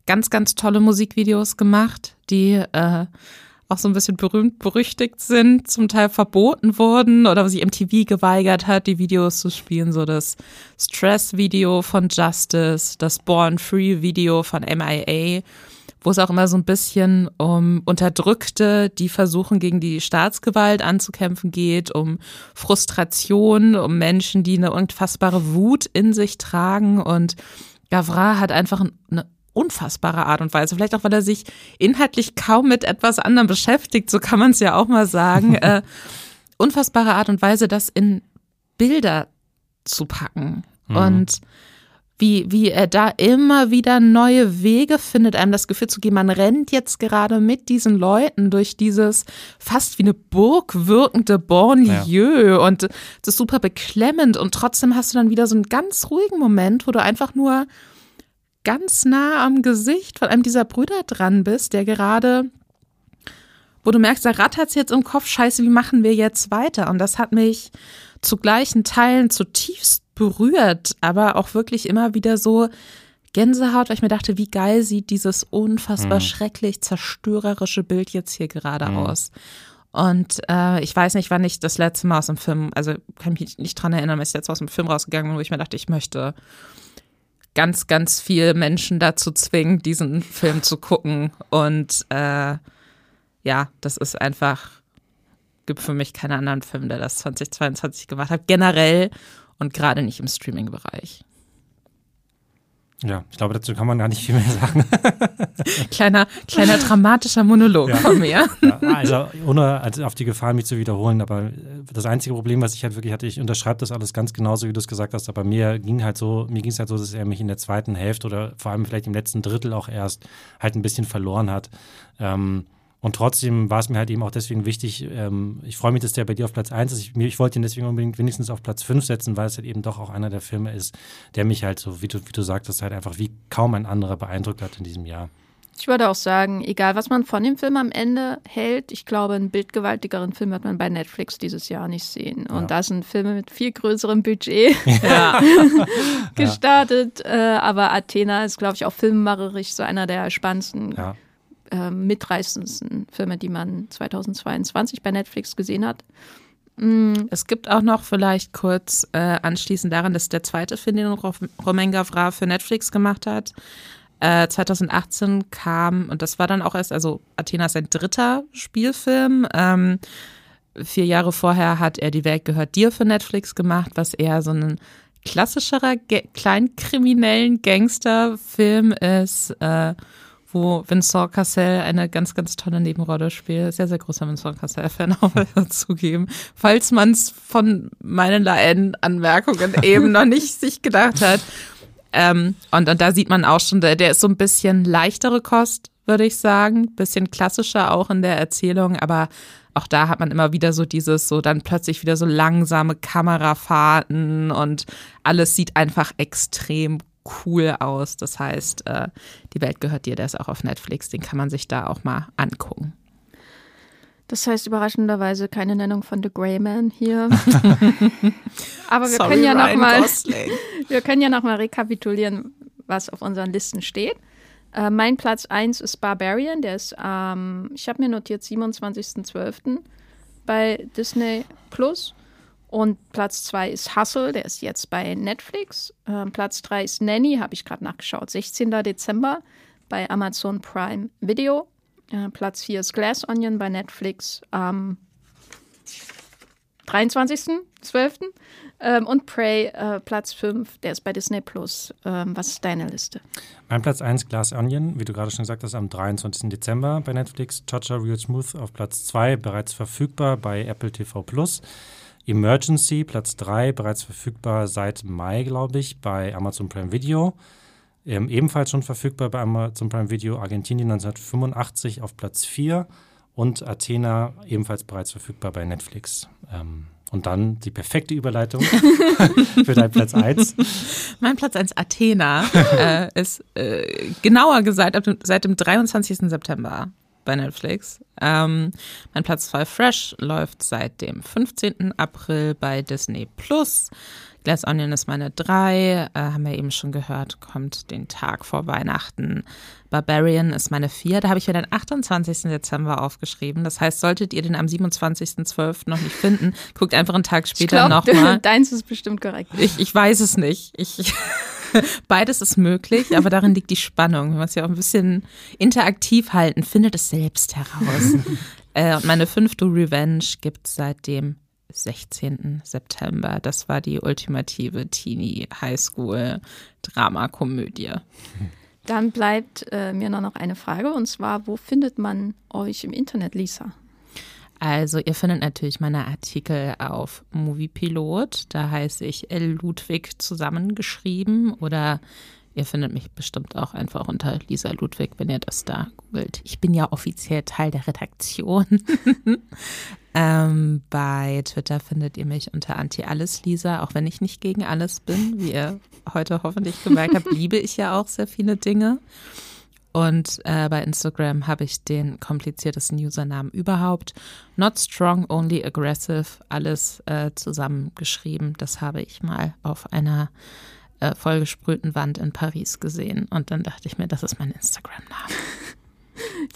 ganz, ganz tolle Musikvideos gemacht, die äh, auch so ein bisschen berühmt berüchtigt sind, zum Teil verboten wurden oder sich MTV geweigert hat, die Videos zu spielen. So das Stress-Video von Justice, das Born Free-Video von MIA wo es auch immer so ein bisschen um Unterdrückte, die versuchen, gegen die Staatsgewalt anzukämpfen geht, um Frustration, um Menschen, die eine unfassbare Wut in sich tragen. Und Gavra hat einfach eine unfassbare Art und Weise. Vielleicht auch, weil er sich inhaltlich kaum mit etwas anderem beschäftigt, so kann man es ja auch mal sagen. äh, unfassbare Art und Weise, das in Bilder zu packen. Mhm. Und wie, wie er da immer wieder neue Wege findet, einem das Gefühl zu geben, man rennt jetzt gerade mit diesen Leuten durch dieses fast wie eine Burg wirkende Bonlieu ja. und das ist super beklemmend und trotzdem hast du dann wieder so einen ganz ruhigen Moment, wo du einfach nur ganz nah am Gesicht von einem dieser Brüder dran bist, der gerade wo du merkst, da rattert es jetzt im Kopf, scheiße, wie machen wir jetzt weiter? Und das hat mich zu gleichen Teilen zutiefst berührt, aber auch wirklich immer wieder so Gänsehaut, weil ich mir dachte, wie geil sieht dieses unfassbar mhm. schrecklich zerstörerische Bild jetzt hier gerade mhm. aus. Und äh, ich weiß nicht, wann ich das letzte Mal aus dem Film, also kann mich nicht dran erinnern, dass ich jetzt aus dem Film rausgegangen bin, wo ich mir dachte, ich möchte ganz, ganz viel Menschen dazu zwingen, diesen Film zu gucken. Und äh, ja, das ist einfach, gibt für mich keinen anderen Film, der das 2022 gemacht hat. Generell und gerade nicht im Streaming-Bereich. Ja, ich glaube, dazu kann man gar nicht viel mehr sagen. kleiner, kleiner dramatischer Monolog ja. von mir. Ja, also ohne also auf die Gefahr, mich zu wiederholen, aber das einzige Problem, was ich halt wirklich hatte, ich unterschreibe das alles ganz genauso, wie du es gesagt hast, aber mir ging halt so, mir ging es halt so, dass er mich in der zweiten Hälfte oder vor allem vielleicht im letzten Drittel auch erst halt ein bisschen verloren hat. Ähm, und trotzdem war es mir halt eben auch deswegen wichtig, ähm, ich freue mich, dass der bei dir auf Platz 1 ist. Ich, ich wollte ihn deswegen unbedingt wenigstens auf Platz 5 setzen, weil es halt eben doch auch einer der Filme ist, der mich halt so, wie du, wie du sagtest, halt einfach wie kaum ein anderer beeindruckt hat in diesem Jahr. Ich würde auch sagen, egal was man von dem Film am Ende hält, ich glaube, einen bildgewaltigeren Film wird man bei Netflix dieses Jahr nicht sehen. Und ja. da sind Filme mit viel größerem Budget ja. gestartet. Ja. Äh, aber Athena ist, glaube ich, auch filmemacherisch so einer der spannendsten ja äh, mitreißendsten Filme, die man 2022 bei Netflix gesehen hat. Mm. Es gibt auch noch vielleicht kurz äh, anschließend daran, dass der zweite Film, den Romain Gavra für Netflix gemacht hat, äh, 2018 kam, und das war dann auch erst, also Athena ist sein dritter Spielfilm. Ähm, vier Jahre vorher hat er Die Welt gehört dir für Netflix gemacht, was eher so ein klassischerer, kleinkriminellen Gangsterfilm ist. Äh, wo Vincent Cassel eine ganz, ganz tolle Nebenrolle spielt. Sehr, sehr großer Vincent Cassel-Fan, auch zugeben. Falls man es von meinen Laien-Anmerkungen eben noch nicht sich gedacht hat. Ähm, und, und da sieht man auch schon, der, der ist so ein bisschen leichtere Kost, würde ich sagen. Bisschen klassischer auch in der Erzählung, aber auch da hat man immer wieder so dieses, so dann plötzlich wieder so langsame Kamerafahrten und alles sieht einfach extrem cool aus. Das heißt, äh, die Welt gehört dir, der ist auch auf Netflix, den kann man sich da auch mal angucken. Das heißt überraschenderweise keine Nennung von The Grey Man hier. Aber wir Sorry, können ja noch mal, wir können ja noch mal rekapitulieren, was auf unseren Listen steht. Äh, mein Platz 1 ist Barbarian, der ist, ähm, ich habe mir notiert, 27.12. bei Disney Plus. Und Platz 2 ist Hustle, der ist jetzt bei Netflix. Ähm, Platz 3 ist Nanny, habe ich gerade nachgeschaut, 16. Dezember bei Amazon Prime Video. Äh, Platz 4 ist Glass Onion bei Netflix am 23.12. Ähm, und Prey, äh, Platz 5, der ist bei Disney Plus. Ähm, was ist deine Liste? Mein Platz 1, Glass Onion, wie du gerade schon gesagt hast, am 23. Dezember bei Netflix. Toucher Real Smooth auf Platz 2, bereits verfügbar bei Apple TV Plus. Emergency, Platz 3, bereits verfügbar seit Mai, glaube ich, bei Amazon Prime Video. Ähm, ebenfalls schon verfügbar bei Amazon Prime Video Argentinien 1985 auf Platz 4 und Athena ebenfalls bereits verfügbar bei Netflix. Ähm, und dann die perfekte Überleitung für deinen Platz 1. Mein Platz 1, Athena, äh, ist äh, genauer gesagt seit dem 23. September bei Netflix. Ähm, mein Platz 2 Fresh läuft seit dem 15. April bei Disney Plus. Glass Onion ist meine 3, äh, haben wir eben schon gehört, kommt den Tag vor Weihnachten. Barbarian ist meine 4, da habe ich mir den 28. Dezember aufgeschrieben. Das heißt, solltet ihr den am 27.12. noch nicht finden, guckt einfach einen Tag später nochmal. Deins ist bestimmt korrekt. Ich, ich weiß es nicht. Ich, beides ist möglich, aber darin liegt die Spannung. Wenn wir es ja auch ein bisschen interaktiv halten, findet es selbst heraus. äh, und meine fünfte Revenge gibt es seitdem 16. September. Das war die ultimative Teenie Highschool Dramakomödie. Dann bleibt äh, mir noch eine Frage und zwar, wo findet man euch im Internet, Lisa? Also ihr findet natürlich meine Artikel auf Moviepilot, da heiße ich L. Ludwig zusammengeschrieben oder Ihr findet mich bestimmt auch einfach unter Lisa Ludwig, wenn ihr das da googelt. Ich bin ja offiziell Teil der Redaktion. ähm, bei Twitter findet ihr mich unter Anti-Alles-Lisa, auch wenn ich nicht gegen alles bin. Wie ihr heute hoffentlich gemerkt habt, liebe ich ja auch sehr viele Dinge. Und äh, bei Instagram habe ich den kompliziertesten Usernamen überhaupt. Not strong, only aggressive, alles äh, zusammengeschrieben. Das habe ich mal auf einer äh, vollgesprühten Wand in Paris gesehen. Und dann dachte ich mir, das ist mein Instagram-Name.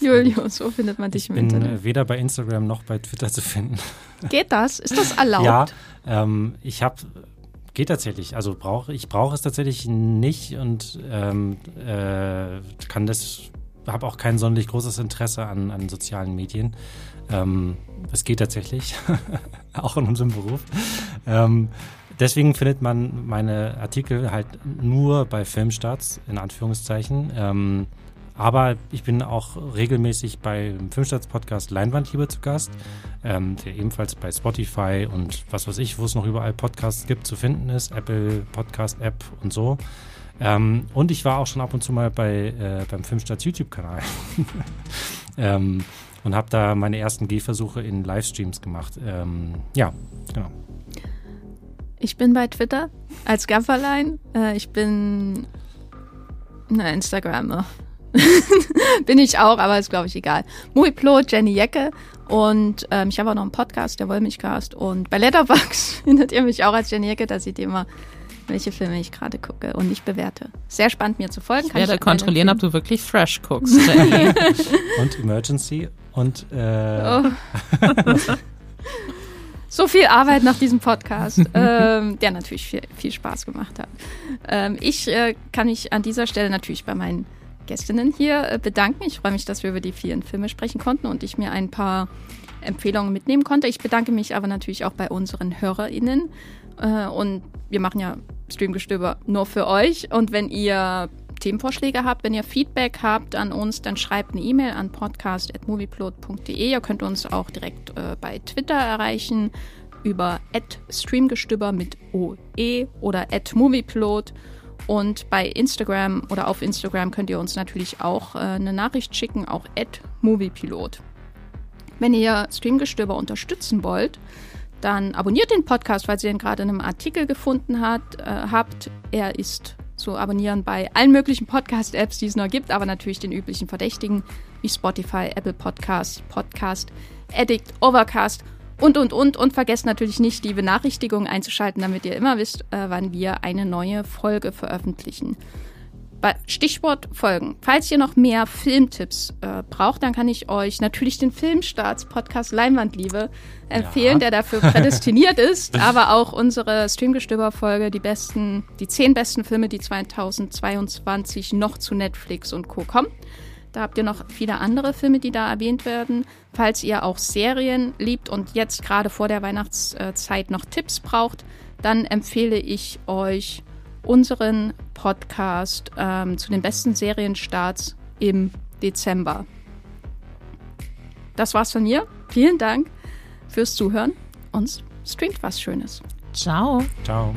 Julius, wo findet man dich ich im bin Internet? weder bei Instagram noch bei Twitter zu finden. Geht das? Ist das erlaubt? Ja, ähm, ich habe geht tatsächlich. Also brauche ich brauche es tatsächlich nicht und ähm, äh, kann das habe auch kein sonderlich großes Interesse an, an sozialen Medien. Ähm, es geht tatsächlich, auch in unserem Beruf. Ähm, Deswegen findet man meine Artikel halt nur bei Filmstarts, in Anführungszeichen. Aber ich bin auch regelmäßig beim Filmstarts-Podcast Leinwandliebe zu Gast, ähm, der ebenfalls bei Spotify und was weiß ich, wo es noch überall Podcasts gibt, zu finden ist, Apple Podcast App und so. Ähm, und ich war auch schon ab und zu mal bei, äh, beim Filmstarts YouTube-Kanal ähm, und habe da meine ersten Gehversuche in Livestreams gemacht. Ähm, ja, genau. Ich bin bei Twitter als Gafferlein. Äh, ich bin eine Instagrammer. bin ich auch, aber ist glaube ich egal. Muiplo, Jenny Jecke und ähm, ich habe auch noch einen Podcast, der Wollmilchcast und bei Letterboxd findet ihr mich auch als Jenny Jecke, da seht ihr immer, welche Filme ich gerade gucke und nicht bewerte. Sehr spannend mir zu folgen. Ich werde kontrollieren, ob du wirklich fresh guckst. und Emergency und äh, oh. so viel Arbeit nach diesem Podcast, ähm, der natürlich viel, viel Spaß gemacht hat. Ähm, ich äh, kann mich an dieser Stelle natürlich bei meinen Gästinnen hier äh, bedanken. Ich freue mich, dass wir über die vielen Filme sprechen konnten und ich mir ein paar Empfehlungen mitnehmen konnte. Ich bedanke mich aber natürlich auch bei unseren HörerInnen. Äh, und wir machen ja Streamgestöber nur für euch. Und wenn ihr Themenvorschläge habt, wenn ihr Feedback habt an uns, dann schreibt eine E-Mail an podcast.movieplot.de. Ihr könnt uns auch direkt äh, bei Twitter erreichen über streamgestöber mit OE oder @movieplot und bei Instagram oder auf Instagram könnt ihr uns natürlich auch äh, eine Nachricht schicken, auch @moviepilot. Wenn ihr Streamgestöber unterstützen wollt, dann abonniert den Podcast, falls ihr ihn gerade in einem Artikel gefunden hat, äh, habt. Er ist zu abonnieren bei allen möglichen Podcast-Apps, die es noch gibt, aber natürlich den üblichen Verdächtigen wie Spotify, Apple Podcasts, Podcast, Addict, Overcast und, und, und. Und vergesst natürlich nicht, die Benachrichtigung einzuschalten, damit ihr immer wisst, äh, wann wir eine neue Folge veröffentlichen. Stichwort Folgen. Falls ihr noch mehr Filmtipps äh, braucht, dann kann ich euch natürlich den Filmstarts-Podcast Leinwandliebe empfehlen, ja. der dafür prädestiniert ist, aber auch unsere Streamgestöber-Folge, die besten, die zehn besten Filme, die 2022 noch zu Netflix und Co. kommen. Da habt ihr noch viele andere Filme, die da erwähnt werden. Falls ihr auch Serien liebt und jetzt gerade vor der Weihnachtszeit noch Tipps braucht, dann empfehle ich euch unseren Podcast ähm, zu den besten Serienstarts im Dezember. Das war's von mir. Vielen Dank fürs Zuhören und streamt was Schönes. Ciao. Ciao.